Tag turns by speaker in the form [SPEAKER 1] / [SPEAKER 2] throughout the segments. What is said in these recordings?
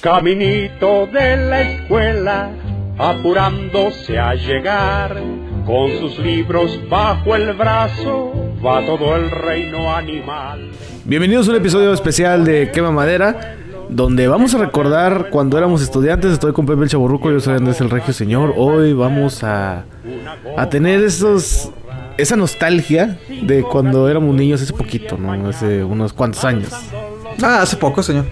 [SPEAKER 1] Caminito de la escuela, apurándose a llegar, con sus libros bajo el brazo, va todo el reino animal.
[SPEAKER 2] Bienvenidos a un episodio especial de Quema Madera, donde vamos a recordar cuando éramos estudiantes. Estoy con Pepe el Chaburruco, yo soy Andrés el Regio Señor. Hoy vamos a, a tener esos, esa nostalgia de cuando éramos niños hace poquito, ¿no? Hace unos cuantos años.
[SPEAKER 3] Ah, hace poco, señor.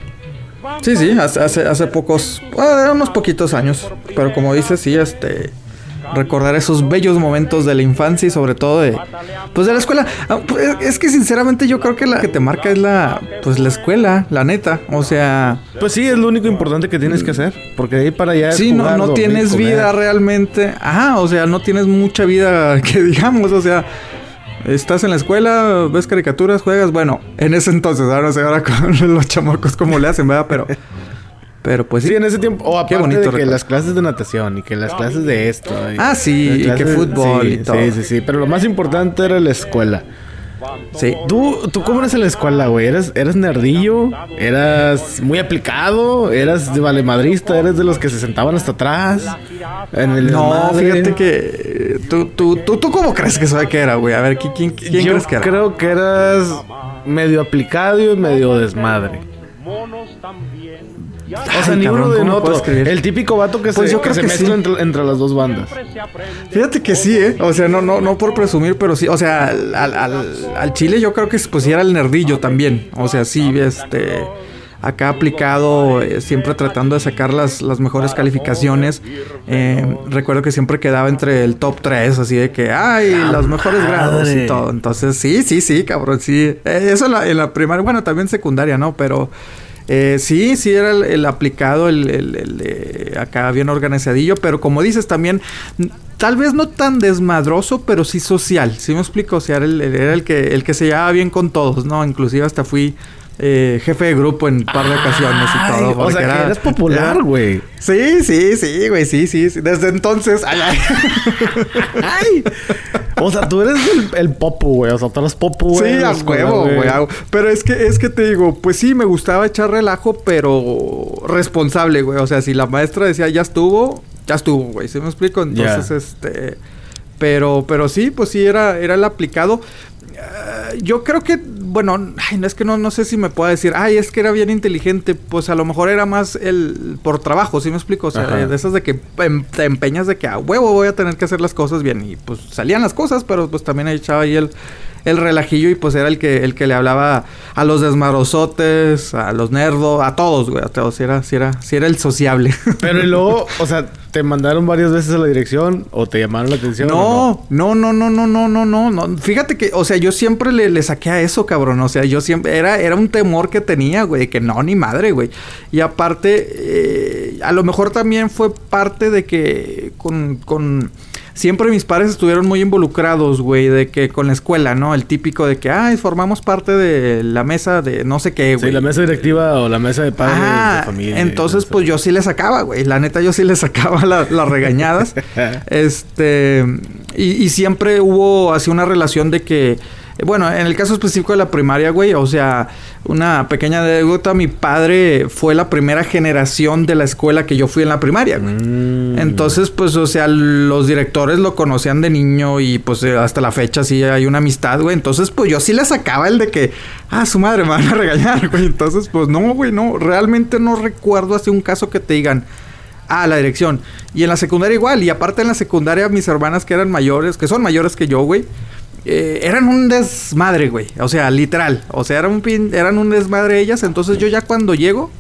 [SPEAKER 3] Sí, sí, hace, hace, hace pocos, ah, unos poquitos años. Pero como dices, sí, este, recordar esos bellos momentos de la infancia y sobre todo de, pues de la escuela. Ah, pues, es que sinceramente yo creo que la que te marca es la, pues la escuela, la neta. O sea,
[SPEAKER 2] Pues sí, es lo único importante que tienes que hacer. Porque de ahí para allá es
[SPEAKER 3] sí, no, no
[SPEAKER 2] dormir,
[SPEAKER 3] tienes
[SPEAKER 2] comer.
[SPEAKER 3] vida realmente. Ajá, o sea, no tienes mucha vida que digamos, o sea. Estás en la escuela, ves caricaturas, juegas. Bueno, en ese entonces, ahora no sé ahora con los chamacos cómo le hacen, ¿verdad? Pero, pero pues sí.
[SPEAKER 2] Sí, en ese tiempo. O
[SPEAKER 3] Qué
[SPEAKER 2] aparte
[SPEAKER 3] bonito
[SPEAKER 2] de que
[SPEAKER 3] recuerdo.
[SPEAKER 2] las clases de natación y que las clases de esto. y-
[SPEAKER 3] Ah, sí, y que fútbol
[SPEAKER 2] sí,
[SPEAKER 3] y todo.
[SPEAKER 2] Sí, sí, sí. Pero lo más importante era la escuela.
[SPEAKER 3] Sí.
[SPEAKER 2] ¿Tú, tú cómo eras en la escuela, güey? ¿Eras, ¿Eras nerdillo? ¿Eras muy aplicado? ¿Eras de valemadrista? ¿Eres de los que se sentaban hasta atrás? En el
[SPEAKER 3] No,
[SPEAKER 2] desmadre?
[SPEAKER 3] fíjate que. ¿Tú, tú, tú, tú cómo crees que soy que era, güey? A ver, ¿qui- ¿quién, quién
[SPEAKER 2] Yo
[SPEAKER 3] crees que era?
[SPEAKER 2] creo que eras medio aplicado y medio desmadre. O sea,
[SPEAKER 3] Ay,
[SPEAKER 2] ni
[SPEAKER 3] cabrón,
[SPEAKER 2] uno de
[SPEAKER 3] ¿cómo
[SPEAKER 2] otro. El típico vato que
[SPEAKER 3] Pues
[SPEAKER 2] se,
[SPEAKER 3] yo
[SPEAKER 2] que
[SPEAKER 3] creo
[SPEAKER 2] se
[SPEAKER 3] que
[SPEAKER 2] mezcla
[SPEAKER 3] sí.
[SPEAKER 2] entre, entre las dos bandas.
[SPEAKER 3] Fíjate que sí, ¿eh? O sea, no, no, no por presumir, pero sí. O sea, al, al, al- al chile yo creo que pues sí era el nerdillo también. O sea, sí, este. Acá aplicado, eh, siempre tratando de sacar las, las mejores calificaciones. Eh, recuerdo que siempre quedaba entre el top 3, así de que, ay, los mejores grados y
[SPEAKER 2] madre.
[SPEAKER 3] todo. Entonces, sí, sí, sí, cabrón, sí. Eh, eso en la, en la primaria, bueno, también secundaria, ¿no? Pero eh, sí, sí era el, aplicado, el, el- acá bien organizadillo, pero como dices también, tal vez no tan desmadroso, pero sí social, ¿sí me explico? O sea, era el, el- era el que, el que se llevaba bien con todos, ¿no? Inclusive hasta fui eh, jefe de grupo en un par de ocasiones y
[SPEAKER 2] Ay,
[SPEAKER 3] todo.
[SPEAKER 2] o sea, que eras popular, güey.
[SPEAKER 3] Sí, sí, sí, güey, sí, sí, sí. Desde entonces, ay, ay.
[SPEAKER 2] ¡Ay! O sea, tú eres el, el popo, güey. O sea, tú eres popo, güey.
[SPEAKER 3] Sí, a huevo, güey. Pero es que, es que te digo, pues sí, me gustaba echar relajo, pero responsable, güey. O sea, si la maestra decía ya estuvo, ya estuvo, güey. ¿Sí me explico? Entonces, este. Pero, pero sí, pues sí, era, era el aplicado. Eh, yo creo que, bueno, ay, no es que no, no sé si me pueda decir, ay, es que era bien inteligente. Pues a lo mejor era más el por trabajo, ¿sí me explico? O sea,
[SPEAKER 2] Ajá.
[SPEAKER 3] de esas de que em- te empeñas de que a huevo voy a tener que hacer las cosas bien. Y pues salían las cosas, pero pues también echaba ahí el, el relajillo y pues era el que, el que le hablaba a los desmarosotes, a los nerdos, a todos, güey, a todos. Si era, si era, si era el sociable.
[SPEAKER 2] Pero y luego, o sea, ¿te mandaron varias veces a la dirección o te llamaron la atención?
[SPEAKER 3] No, no, no, no, no, no, no, no, no. Fíjate que, o sea, yo siempre le, le saqué a eso, cabrón. O sea, yo siempre, era, era un temor que tenía, güey, que no, ni madre, güey. Y aparte, eh, a lo mejor también fue parte de que con, con, siempre mis padres estuvieron muy involucrados, güey, de que con la escuela, ¿no? El típico de que, ay, formamos parte de la mesa de no sé qué, güey.
[SPEAKER 2] Sí, la mesa directiva o la mesa de padres
[SPEAKER 3] Ah,
[SPEAKER 2] de familia.
[SPEAKER 3] entonces pues yo sí le sacaba, güey. La neta yo sí le sacaba la- las regañadas. este y, y siempre hubo así una relación de que bueno, en el caso específico de la primaria, güey, o sea, una pequeña anécdota, mi padre fue la primera generación de la escuela que yo fui en la primaria, güey.
[SPEAKER 2] Mm.
[SPEAKER 3] Entonces, pues, o sea, los directores lo conocían de niño y pues eh, hasta la fecha sí hay una amistad, güey. Entonces, pues yo sí le sacaba el de que, ah, su madre me van a regañar, güey. Entonces, pues no, güey, no, realmente no recuerdo así un caso que te digan, ah, la dirección. Y en la secundaria igual, y aparte en la secundaria mis hermanas que eran mayores, que son mayores que yo, güey. Eh, eran un desmadre, güey. O sea, literal. O sea, eran un, pin- eran un desmadre ellas. Entonces yo ya cuando llego,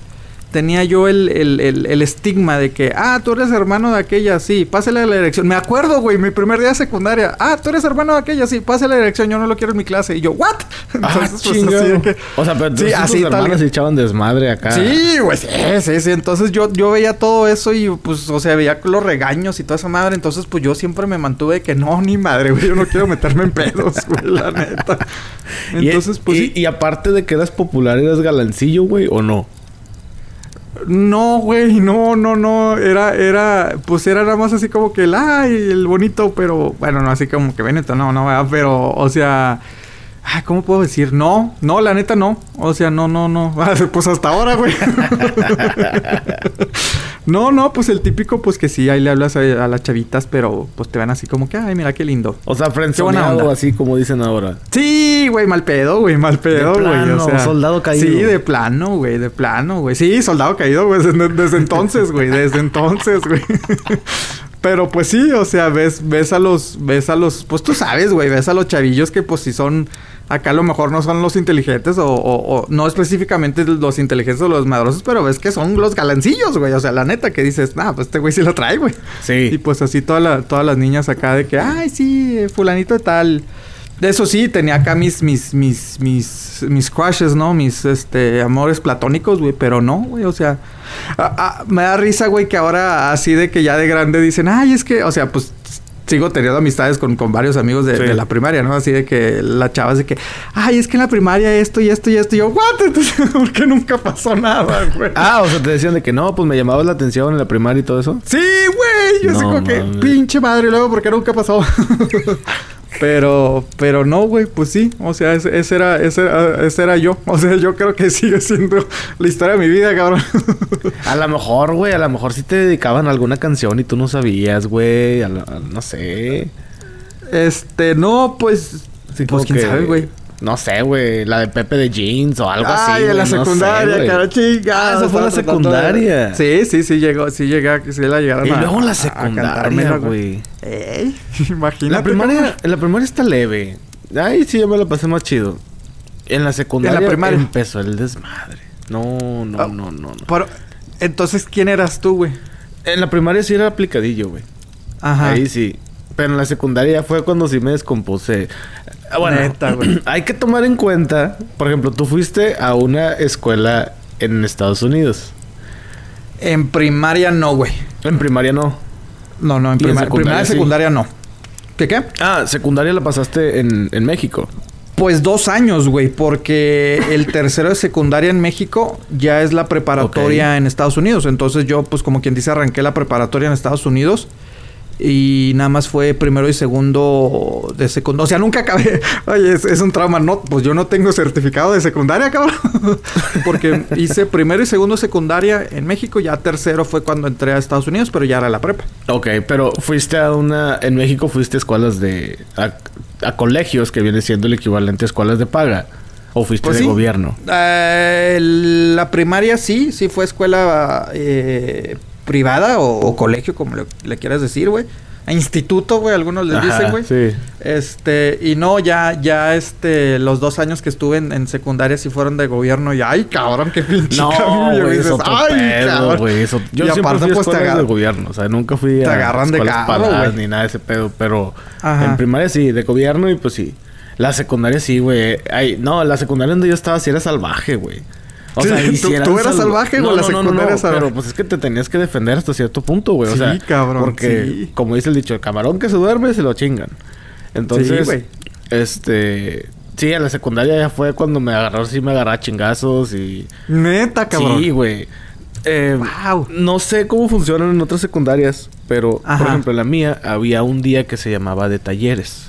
[SPEAKER 3] tenía yo el, el, el, el estigma de que, ah, tú eres hermano de aquella, sí, pásale a la dirección. Me acuerdo, güey, mi primer día de secundaria. Ah, tú eres hermano de aquella, sí, pásale a la dirección, yo no lo quiero en mi clase. Y yo, ¿what?
[SPEAKER 2] Ah,
[SPEAKER 3] pues, así de que-
[SPEAKER 2] O sea, pero
[SPEAKER 3] Sí, así
[SPEAKER 2] tus
[SPEAKER 3] tal-
[SPEAKER 2] hermanas se echaban desmadre acá.
[SPEAKER 3] Sí, güey, sí, sí, sí. Entonces yo, yo veía todo eso y pues, o sea, veía los regaños y toda esa madre. Entonces, pues yo siempre me mantuve de que no, ni madre, güey, yo no quiero meterme en pedos, güey, la neta.
[SPEAKER 2] Y-
[SPEAKER 3] Entonces, pues
[SPEAKER 2] y,
[SPEAKER 3] sí.
[SPEAKER 2] y aparte de que eras popular, ¿eras galancillo, güey, o no?
[SPEAKER 3] No, güey, no, no, no. Era, era, pues era nada más así como que el, ay, el bonito, pero bueno, no así como que Benito, no, no, pero, o sea, Ah, ¿cómo puedo decir? No, no, la neta no. O sea, no, no, no. Pues hasta ahora, güey. no, no, pues el típico, pues que sí, ahí le hablas a, a las chavitas, pero pues te van así como que, ay, mira qué lindo.
[SPEAKER 2] O sea, frenzoneado, así como dicen ahora.
[SPEAKER 3] Sí, güey, mal pedo, güey, mal pedo,
[SPEAKER 2] De
[SPEAKER 3] güey.
[SPEAKER 2] plano,
[SPEAKER 3] O sea,
[SPEAKER 2] soldado caído.
[SPEAKER 3] Sí, de plano, güey, de plano, güey. Sí, soldado caído, güey, desde, desde entonces, güey, desde entonces, güey. Pero pues sí, o sea, ves, ves a los, ves a los, pues tú sabes, güey, ves a los chavillos que pues si son, acá a lo mejor no son los inteligentes o, o- o no específicamente los inteligentes o los madrosos, pero ves que son los galancillos, güey. O sea, la neta que dices, nah, pues este güey sí lo trae, güey.
[SPEAKER 2] Sí.
[SPEAKER 3] Y pues así toda la- todas las niñas acá de que, ay, sí, fulanito de tal. De eso sí, tenía acá mis, mis, mis, mis, mis crushes, ¿no? Mis, este, amores platónicos, güey. Pero no, güey, o sea... me da risa, güey, que ahora así de que ya de grande dicen, ay, es que... O sea, pues sigo teniendo amistades con, con varios amigos de,
[SPEAKER 2] Sí.
[SPEAKER 3] de la primaria, ¿no? Así de que la chava de que, ay, es que en la primaria esto y esto y esto. Y yo, what? Entonces, ¿por qué nunca pasó nada, güey?
[SPEAKER 2] Ah, o sea, te decían de que no, pues me llamabas la atención en la primaria y todo eso.
[SPEAKER 3] Sí, güey. Yo
[SPEAKER 2] No
[SPEAKER 3] sé como que pinche madre. Y luego, ¿por qué nunca pasó? pero, pero no, güey. Pues sí. O sea, ese, ese era, ese, era, ese era yo. O sea, yo creo que sigue siendo la historia de mi vida, cabrón.
[SPEAKER 2] A lo mejor, güey, a lo mejor sí te dedicaban a alguna canción y tú no sabías, güey. no sé.
[SPEAKER 3] este, no, pues.
[SPEAKER 2] Sí,
[SPEAKER 3] pues quién
[SPEAKER 2] que-
[SPEAKER 3] sabe, güey.
[SPEAKER 2] No sé, güey. La de Pepe de Jeans o algo así.
[SPEAKER 3] Ay, en la
[SPEAKER 2] no sé,
[SPEAKER 3] secundaria,
[SPEAKER 2] güey.
[SPEAKER 3] cara chinga.
[SPEAKER 2] Ah, esa fue la secundaria.
[SPEAKER 3] Sí, sí, sí, llegó, sí llega, sí la llegaron
[SPEAKER 2] Y
[SPEAKER 3] a-
[SPEAKER 2] luego la secundaria, güey.
[SPEAKER 3] Ey, imagínate.
[SPEAKER 2] La primaria, en la primaria está leve. Ahí sí yo me la pasé más chido. En la secundaria
[SPEAKER 3] primaria.
[SPEAKER 2] empezó el desmadre. No, no,
[SPEAKER 3] Ah.
[SPEAKER 2] no, no, no.
[SPEAKER 3] Pero, entonces, ¿quién eras tú, güey?
[SPEAKER 2] En la primaria sí era aplicadillo, güey.
[SPEAKER 3] Ajá.
[SPEAKER 2] Ahí sí. Pero en la secundaria ya fue cuando sí me descompuse. Ah, Bueno,
[SPEAKER 3] Neta,
[SPEAKER 2] hay que tomar en cuenta, por ejemplo, tú fuiste a una escuela en Estados Unidos.
[SPEAKER 3] En primaria no, güey.
[SPEAKER 2] En primaria no.
[SPEAKER 3] No, no, en, primaria y
[SPEAKER 2] sí.
[SPEAKER 3] secundaria no. ¿Qué qué?
[SPEAKER 2] Ah, secundaria la pasaste en, en México.
[SPEAKER 3] Pues dos años, güey, porque el tercero de secundaria en México ya es la preparatoria en Estados Unidos. Entonces yo, pues como quien dice, arranqué la preparatoria en Estados Unidos. Y nada más fue primero y segundo de secundaria. O sea, nunca acabé. Oye, es, es un trauma. No, pues yo no tengo certificado de secundaria, cabrón. Porque hice primero y segundo secundaria en México. Ya tercero fue cuando entré a Estados Unidos, pero ya era la prepa.
[SPEAKER 2] Ok, pero fuiste a una... En México fuiste a escuelas de... A, a colegios que viene siendo el equivalente a escuelas de paga. O fuiste
[SPEAKER 3] Pues
[SPEAKER 2] de
[SPEAKER 3] sí.
[SPEAKER 2] gobierno.
[SPEAKER 3] Eh, la primaria sí, sí fue escuela eh, privada o, o colegio, como le, le quieras decir, güey. A instituto, güey, algunos les
[SPEAKER 2] Ajá,
[SPEAKER 3] dicen, güey.
[SPEAKER 2] Sí.
[SPEAKER 3] Este, y no, ya, ya, este, los dos años que estuve en, en secundaria sí fueron de gobierno y ay, cabrón, qué pinche
[SPEAKER 2] No,
[SPEAKER 3] cambio,
[SPEAKER 2] güey, es
[SPEAKER 3] dices,
[SPEAKER 2] otro
[SPEAKER 3] ay,
[SPEAKER 2] pedo,
[SPEAKER 3] cabrón.
[SPEAKER 2] güey. eso- Yo
[SPEAKER 3] Y
[SPEAKER 2] siempre
[SPEAKER 3] aparte,
[SPEAKER 2] fui
[SPEAKER 3] pues, te
[SPEAKER 2] escuelas de gobierno. O sea, nunca fui
[SPEAKER 3] te
[SPEAKER 2] a
[SPEAKER 3] agarran de carro,
[SPEAKER 2] ni nada de ese pedo. Pero
[SPEAKER 3] Ajá.
[SPEAKER 2] en primaria sí, de gobierno y pues sí. La secundaria sí, güey. Ay, no, la secundaria donde yo estaba sí era salvaje, güey. O
[SPEAKER 3] Sí,
[SPEAKER 2] sea,
[SPEAKER 3] ¿tú-
[SPEAKER 2] sí
[SPEAKER 3] tú eras salvaje o la secundaria era salvaje?
[SPEAKER 2] Pero pues es que te tenías que defender hasta cierto punto, güey. O
[SPEAKER 3] Sí,
[SPEAKER 2] sea,
[SPEAKER 3] cabrón,
[SPEAKER 2] Porque,
[SPEAKER 3] sí.
[SPEAKER 2] como dice el dicho, el camarón que se duerme se lo chingan. Entonces,
[SPEAKER 3] güey.
[SPEAKER 2] este... Sí, en la secundaria ya fue cuando me agarró, sí me agarraba chingazos y...
[SPEAKER 3] Neta, cabrón.
[SPEAKER 2] Sí, güey. Eh,
[SPEAKER 3] Wow.
[SPEAKER 2] No sé cómo funcionan en otras secundarias, pero
[SPEAKER 3] Ajá.
[SPEAKER 2] por ejemplo en la mía había un día que se llamaba de talleres.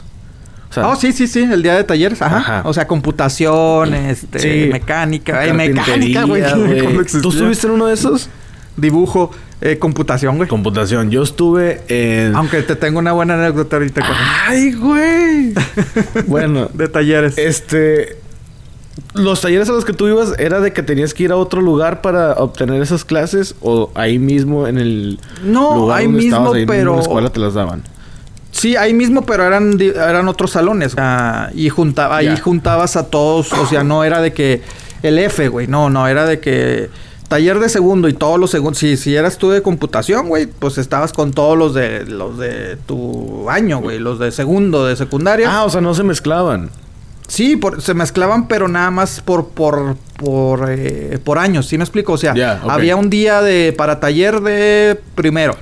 [SPEAKER 2] Sea,
[SPEAKER 3] Oh, sí, sí, sí, el día de talleres, ajá.
[SPEAKER 2] Ajá.
[SPEAKER 3] O sea, computación, este,
[SPEAKER 2] Sí.
[SPEAKER 3] mecánica, ay,
[SPEAKER 2] carpintería,
[SPEAKER 3] mecánica, güey.
[SPEAKER 2] güey.
[SPEAKER 3] ¿Cómo
[SPEAKER 2] ¿Tú estuviste en uno de esos?
[SPEAKER 3] Dibujo, eh, computación, güey.
[SPEAKER 2] Computación. Yo estuve en...
[SPEAKER 3] Aunque te tengo una buena anécdota ahorita con...
[SPEAKER 2] ¡Ay, güey! bueno,
[SPEAKER 3] de talleres.
[SPEAKER 2] este... Los talleres a los que tú ibas era de que tenías que ir a otro lugar para obtener esas clases o ahí mismo en el
[SPEAKER 3] No,
[SPEAKER 2] lugar
[SPEAKER 3] ahí
[SPEAKER 2] donde
[SPEAKER 3] mismo,
[SPEAKER 2] estabas, ahí mismo en
[SPEAKER 3] pero-
[SPEAKER 2] la escuela te las daban.
[SPEAKER 3] Sí, ahí mismo, pero eran, eran otros salones. Y juntaba, ahí juntabas a todos. O sea, no era de que el F, güey. No, no, era de que taller de segundo y todos los segundos. Si, si eras tú de computación, güey, pues estabas con todos los de los de tu año, güey. Los de segundo, de secundaria.
[SPEAKER 2] Ah, o sea, no se mezclaban.
[SPEAKER 3] Sí, por- se mezclaban, pero nada más por por por, eh, por años, ¿sí me explico? O sea, había un día de para taller de primero.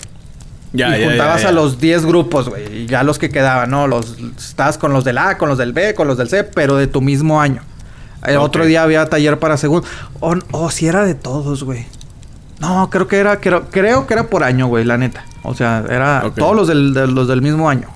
[SPEAKER 2] Ya,
[SPEAKER 3] y
[SPEAKER 2] ya,
[SPEAKER 3] juntabas
[SPEAKER 2] ya,
[SPEAKER 3] a los 10 grupos, güey. Y ya los que quedaban, ¿no? Los, estabas con los del A, con los del B, con los del C, pero de tu mismo año. El
[SPEAKER 2] Ok.
[SPEAKER 3] otro día había taller para segundo. O oh, si era de todos, güey. No, creo que era, creo, creo que era por año, güey, la neta. O sea, era todos los del, de- los del mismo año.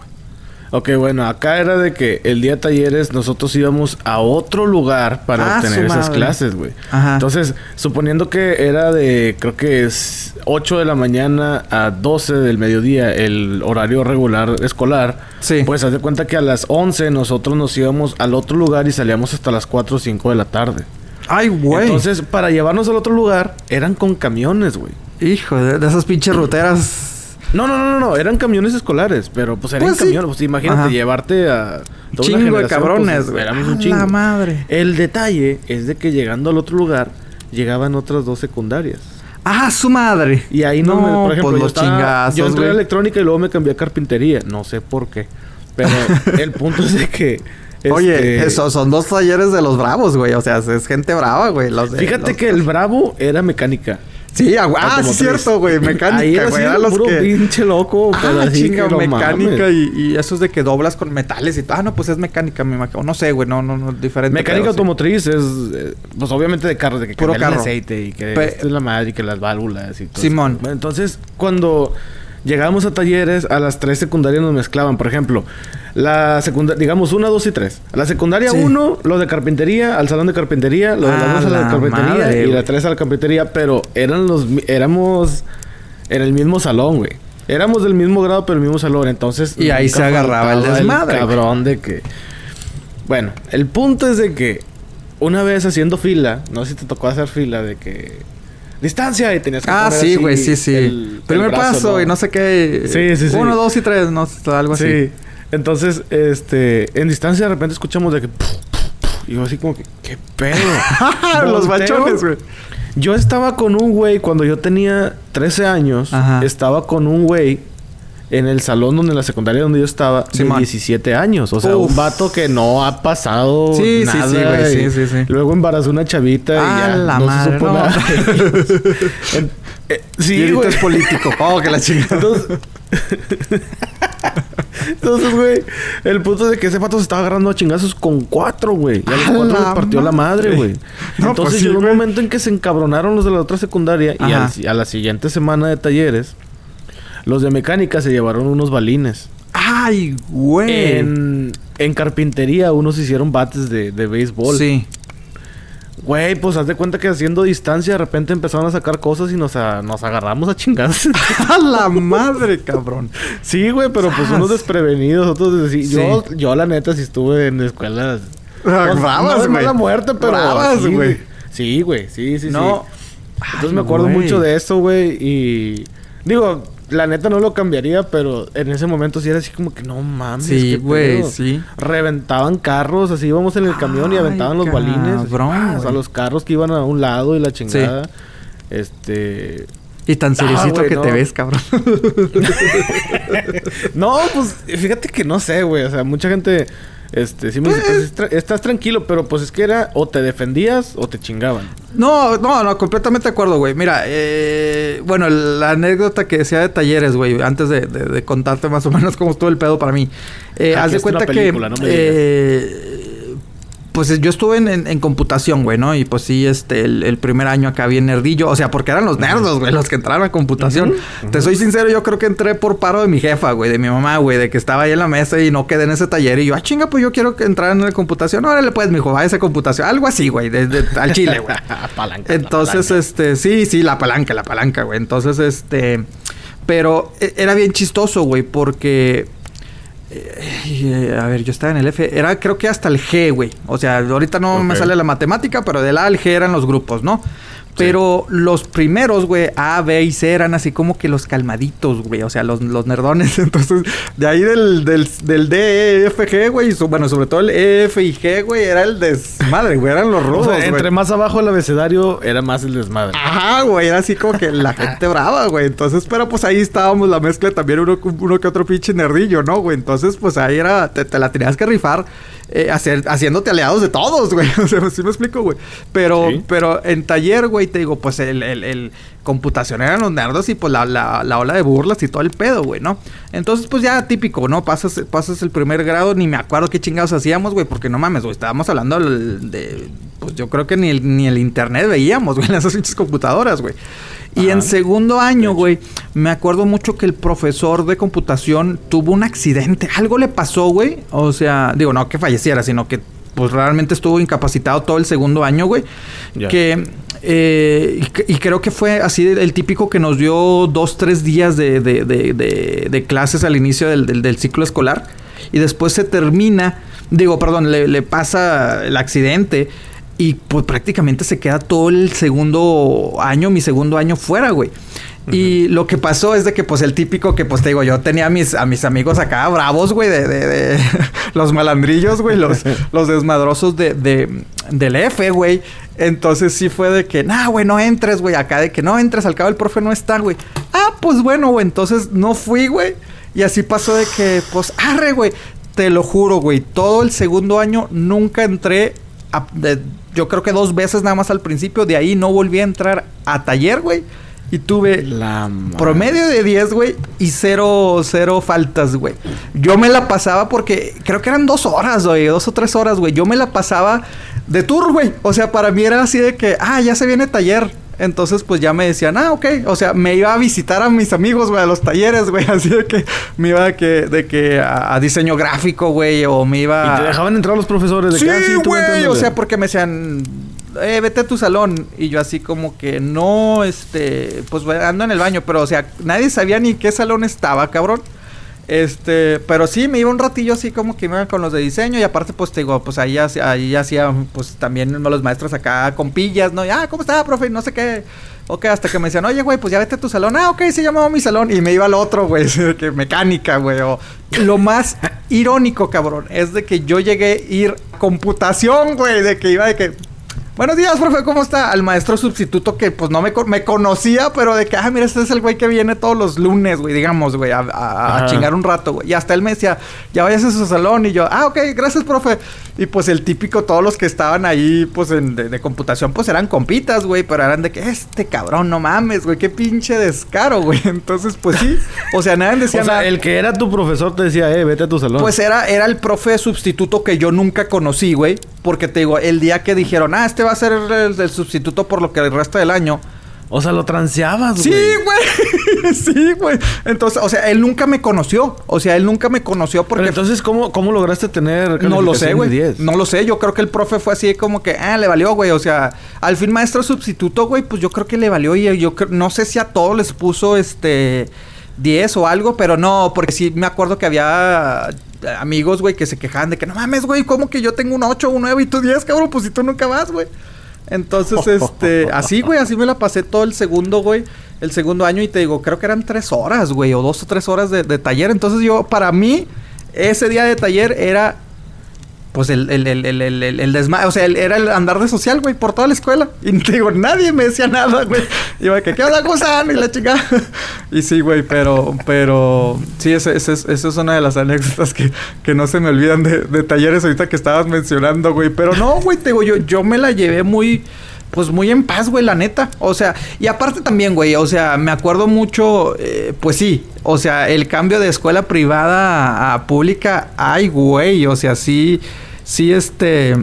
[SPEAKER 2] Ok, bueno, acá era de que el día de talleres nosotros íbamos a otro lugar para
[SPEAKER 3] Ah,
[SPEAKER 2] obtener esas clases, güey.
[SPEAKER 3] Ajá.
[SPEAKER 2] Entonces, suponiendo que era de, creo que es 8 de la mañana a 12 del mediodía el horario regular escolar,
[SPEAKER 3] Sí.
[SPEAKER 2] pues haz de cuenta que a las 11 nosotros nos íbamos al otro lugar y salíamos hasta las 4 o 5 de la tarde.
[SPEAKER 3] Ay, güey.
[SPEAKER 2] Entonces, para llevarnos al otro lugar, eran con camiones, güey.
[SPEAKER 3] Hijo de, de esas pinches ruteras.
[SPEAKER 2] No, no, no, no, no, eran camiones escolares, pero pues eran
[SPEAKER 3] Pues sí.
[SPEAKER 2] camiones. Pues imagínate
[SPEAKER 3] Ajá.
[SPEAKER 2] llevarte a toda una
[SPEAKER 3] Chingo de
[SPEAKER 2] generación,
[SPEAKER 3] cabrones,
[SPEAKER 2] pues,
[SPEAKER 3] güey. A
[SPEAKER 2] un chingo.
[SPEAKER 3] la madre.
[SPEAKER 2] El detalle es de que llegando al otro lugar, llegaban otras dos secundarias.
[SPEAKER 3] ¡Ah, su madre!
[SPEAKER 2] Y ahí no, me, por ejemplo,
[SPEAKER 3] pues
[SPEAKER 2] yo,
[SPEAKER 3] los
[SPEAKER 2] estaba-
[SPEAKER 3] chingazos,
[SPEAKER 2] yo entré a electrónica y luego me cambié a carpintería. No sé por qué. Pero el punto es de que.
[SPEAKER 3] Oye,
[SPEAKER 2] este,
[SPEAKER 3] eso, son dos talleres de los bravos, güey. O sea, es gente brava, güey. Los de-
[SPEAKER 2] Fíjate
[SPEAKER 3] los-
[SPEAKER 2] que el Bravo era mecánica.
[SPEAKER 3] Sí, ah, güey. Ah, sí, cierto, güey. Mecánica,
[SPEAKER 2] era
[SPEAKER 3] güey. Eran los
[SPEAKER 2] puro
[SPEAKER 3] que...
[SPEAKER 2] pinche loco. pero
[SPEAKER 3] Ah, chinga, mecánica y, y eso es de que doblas con metales y todo. Ah, no, pues es mecánica, me imagino. No sé, güey, no, no, no, diferente.
[SPEAKER 2] Mecánica
[SPEAKER 3] sí.
[SPEAKER 2] automotriz es, eh, pues obviamente de carros, de que
[SPEAKER 3] Puro
[SPEAKER 2] cambiar el
[SPEAKER 3] carro.
[SPEAKER 2] aceite y que
[SPEAKER 3] Pe-
[SPEAKER 2] es la madre y que las válvulas y todo.
[SPEAKER 3] Simón.
[SPEAKER 2] eso. Entonces, cuando llegábamos a talleres, a las tres secundarias nos mezclaban. Por ejemplo, la secundaria, digamos, una, dos y tres. La secundaria
[SPEAKER 3] Sí.
[SPEAKER 2] uno, los de carpintería, al salón de carpintería, los de la dos a la
[SPEAKER 3] la
[SPEAKER 2] carpintería
[SPEAKER 3] madre,
[SPEAKER 2] y la tres a la carpintería, pero eran los, éramos en el mismo salón, güey. Éramos del mismo grado, pero el mismo salón. Entonces.
[SPEAKER 3] Y ahí se agarraba el desmadre,
[SPEAKER 2] cabrón de que. Bueno, el punto es de que una vez haciendo fila, no sé si te tocó hacer fila de que distancia y tenías que
[SPEAKER 3] Ah, sí, güey, sí, sí.
[SPEAKER 2] el-
[SPEAKER 3] Primer
[SPEAKER 2] el brazo,
[SPEAKER 3] paso y no sé qué.
[SPEAKER 2] Sí, sí, sí.
[SPEAKER 3] Uno, dos y tres, no algo así.
[SPEAKER 2] Sí. Entonces, este, en distancia de repente escuchamos de que y yo así como que qué pedo.
[SPEAKER 3] Los bachones, güey.
[SPEAKER 2] Yo estaba con un güey cuando yo tenía 13 años,
[SPEAKER 3] Ajá.
[SPEAKER 2] estaba con un güey en el salón donde en la secundaria donde yo estaba de
[SPEAKER 3] Simón.
[SPEAKER 2] 17 años, o sea,
[SPEAKER 3] Uf.
[SPEAKER 2] un vato que no ha pasado
[SPEAKER 3] Sí, sí,
[SPEAKER 2] nada.
[SPEAKER 3] sí, güey, sí,
[SPEAKER 2] y
[SPEAKER 3] sí, sí.
[SPEAKER 2] Luego embarazó una chavita y
[SPEAKER 3] Ah,
[SPEAKER 2] ya
[SPEAKER 3] la
[SPEAKER 2] no
[SPEAKER 3] madre,
[SPEAKER 2] se supo
[SPEAKER 3] no.
[SPEAKER 2] nada. En- eh,
[SPEAKER 3] Y
[SPEAKER 2] sí,
[SPEAKER 3] ahorita
[SPEAKER 2] güey.
[SPEAKER 3] es político. Oh, que la chingada.
[SPEAKER 2] Entonces, Entonces, güey, el punto de que ese pato se estaba agarrando a chingazos con cuatro, güey. Y a los
[SPEAKER 3] ¡A
[SPEAKER 2] cuatro les partió la madre, güey.
[SPEAKER 3] No,
[SPEAKER 2] Entonces
[SPEAKER 3] pues sí,
[SPEAKER 2] llegó un momento en que se encabronaron los de la otra secundaria y al- a la siguiente semana de talleres, los de mecánica se llevaron unos balines.
[SPEAKER 3] Ay, güey.
[SPEAKER 2] En, en carpintería, unos hicieron bates de, de béisbol.
[SPEAKER 3] Sí.
[SPEAKER 2] Güey, pues haz de cuenta que haciendo distancia, de repente empezaron a sacar cosas y nos, a- nos agarramos a chingadas.
[SPEAKER 3] A la madre, cabrón.
[SPEAKER 2] Sí, güey, pero pues unos desprevenidos, otros sí. Yo, yo la neta sí estuve en escuelas.
[SPEAKER 3] Ah,
[SPEAKER 2] pues,
[SPEAKER 3] bravas,
[SPEAKER 2] no
[SPEAKER 3] güey.
[SPEAKER 2] mala muerte, pero.
[SPEAKER 3] Bravas,
[SPEAKER 2] sí,
[SPEAKER 3] güey.
[SPEAKER 2] Sí, güey, sí, sí,
[SPEAKER 3] No.
[SPEAKER 2] sí. Entonces
[SPEAKER 3] Ay,
[SPEAKER 2] me acuerdo
[SPEAKER 3] güey.
[SPEAKER 2] mucho de eso, güey. Y. Digo, la neta no lo cambiaría, pero en ese momento sí era así como que no mames.
[SPEAKER 3] Sí, güey, sí.
[SPEAKER 2] Reventaban carros, así íbamos en el camión y aventaban los balines.
[SPEAKER 3] cabrón,
[SPEAKER 2] o sea, los carros que iban a un lado y la chingada. Este.
[SPEAKER 3] Y tan seriecito que
[SPEAKER 2] no.
[SPEAKER 3] te ves, cabrón.
[SPEAKER 2] No, pues fíjate que no sé, güey. O sea, mucha gente. Este, sí me dice, pues, estra- estás tranquilo, pero pues es que era o te defendías o te chingaban.
[SPEAKER 3] No, no, no, completamente de acuerdo, güey. Mira, eh, bueno, la anécdota que decía de talleres, güey, antes de, de- de contarte más o menos cómo estuvo el pedo para mí. Eh,
[SPEAKER 2] Ah,
[SPEAKER 3] haz de cuenta
[SPEAKER 2] película,
[SPEAKER 3] que.
[SPEAKER 2] no me digas.
[SPEAKER 3] eh, pues yo estuve en, en- en computación, güey, ¿no? Y pues sí, este, el, el primer año acá bien nerdillo. O sea, porque eran los nerdos, güey, los que entraron a computación. Te soy sincero, yo creo que entré por paro de mi jefa, güey, de mi mamá, güey, de que estaba ahí en la mesa y no quedé en ese taller. Y yo, ah, chinga, pues yo quiero entrar en la computación. Órale, pues, mijo, va a esa computación. Algo así, güey, de- de- al chile, güey.
[SPEAKER 2] Palanca,
[SPEAKER 3] Entonces,
[SPEAKER 2] palanca.
[SPEAKER 3] este, sí, sí, la palanca, la palanca, güey. Entonces, este, pero e- era bien chistoso, güey, porque, eh, a ver, yo estaba en el F, era creo que hasta el G, güey. O sea, ahorita no me sale la matemática, pero del A al G eran los grupos, ¿no? Pero los primeros, güey, A, B y C eran así como que los calmaditos, güey. O sea, los, los nerdones. Entonces, de ahí del, del, del D, E, F, G, güey. bueno, sobre todo el E, F y G, güey, era el desmadre, güey. Eran los
[SPEAKER 2] O
[SPEAKER 3] rudos,
[SPEAKER 2] sea,
[SPEAKER 3] güey.
[SPEAKER 2] entre más abajo el abecedario era más el desmadre.
[SPEAKER 3] Ajá, güey, era así como que la gente brava, güey. Entonces, pero pues ahí estábamos la mezcla también uno, uno que otro pinche nerdillo, ¿no, güey? Entonces, pues ahí era, te, te la tenías que rifar eh, hacer, haciéndote aliados de todos, güey. O sea, sí me explico, güey. Pero,
[SPEAKER 2] Sí.
[SPEAKER 3] pero en taller, güey, te digo, pues el, el, el computación eran los nerdos y pues la, la, la ola de burlas y todo el pedo, güey, ¿no? Entonces, pues ya típico, ¿no? Pasas, pasas el primer grado, ni me acuerdo qué chingados hacíamos, güey, porque no mames, güey, estábamos hablando de, pues yo creo que ni el, ni el internet veíamos, güey, en esas pinches computadoras, güey. Y en segundo año, güey, me acuerdo mucho que el profesor de computación tuvo un accidente. Algo le pasó, güey. O sea, digo, no que falleciera, sino que pues realmente estuvo incapacitado todo el segundo año, güey. Que eh, y, creo que fue así el típico que nos dio dos, tres días de, de, de, clases al inicio del, del, ciclo escolar. Y después se termina, digo, perdón, le, le pasa el accidente. Y pues prácticamente se queda todo el segundo año, mi segundo año fuera, güey. Y lo que pasó es de que, pues, el típico que, pues, te digo, yo tenía a mis, a mis amigos acá bravos, güey, de, de, de los malandrillos, güey, los, los desmadrosos de, de, del F, güey. Entonces sí fue de que, nah, güey, no entres, güey, acá de que no entres, al cabo el profe no está, güey. Ah, pues bueno, güey, entonces no fui, güey. Y así pasó de que, pues, arre, güey. Te lo juro, güey, todo el segundo año nunca entré a, yo creo que dos veces nada más al principio, de ahí no volví a entrar a taller, güey. Y tuve la promedio de 10, güey, y cero, cero faltas, güey. Yo me la pasaba porque creo que eran dos horas, güey, dos o tres horas, güey. Yo me la pasaba de tour, güey. O sea, para mí era así de que, ah, ya se viene taller. Entonces, pues ya me decían, ah, ok. O sea, me iba a visitar a mis amigos, güey, a los talleres, güey. Así de que me iba de que, de que a, diseño gráfico, güey, o me iba.
[SPEAKER 2] ¿Y te dejaban entrar los profesores de
[SPEAKER 3] sí, ah, güey. O sea, porque me decían, eh, vete a tu salón. Y yo así como que no, este, pues ando en el baño, pero o sea, nadie sabía ni qué salón estaba, cabrón. Este, pero sí, me iba un ratillo así como que me iban con los de diseño y aparte pues te digo, pues ahí, ahí hacía pues también los maestros acá con pillas, ¿no? Y, ah, ¿cómo está, profe? No sé qué. Ok, hasta que me decían, oye, güey, pues ya vete a tu salón. Ah, ok, se llamaba mi salón. Y me iba al otro, güey, que mecánica, güey. O lo más irónico, cabrón, es de que yo llegué a ir computación, güey, de que iba de que Buenos días, profe, ¿cómo está? Al maestro sustituto que pues no me, me conocía, pero de que, ah, mira, este es el güey que viene todos los lunes, güey, digamos, güey, a, chingar un rato, güey. Y hasta él me decía, ya vayas a su salón. Y yo, ah, ok, gracias, profe. Y pues el típico, todos los que estaban ahí, pues en, de, computación, pues eran compitas, güey, pero eran de que, este cabrón, no mames, güey, qué pinche descaro, güey. Entonces, pues sí, o sea, nadie decía
[SPEAKER 2] o sea, El que era tu profesor te decía, eh, vete a tu salón.
[SPEAKER 3] Pues era, era el profe sustituto que yo nunca conocí, güey. Porque te digo, el día que dijeron, ah, este va a ser el, sustituto por lo que el resto del año.
[SPEAKER 2] O sea, lo transeabas,
[SPEAKER 3] güey. Sí, güey. sí, güey. Entonces, o sea, él nunca me conoció. O sea, él nunca me conoció porque...
[SPEAKER 2] Pero entonces, ¿cómo, cómo lograste tener
[SPEAKER 3] No lo sé, güey. No lo sé. Yo creo que el profe fue así como que... Ah, le valió, güey. O sea, al fin maestro sustituto, güey, pues yo creo que le valió. Y yo no sé si a todos les puso, este... 10 o algo, pero no, porque sí me acuerdo que había amigos, güey, que se quejaban de que no mames, güey, ¿cómo que yo tengo un 8, un 9 y tú 10, cabrón? Pues si tú nunca vas, güey. Entonces, este, así, güey, así me la pasé todo el segundo, güey, el segundo año y te digo, creo que eran tres horas, güey, o dos o tres horas de, de taller. Entonces yo, para mí, ese día de taller era pues el, el, el, el, el, desma o sea, era el andar de social, güey, por toda la escuela. Y digo, nadie me decía nada, güey. Yo, que, ¿qué onda, gusano? Y la chica. y sí, güey, pero, pero, sí, esa es, es una de las anécdotas que, que no se me olvidan de, de talleres ahorita que estabas mencionando, güey. Pero no, güey, te digo, yo, yo me la llevé muy, pues muy en paz, güey, la neta. O sea, y aparte también, güey, o sea, me acuerdo mucho, eh, pues sí, o sea, el cambio de escuela privada a, pública, ay, güey, o sea, sí, sí, este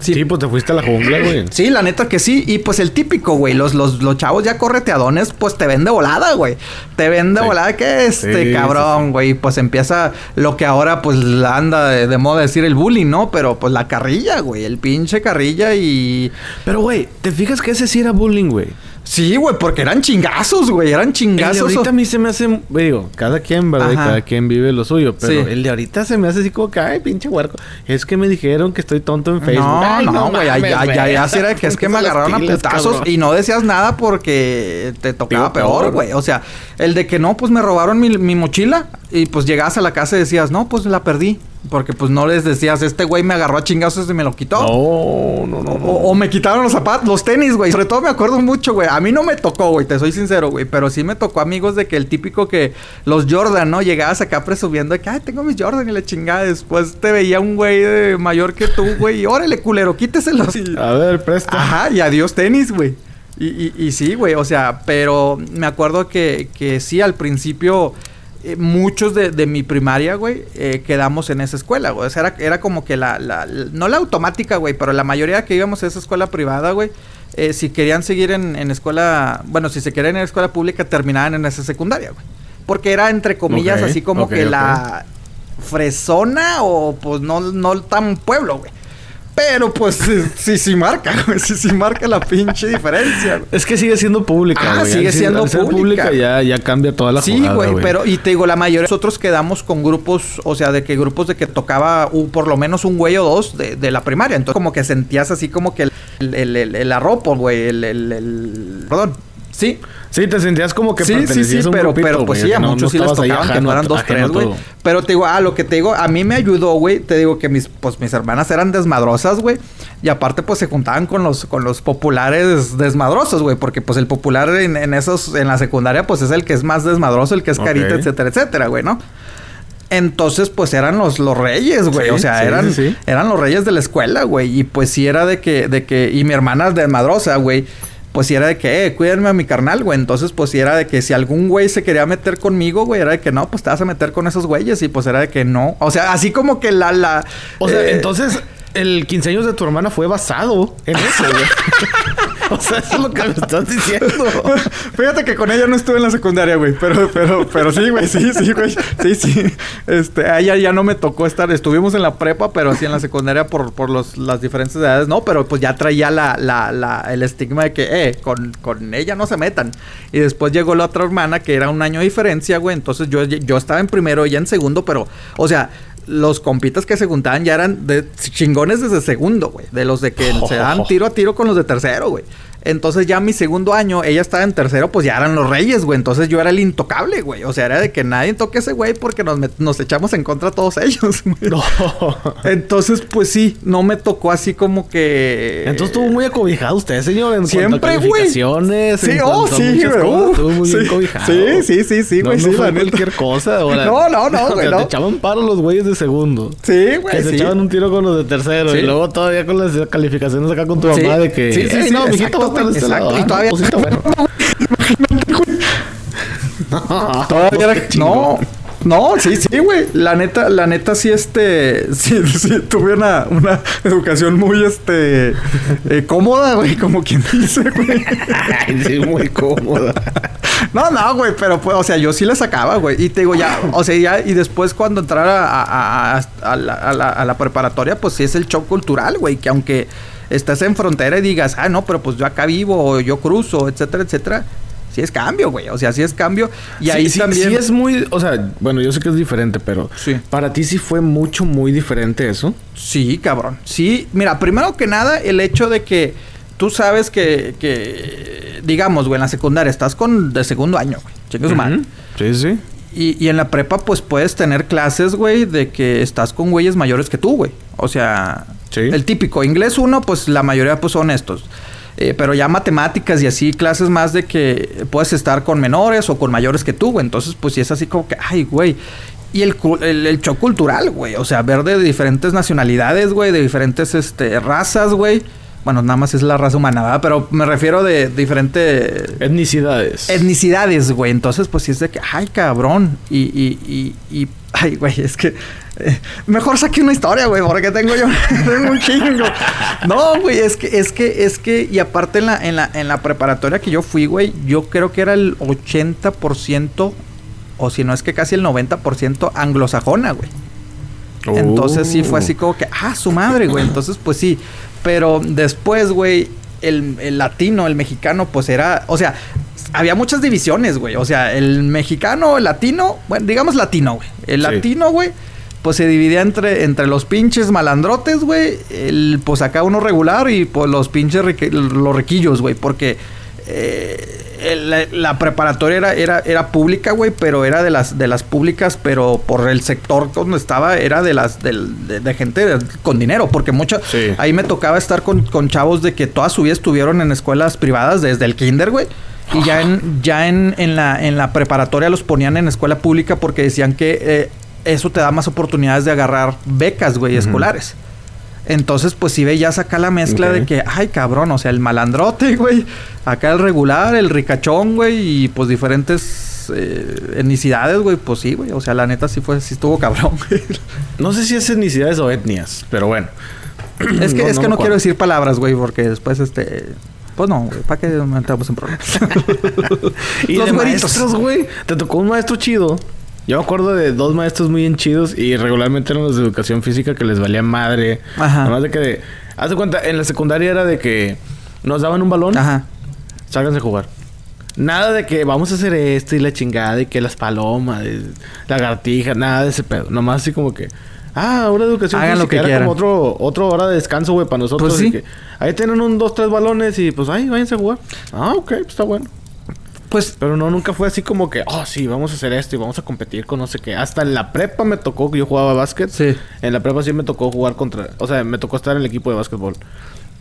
[SPEAKER 2] Sí. pues te fuiste a la jungla, güey.
[SPEAKER 3] Sí, la neta que sí. Y pues el típico, güey. Los, los, los chavos ya correteadones, pues te ven de volada, güey. Te ven de volada que este cabrón, güey. Pues empieza lo que ahora, pues, anda de, de, moda decir el bullying, ¿no? Pero pues la carrilla, güey. El pinche carrilla y.
[SPEAKER 2] Pero, güey, ¿te fijas que ese sí era bullying, güey?
[SPEAKER 3] Sí, güey, porque eran chingazos, güey, eran chingazos. El
[SPEAKER 2] de ahorita a mí se me hace, digo, cada quien, ¿verdad? Cada quien vive lo suyo, pero el de ahorita se me hace así como que, ay, pinche huerco. Es que me dijeron que estoy tonto en Facebook.
[SPEAKER 3] No, no, güey, ya, ya, ya, ya, era que es que me agarraron a putazos y no decías nada porque te tocaba peor, güey. O sea, el de que no, pues me robaron mi, mi mochila y pues llegabas a la casa y decías, no, pues la perdí. Porque pues no les decías, este güey me agarró a chingazos y me lo quitó.
[SPEAKER 2] No, no, no.
[SPEAKER 3] O, me quitaron los zapatos, los tenis, güey. Sobre todo me acuerdo mucho, güey. A mí no me tocó, güey, te soy sincero, güey. Pero sí me tocó amigos de que el típico que los Jordan, ¿no? Llegabas acá presumiendo de que, ay, tengo mis Jordan y la chingada. Después te veía un güey mayor que tú, güey. Y órale, culero, quíteselos.
[SPEAKER 2] A ver, presta.
[SPEAKER 3] Ajá, y adiós tenis, güey. Y, y, y sí, güey, o sea, pero me acuerdo que, que sí, al principio eh, muchos de, mi primaria, güey, eh, quedamos en esa escuela, güey. O sea, era, era como que la, la, no la automática, güey, pero la mayoría que íbamos a esa escuela privada, güey, eh, si querían seguir en, en escuela, bueno, si se querían en escuela pública, terminaban en esa secundaria, güey. Porque era, entre comillas, así como que la fresona o pues no, no tan pueblo, güey. Pero pues sí, sí, marca, güey. Sí, sí marca la pinche diferencia, güey.
[SPEAKER 2] Es que sigue siendo pública,
[SPEAKER 3] Ah,
[SPEAKER 2] güey.
[SPEAKER 3] sigue
[SPEAKER 2] Al ser-
[SPEAKER 3] siendo
[SPEAKER 2] al ser
[SPEAKER 3] pública.
[SPEAKER 2] ya, ya cambia toda la
[SPEAKER 3] Sí,
[SPEAKER 2] jugada,
[SPEAKER 3] güey, pero y te digo, la mayoría nosotros quedamos con grupos, o sea, de que grupos de que tocaba un- por lo menos un güey o dos de, de la primaria. Entonces, como que sentías así como que el, el, el, el arropo, güey, el, el, el- Perdón. Sí,
[SPEAKER 2] Sí, te sentías como que
[SPEAKER 3] sí, sí, sí,
[SPEAKER 2] pertenecías a un
[SPEAKER 3] pero,
[SPEAKER 2] grupito,
[SPEAKER 3] pero pues sí, a
[SPEAKER 2] no-
[SPEAKER 3] muchos
[SPEAKER 2] no
[SPEAKER 3] sí
[SPEAKER 2] ahí
[SPEAKER 3] tocaban que no eran dos, tres, güey. Pero te digo, ah, lo que te digo, a mí me ayudó, güey. Te digo que mis, pues mis hermanas eran desmadrosas, güey. Y aparte, pues se juntaban con los, con los populares desmadrosos, güey. Porque pues el popular en, en esos, en la secundaria, pues es el que es más desmadroso, el que es carita,
[SPEAKER 2] Ok.
[SPEAKER 3] etcétera, etcétera, güey, ¿no? Entonces, pues eran los, los reyes, güey.
[SPEAKER 2] Sí,
[SPEAKER 3] o sea,
[SPEAKER 2] sí,
[SPEAKER 3] eran,
[SPEAKER 2] sí,
[SPEAKER 3] eran los reyes de la escuela, güey. Y pues sí era de que, de que, y mi hermana de madrosa, güey. Pues sí era de que, eh, cuídenme a mi carnal, güey. Entonces, pues sí era de que si algún güey se quería meter conmigo, güey, era de que no, pues te vas a meter con esos güeyes. Y pues era de que no. O sea, así como que la, la.
[SPEAKER 2] O sea,
[SPEAKER 3] eh,
[SPEAKER 2] entonces el 15 años de tu hermana fue basado en eso, güey. o sea, eso es lo que me estás diciendo.
[SPEAKER 3] Fíjate que con ella no estuve en la secundaria, güey. Pero, pero, pero sí, güey, sí, sí, güey. Sí, sí. Este, a ella ya no me tocó estar. Estuvimos en la prepa, pero sí en la secundaria por, por los, las diferencias de edades, no. Pero pues ya traía la, la, la, el estigma de que, eh, con, con ella no se metan. Y después llegó la otra hermana que era un año de diferencia, güey. Entonces yo, yo estaba en primero, ella en segundo, pero, o sea. Los compitas que se juntaban ya eran de chingones desde segundo, güey. De los de que se dan tiro a tiro con los de tercero, güey. Entonces ya mi segundo año, ella estaba en tercero, pues ya eran los reyes, güey. Entonces yo era el intocable, güey. O sea, era de que nadie toque a ese güey porque nos, nos echamos en contra todos ellos, güey.
[SPEAKER 2] No.
[SPEAKER 3] Entonces, pues sí, no me tocó así como que...
[SPEAKER 2] Entonces estuvo muy acobijado usted, señor, en
[SPEAKER 3] Siempre,
[SPEAKER 2] cuanto a
[SPEAKER 3] güey. Sí,
[SPEAKER 2] en
[SPEAKER 3] oh, sí, güey.
[SPEAKER 2] cosas,
[SPEAKER 3] uh,
[SPEAKER 2] Estuvo muy
[SPEAKER 3] sí. Sí, sí, sí, sí, güey.
[SPEAKER 2] no
[SPEAKER 3] sí,
[SPEAKER 2] fue cualquier cosa. Ahora.
[SPEAKER 3] No, no, no,
[SPEAKER 2] O
[SPEAKER 3] güey,
[SPEAKER 2] sea,
[SPEAKER 3] no.
[SPEAKER 2] Te echaban paro los güeyes de segundo.
[SPEAKER 3] Sí, güey,
[SPEAKER 2] Que se echaban un tiro con los de tercero. Y luego todavía con las calificaciones acá con tu mamá de que...
[SPEAKER 3] Sí, sí,
[SPEAKER 2] "Ey,
[SPEAKER 3] sí,
[SPEAKER 2] no, mijito,
[SPEAKER 3] güey,
[SPEAKER 2] este
[SPEAKER 3] exacto. Y
[SPEAKER 2] Ah,
[SPEAKER 3] todavía-
[SPEAKER 2] pues bueno.
[SPEAKER 3] Todavía era-. No, no, sí, sí, güey. La neta, la neta sí, este, sí, sí, tuve una, una educación muy, este, eh, cómoda, güey, como quien dice, güey.
[SPEAKER 2] Sí, muy cómoda.
[SPEAKER 3] No, no, güey, pero pues, o sea, yo sí le sacaba, güey. Y te digo, ya, o sea, ya, y después cuando entrara a, a- a- a la, la- la preparatoria, pues sí es el shock cultural, güey, que aunque estés en frontera y digas, ah, no, pero pues yo acá vivo, o yo cruzo, etcétera, etcétera. Sí es cambio, güey. O sea, sí es cambio. Y
[SPEAKER 2] Sí,
[SPEAKER 3] ahí
[SPEAKER 2] sí,
[SPEAKER 3] también.
[SPEAKER 2] sí es muy... O sea, bueno, yo sé que es diferente, pero...
[SPEAKER 3] Sí.
[SPEAKER 2] Para ti sí fue mucho, muy diferente eso.
[SPEAKER 3] Sí, cabrón. Sí, mira, primero que nada, el hecho de que tú sabes que, que digamos, güey, en la secundaria estás con de segundo año, güey. Chingue su madre.
[SPEAKER 2] Ujú. Sí, sí.
[SPEAKER 3] Y, y en la prepa, pues puedes tener clases, güey, de que estás con güeyes mayores que tú, güey. O sea,
[SPEAKER 2] Sí.
[SPEAKER 3] el típico. Inglés uno, pues la mayoría, pues son estos. Eh, pero ya matemáticas y así, clases más de que puedes estar con menores o con mayores que tú, güey. Entonces, pues sí es así como que, ay, güey. Y el, el, el shock cultural, güey. O sea, ver de diferentes nacionalidades, güey, de diferentes este, razas, güey. Bueno, nada más es la raza humana, ¿verdad? Pero me refiero de diferentes
[SPEAKER 2] Etnicidades.
[SPEAKER 3] etnicidades, güey. Entonces, pues sí es de que, ay, cabrón. Y, y, y, y ay, güey, es que eh, mejor saque una historia, güey, porque tengo yo tengo un chingo. No, güey, es que, es que, es que, y aparte en la, en la, en la preparatoria que yo fui, güey, yo creo que era el 80%, o si no es que casi el 90% anglosajona, güey. Entonces sí fue así
[SPEAKER 2] Oh.
[SPEAKER 3] como que, ah, su madre, güey. Entonces, pues sí. Pero después, güey, el, el latino, el mexicano, pues era, o sea, había muchas divisiones, güey. O sea, el mexicano, el latino, bueno, digamos latino, güey. El
[SPEAKER 2] Sí.
[SPEAKER 3] latino, güey, pues se dividía entre, entre los pinches malandrotes, güey. El, pues acá uno regular y pues los pinches rique- los riquillos, güey. Porque eh, la, la preparatoria era, era, era pública, güey, pero era de las, de las públicas, pero por el sector donde estaba, era de las del- de, de gente con dinero, porque mucho,
[SPEAKER 2] Sí.
[SPEAKER 3] ahí me tocaba estar con, con chavos de que toda su vida estuvieron en escuelas privadas desde el kinder, güey. Y ya en, ya en, en la, en la preparatoria los ponían en escuela pública porque decían que eh, eso te da más oportunidades de agarrar becas, güey, escolares. Entonces, pues si veías acá la mezcla de que, ay, cabrón, o sea, el malandrote, güey. Acá el regular, el ricachón, güey. Y pues diferentes eh, etnicidades, güey. Pues sí, güey. O sea, la neta sí fue, sí estuvo cabrón, güey.
[SPEAKER 2] No sé si es etnicidades o etnias, pero bueno.
[SPEAKER 3] es que
[SPEAKER 2] No,
[SPEAKER 3] es
[SPEAKER 2] no
[SPEAKER 3] que no quiero decir palabras, güey, porque después, este... Pues no, güey, ¿para qué no entramos en problemas?
[SPEAKER 2] y
[SPEAKER 3] Los
[SPEAKER 2] de maestros, güey. Te tocó un maestro chido. Yo me acuerdo de dos maestros muy bien chidos y regularmente eran los de educación física que les valía madre.
[SPEAKER 3] Ajá.
[SPEAKER 2] Además de que, haz de cuenta, en la secundaria era de que nos daban un balón,
[SPEAKER 3] Ajá.
[SPEAKER 2] sálganse a jugar. Nada de que vamos a hacer esto y la chingada y que las palomas, lagartijas, nada de ese pedo. Nomás así como que, ah, ahora educación
[SPEAKER 3] Hagan lo
[SPEAKER 2] física.
[SPEAKER 3] que
[SPEAKER 2] era
[SPEAKER 3] quieran.
[SPEAKER 2] como otro, otro hora de descanso, güey, para nosotros.
[SPEAKER 3] Pues
[SPEAKER 2] de
[SPEAKER 3] sí.
[SPEAKER 2] que, ahí tienen un, dos, tres balones y pues, ahí, váyanse a jugar. Ah, ok, pues está bueno.
[SPEAKER 3] Pues
[SPEAKER 2] Pero no, nunca fue así como que, oh, sí, vamos a hacer esto y vamos a competir con no sé qué. Hasta en la prepa me tocó, yo jugaba básquet.
[SPEAKER 3] Sí.
[SPEAKER 2] En la prepa sí me tocó jugar contra, o sea, me tocó estar en el equipo de básquetbol.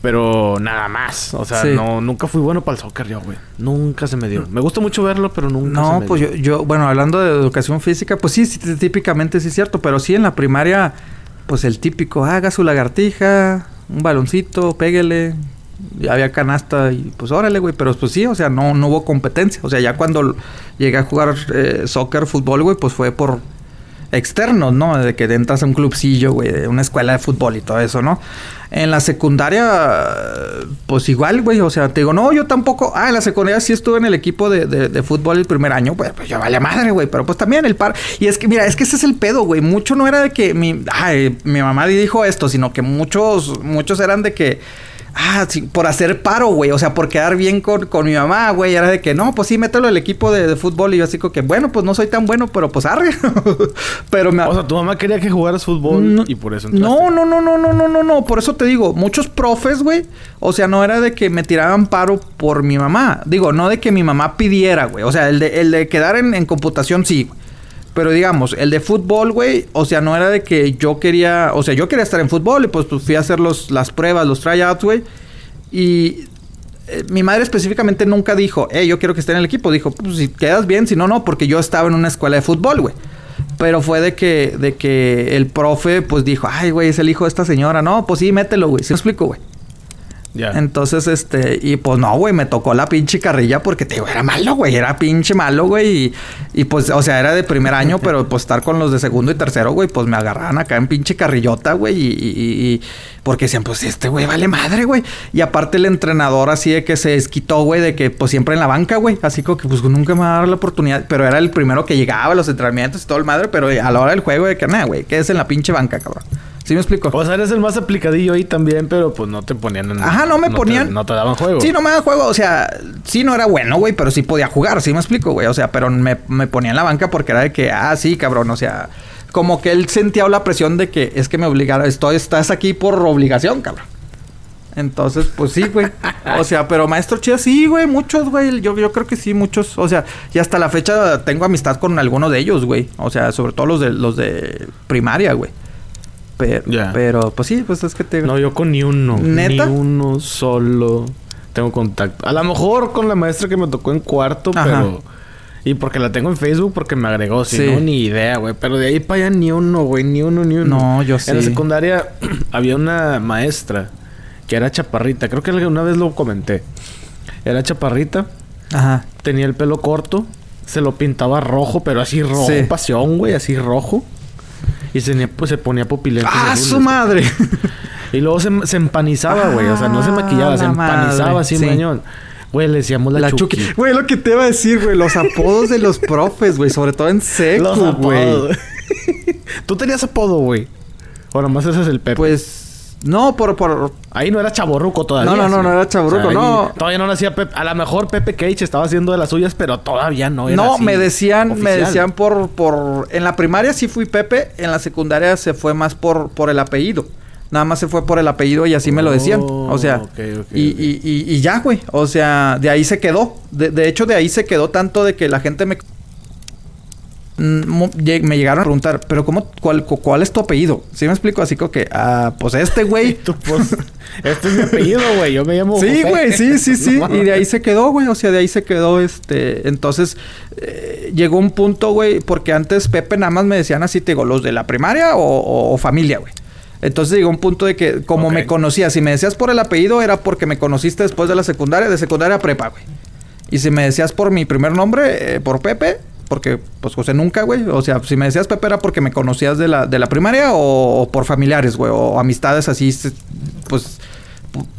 [SPEAKER 2] Pero nada más. O sea,
[SPEAKER 3] Sí.
[SPEAKER 2] no, nunca fui bueno para el soccer yo, güey. Nunca se me dio. Me gusta mucho verlo, pero nunca se
[SPEAKER 3] No,
[SPEAKER 2] me
[SPEAKER 3] pues yo, yo, bueno, hablando de educación física, pues sí, sí, típicamente sí es cierto, pero sí en la primaria, pues el típico, haga su lagartija, un baloncito, péguele, y había canasta y pues órale, güey, pero pues sí, o sea, no, no hubo competencia, o sea, ya cuando llegué a jugar eh, soccer, fútbol, güey, pues fue por externos, ¿no? De que entras a un clubcillo, güey, de una escuela de fútbol y todo eso, ¿no? En la secundaria, pues igual, güey, o sea, te digo, no, yo tampoco. Ah, en la secundaria sí estuve en el equipo de, de- fútbol el primer año, pues, pues yo vale madre, güey, pero pues también el par. Y es que, mira, es que ese es el pedo, güey. Mucho no era de que mi, ay, mi mamá dijo esto, sino que muchos, muchos eran de que. Ah, sí, por hacer paro, güey. O sea, por quedar bien con, con mi mamá, güey. Era de que, no, pues sí, mételo al equipo de, de fútbol. Y yo así como que, bueno, pues no soy tan bueno, pero pues arre. pero me...
[SPEAKER 2] O sea, tu mamá quería que jugaras fútbol
[SPEAKER 3] No,
[SPEAKER 2] y por eso entraste.
[SPEAKER 3] No, no, no, no, no, no, no, no. Por eso te digo, muchos profes, güey. O sea, no era de que me tiraban paro por mi mamá. Digo, no de que mi mamá pidiera, güey. O sea, el de, el de quedar en, en computación, sí. güey. Pero digamos, el de fútbol, güey, o sea, no era de que yo quería, o sea, yo quería estar en fútbol y pues, fui a hacer los, las pruebas, los tryouts, güey. Y eh, mi madre específicamente nunca dijo, eh, yo quiero que esté en el equipo. Dijo, pues si quedas bien, si no, no, porque yo estaba en una escuela de fútbol, güey. Pero fue de que, de que el profe, pues dijo, ay, güey, es el hijo de esta señora. No, pues sí, mételo, güey. ¿Sí me explico, güey? Entonces, este, y pues no, güey, me tocó la pinche carrilla porque te digo, era malo, güey, era pinche malo, güey. Y, y, pues, o sea, era de primer año, pero pues estar con los de segundo y tercero, güey, pues me agarraban acá en pinche carrillota, güey. Y, y- y- porque decían, pues este güey vale madre, güey. Y aparte el entrenador así de que se desquitó, güey, de que pues siempre en la banca, güey. Así como que pues nunca me va a dar la oportunidad. Pero era el primero que llegaba a los entrenamientos y todo el madre, pero a la hora del juego, de que nada, güey, quédese en la pinche banca, cabrón. ¿Sí me explico?
[SPEAKER 2] O sea, eres el más aplicadillo ahí también, pero pues no te ponían en...
[SPEAKER 3] Ajá, no me ponían-
[SPEAKER 2] no te daban juego.
[SPEAKER 3] Sí, no me da juego. O sea, sí no era bueno, güey, pero sí podía jugar. Sí me explico, güey. O sea, pero me, me ponía en la banca porque era de que, ah, sí, cabrón. O sea, como que él sentía la presión de que es que me obligaron. Estoy, estás aquí por obligación, cabrón. Entonces, pues sí, güey. O sea, pero maestro chido, sí, güey, muchos, güey. Yo, yo creo que sí, muchos. O sea, y hasta la fecha tengo amistad con algunos de ellos, güey. O sea, sobre todo los de los de primaria, güey. Pero, pero, pues sí, pues es que te.
[SPEAKER 2] No, yo con ni uno.
[SPEAKER 3] ¿Neta?
[SPEAKER 2] Ni uno solo tengo contacto. A lo mejor con la maestra que me tocó en cuarto,
[SPEAKER 3] Ajá.
[SPEAKER 2] pero... Y porque la tengo en Facebook porque me agregó. Si
[SPEAKER 3] Sí.
[SPEAKER 2] no, ni idea, güey. Pero de ahí para allá ni uno, güey. Ni uno, ni uno.
[SPEAKER 3] No, yo
[SPEAKER 2] En la secundaria había una maestra que era chaparrita. Creo que alguna vez lo comenté. Era chaparrita.
[SPEAKER 3] Ajá.
[SPEAKER 2] Tenía el pelo corto. Se lo pintaba rojo, pero así rojo.
[SPEAKER 3] Sí.
[SPEAKER 2] Pasión, güey. Así rojo. Y se, pues, se ponía pupilentes
[SPEAKER 3] ¡Ah, su madre!
[SPEAKER 2] Y luego se, se empanizaba, güey. O sea, no se
[SPEAKER 3] Ah,
[SPEAKER 2] maquillaba, se empanizaba así,
[SPEAKER 3] Sí.
[SPEAKER 2] mañón. Güey, le decíamos la,
[SPEAKER 3] La. Güey, lo que te iba a decir, güey. Los apodos de los profes, güey. Sobre todo en seco, güey.
[SPEAKER 2] Tú tenías apodo, güey. O nomás ese es el Pepe.
[SPEAKER 3] Pues... No, por... por...
[SPEAKER 2] Ahí no era chaborruco todavía.
[SPEAKER 3] No, no, no, no era chavorruco,
[SPEAKER 2] ahí
[SPEAKER 3] no.
[SPEAKER 2] Todavía no nacía Pepe. A lo mejor Pepe Cage estaba haciendo de las suyas, pero todavía no era
[SPEAKER 3] No,
[SPEAKER 2] así
[SPEAKER 3] me decían, me decían por, por... En la primaria sí fui Pepe. En la secundaria se fue más por, por el apellido. Nada más se fue por el apellido y así me lo decían.
[SPEAKER 2] Oh,
[SPEAKER 3] O sea, y, y, y, y ya, güey. O sea, de ahí se quedó. De, de hecho, de ahí se quedó tanto de que la gente me... Mm, Me llegaron a preguntar, pero ¿cómo, cuál, cu- cuál es tu apellido? ¿Sí me explico? Así como que, ah, pues este, güey.
[SPEAKER 2] Pues, este es mi apellido, güey. Yo me llamo
[SPEAKER 3] Sí, güey, sí, sí, sí. Y de ahí se quedó, güey. O sea, de ahí se quedó, este. Entonces, eh, llegó un punto, güey, porque antes Pepe nada más me decían así, te digo, los de la primaria o, o- o familia, güey. Entonces llegó un punto de que, como me conocías, si me decías por el apellido, era porque me conociste después de la secundaria, de secundaria a prepa, güey. Y si me decías por mi primer nombre, eh, por Pepe, porque, pues, José nunca, güey. O sea, si me decías Pepe era porque me conocías de la, de la primaria o, o por familiares, güey, o amistades así, pues,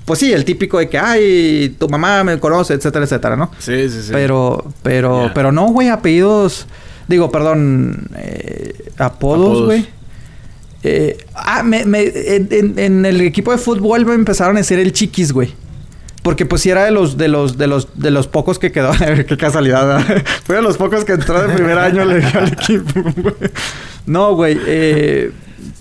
[SPEAKER 3] pues sí, el típico de que, ay, tu mamá me conoce, etcétera, etcétera, ¿no?
[SPEAKER 2] Sí, sí, sí.
[SPEAKER 3] Pero, pero, pero no, güey, apellidos. Digo, perdón, eh, apodos, güey. Eh, ah, me, me- en, en- en el equipo de fútbol me empezaron a decir el chiquis, güey. Porque pues sí era de los, de los, de los, de los pocos que quedó. Qué casualidad, ¿verdad? Fue de los pocos que entró de primer año al, al equipo, güey. No, güey. eh,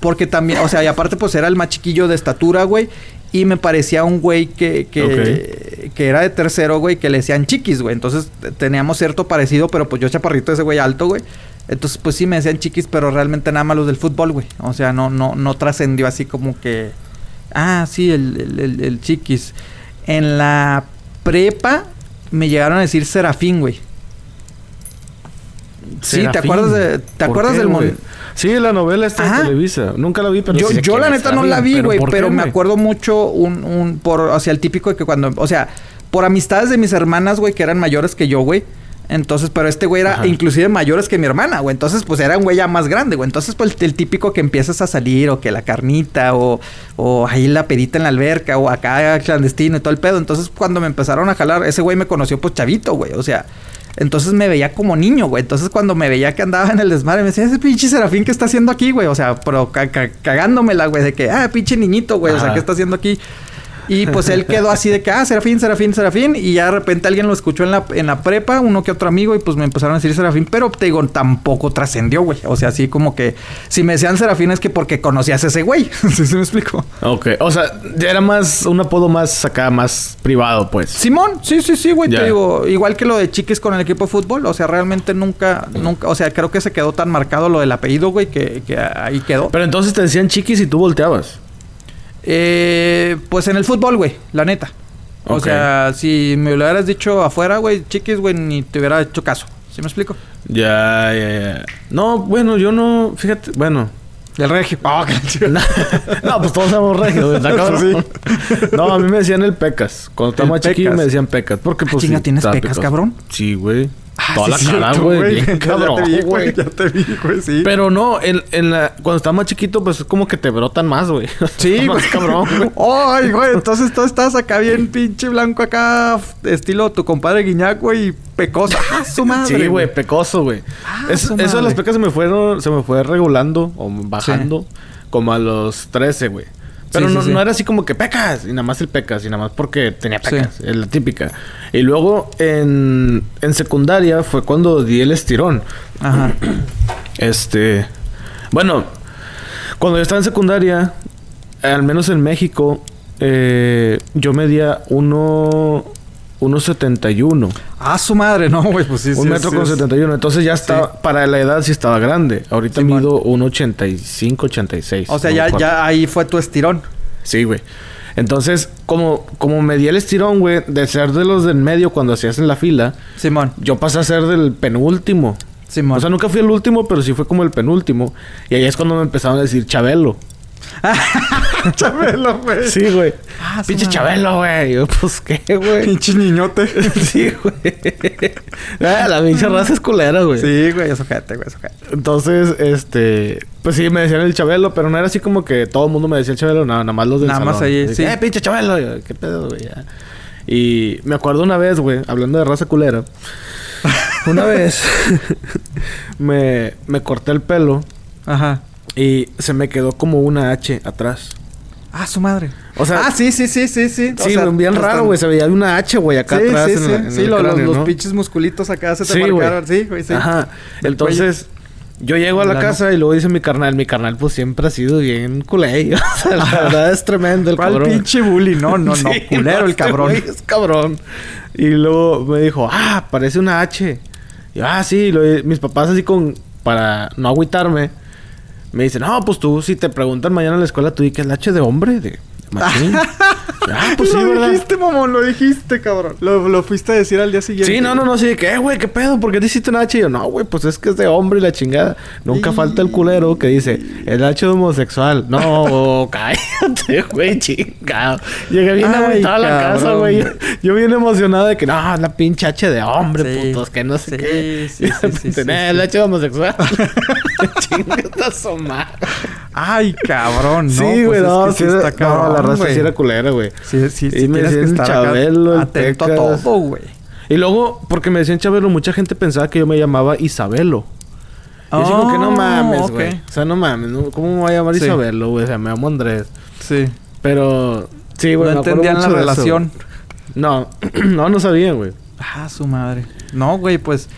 [SPEAKER 3] porque también, o sea, y aparte, pues era el más chiquillo de estatura, güey. Y me parecía un güey que, que, que era de tercero, güey, que le decían chiquis, güey. Entonces teníamos cierto parecido, pero pues yo chaparrito, ese güey alto, güey. Entonces, pues sí me decían chiquis, pero realmente nada más los del fútbol, güey. O sea, no, no, no trascendió así como que. Ah, sí, el, el, el- el chiquis. En la prepa me llegaron a decir Serafín, güey. Sí, ¿te acuerdas de- te
[SPEAKER 2] ¿Por
[SPEAKER 3] acuerdas
[SPEAKER 2] qué,
[SPEAKER 3] del mon-?
[SPEAKER 2] Sí, la novela esta
[SPEAKER 3] Ajá.
[SPEAKER 2] de Televisa. Nunca la vi, pero
[SPEAKER 3] yo,
[SPEAKER 2] sí
[SPEAKER 3] yo la neta no la vi, güey,
[SPEAKER 2] ¿por
[SPEAKER 3] pero me acuerdo mucho un, un por, o sea, el típico de que cuando, o sea, por amistades de mis hermanas, güey, que eran mayores que yo, güey. Entonces, pero este güey era
[SPEAKER 2] Ajá.
[SPEAKER 3] inclusive mayores que mi hermana, güey. Entonces, pues era un güey ya más grande, güey. Entonces, pues el, típico que empiezas a salir, o que la carnita, o, o ahí la pedita en la alberca, o acá clandestino y todo el pedo. Entonces, cuando me empezaron a jalar, ese güey me conoció, pues chavito, güey. O sea, entonces me veía como niño, güey. Entonces, cuando me veía que andaba en el desmadre, me decía, ese pinche serafín que está haciendo aquí, güey. O sea, pero ca- ca- cagándomela, güey, de que, ah, pinche niñito, güey. O sea. ¿qué está haciendo aquí? Y pues él quedó así de que, ah, Serafín, Serafín, Serafín. Y ya de repente alguien lo escuchó en la, en la prepa, uno que otro amigo, y pues me empezaron a decir Serafín. Pero te digo, tampoco trascendió, güey. O sea, así como que si me decían Serafín es que porque conocías a ese güey. ¿Sí, sí me explico?
[SPEAKER 2] Ok, o sea, ya era más un apodo más acá, más privado, pues.
[SPEAKER 3] Simón, sí, sí, sí, güey. Te digo, igual que lo de Chiquis con el equipo de fútbol. O sea, realmente nunca, nunca, o sea, creo que se quedó tan marcado lo del apellido, güey, que, que ahí quedó.
[SPEAKER 2] Pero entonces te decían chiquis y tú volteabas.
[SPEAKER 3] Eh, pues en el fútbol, güey, la neta. O sea, si me lo hubieras dicho afuera, güey, chiquis, güey, ni te hubiera hecho caso. ¿Sí me explico?
[SPEAKER 2] Ya, ya, ya. No, bueno, yo no, fíjate, bueno.
[SPEAKER 3] El regio. Qué chido.
[SPEAKER 2] no, pues todos somos regios, güey, ¿está cabrón? No, a mí me decían el pecas. Cuando estaba
[SPEAKER 3] El
[SPEAKER 2] más chiquillo me decían pecas. Porque
[SPEAKER 3] Ah,
[SPEAKER 2] pues.
[SPEAKER 3] chinga,
[SPEAKER 2] sí,
[SPEAKER 3] ¿tienes pecas, cabrón?
[SPEAKER 2] Sí, güey.
[SPEAKER 3] Ah,
[SPEAKER 2] Toda
[SPEAKER 3] sí,
[SPEAKER 2] la cara, güey. bien cabrón,
[SPEAKER 3] ya te vi, güey. Ya te vi, güey, sí.
[SPEAKER 2] Pero no, en, en la, cuando estaba más chiquito, pues es como que te brotan más, güey.
[SPEAKER 3] Sí,
[SPEAKER 2] más cabrón, güey.
[SPEAKER 3] Ay, güey, entonces tú estás acá bien pinche blanco acá, estilo tu compadre Guiñac, güey, y pecosa. Ah, su madre.
[SPEAKER 2] Sí, güey, pecoso, güey.
[SPEAKER 3] Ah,
[SPEAKER 2] Es- eso de las pecas se me fueron, se me fue regulando o bajando como a los 13, güey. Pero
[SPEAKER 3] Sí,
[SPEAKER 2] no,
[SPEAKER 3] sí.
[SPEAKER 2] no era así como que pecas, y nada más el pecas, y nada más porque tenía pecas, es la típica. Y luego en, en secundaria fue cuando di el estirón.
[SPEAKER 3] Ajá.
[SPEAKER 2] Este. Bueno, cuando yo estaba en secundaria, al menos en México, eh, yo medía uno. 1.71.
[SPEAKER 3] Ah, su madre, no, güey, pues sí, sí.
[SPEAKER 2] un metro
[SPEAKER 3] sí,
[SPEAKER 2] con
[SPEAKER 3] sí.
[SPEAKER 2] 71. Entonces ya estaba, para la edad sí estaba grande. Ahorita mido 1.85, 86.
[SPEAKER 3] O sea,
[SPEAKER 2] no
[SPEAKER 3] ya, ya ahí fue tu estirón.
[SPEAKER 2] Sí, güey. Entonces, como, como me di el estirón, güey, de ser de los del medio cuando hacías en la fila,
[SPEAKER 3] Simón,
[SPEAKER 2] yo pasé a ser del penúltimo.
[SPEAKER 3] Simón.
[SPEAKER 2] O sea, nunca fui el último, pero sí fue como el penúltimo. Y ahí es cuando me empezaron a decir Chabelo.
[SPEAKER 3] Chabelo, güey.
[SPEAKER 2] Sí, güey.
[SPEAKER 3] Ah,
[SPEAKER 2] Pinche. Chabelo, güey. Yo, pues, ¿qué, güey?
[SPEAKER 3] Pinche niñote.
[SPEAKER 2] sí, güey. Ah, la pinche raza es culera, güey.
[SPEAKER 3] Sí, güey, eso gente, güey, eso gente.
[SPEAKER 2] Entonces, este... Pues sí, me decían el Chabelo, pero no era así como que todo el mundo me decía el Chabelo. No, nada más los del
[SPEAKER 3] Nada más ahí,
[SPEAKER 2] Así
[SPEAKER 3] sí.
[SPEAKER 2] que, Eh, pinche Chabelo. Yo, ¿Qué pedo, güey? Ya. Y me acuerdo una vez, güey, hablando de raza culera. una vez me, me corté el pelo
[SPEAKER 3] Ajá.
[SPEAKER 2] Y se me quedó como una H atrás.
[SPEAKER 3] Ah, su madre.
[SPEAKER 2] O sea-
[SPEAKER 3] ah, sí, sí, sí, sí, sí. O
[SPEAKER 2] Sí,
[SPEAKER 3] sea,
[SPEAKER 2] bien raro, güey. Se veía una H, güey, acá
[SPEAKER 3] Sí,
[SPEAKER 2] atrás.
[SPEAKER 3] sí,
[SPEAKER 2] en
[SPEAKER 3] sí.
[SPEAKER 2] la- en
[SPEAKER 3] sí,
[SPEAKER 2] el
[SPEAKER 3] lo- los,
[SPEAKER 2] cráneo,
[SPEAKER 3] los
[SPEAKER 2] ¿no?
[SPEAKER 3] pinches musculitos acá se te
[SPEAKER 2] Sí,
[SPEAKER 3] marcaron. Sí, güey, sí.
[SPEAKER 2] Ajá.
[SPEAKER 3] Del
[SPEAKER 2] Entonces, yo llego a la
[SPEAKER 3] La
[SPEAKER 2] casa y luego dice mi carnal. Mi carnal, pues siempre ha sido bien culé. O sea, la verdad es tremendo el
[SPEAKER 3] ¿Cuál
[SPEAKER 2] cabrón.
[SPEAKER 3] pinche bully? No, no, no. Culero
[SPEAKER 2] no,
[SPEAKER 3] el
[SPEAKER 2] este
[SPEAKER 3] cabrón.
[SPEAKER 2] es cabrón. Y luego me dijo, ah, parece una H. Y yo, ah, sí. Y luego mis papás así con... Para no agüitarme. Me dicen, no, pues tú, si te preguntan mañana en la escuela, tú di que es la H de hombre, de machín. ah, pues sí,
[SPEAKER 3] lo
[SPEAKER 2] ¿verdad?
[SPEAKER 3] dijiste, mamón, lo dijiste, cabrón. Lo, lo fuiste a decir al día siguiente.
[SPEAKER 2] Sí, no, no, no, sí, de que, eh, güey, ¿qué pedo? ¿Por qué te hiciste H? Y yo, no, güey, pues es que es de hombre y la chingada. Nunca falta el culero que dice, el H de homosexual. No, cállate, güey, chingado. Llegué bien agüitado a la casa, güey. Yo, yo bien emocionado de que, no, es la pinche H de hombre,
[SPEAKER 3] Sí.
[SPEAKER 2] putos, que no sé
[SPEAKER 3] Sí,
[SPEAKER 2] qué.
[SPEAKER 3] sí, sí, sí,
[SPEAKER 2] repente,
[SPEAKER 3] sí,
[SPEAKER 2] "Nah,
[SPEAKER 3] sí.
[SPEAKER 2] el H de homosexual. Chingada su madre.
[SPEAKER 3] Ay, cabrón, ¿no?
[SPEAKER 2] Sí,
[SPEAKER 3] Pues
[SPEAKER 2] güey,
[SPEAKER 3] es
[SPEAKER 2] no,
[SPEAKER 3] que
[SPEAKER 2] sí,
[SPEAKER 3] está
[SPEAKER 2] era- no,
[SPEAKER 3] cabrón,
[SPEAKER 2] la raza sí era culera, güey.
[SPEAKER 3] Sí, sí, sí.
[SPEAKER 2] Y me decían Chabelo, el
[SPEAKER 3] atento a todo, güey.
[SPEAKER 2] Y luego, porque me decían Chabelo, mucha gente pensaba que yo me llamaba Isabelo. Y así como que no
[SPEAKER 3] Oh,
[SPEAKER 2] mames, güey. O sea, no mames. ¿no? ¿Cómo me voy a llamar
[SPEAKER 3] Sí.
[SPEAKER 2] Isabelo, güey? O sea, me llamo Andrés.
[SPEAKER 3] Sí.
[SPEAKER 2] Pero... Sí, güey.
[SPEAKER 3] no entendían la
[SPEAKER 2] eso,
[SPEAKER 3] relación.
[SPEAKER 2] No. no, no sabían, güey.
[SPEAKER 3] Ah, su madre. No, güey, pues.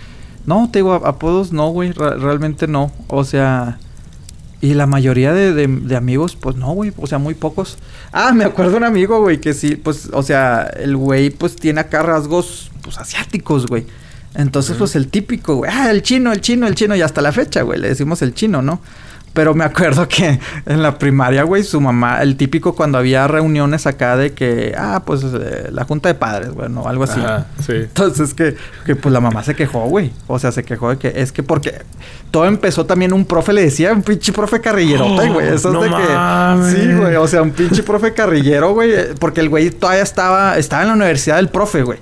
[SPEAKER 3] No, te digo, apodos no, güey. re- realmente no. O sea. Y la mayoría de, de- de amigos, pues no, güey. O sea, muy pocos. Ah, me acuerdo un amigo, güey, que sí, pues, o sea, el güey, pues tiene acá rasgos, pues, asiáticos, güey. Entonces, pues el típico, güey. Ah, el chino, el chino, el chino. Y hasta la fecha, güey, le decimos el chino, ¿no? Pero me acuerdo que en la primaria, güey, su mamá, el típico cuando había reuniones acá de que, ah, pues eh, la junta de padres, güey, o algo así.
[SPEAKER 2] Ajá, sí.
[SPEAKER 3] Entonces que, que pues la mamá se quejó, güey. O sea, se quejó de que es que porque todo empezó también un profe le decía, un pinche profe carrillerote, güey. Eso
[SPEAKER 2] no
[SPEAKER 3] es de
[SPEAKER 2] mames.
[SPEAKER 3] que. Sí, güey. O sea, un pinche profe carrillero, güey. eh, Porque el güey todavía estaba, estaba en la universidad del profe, güey.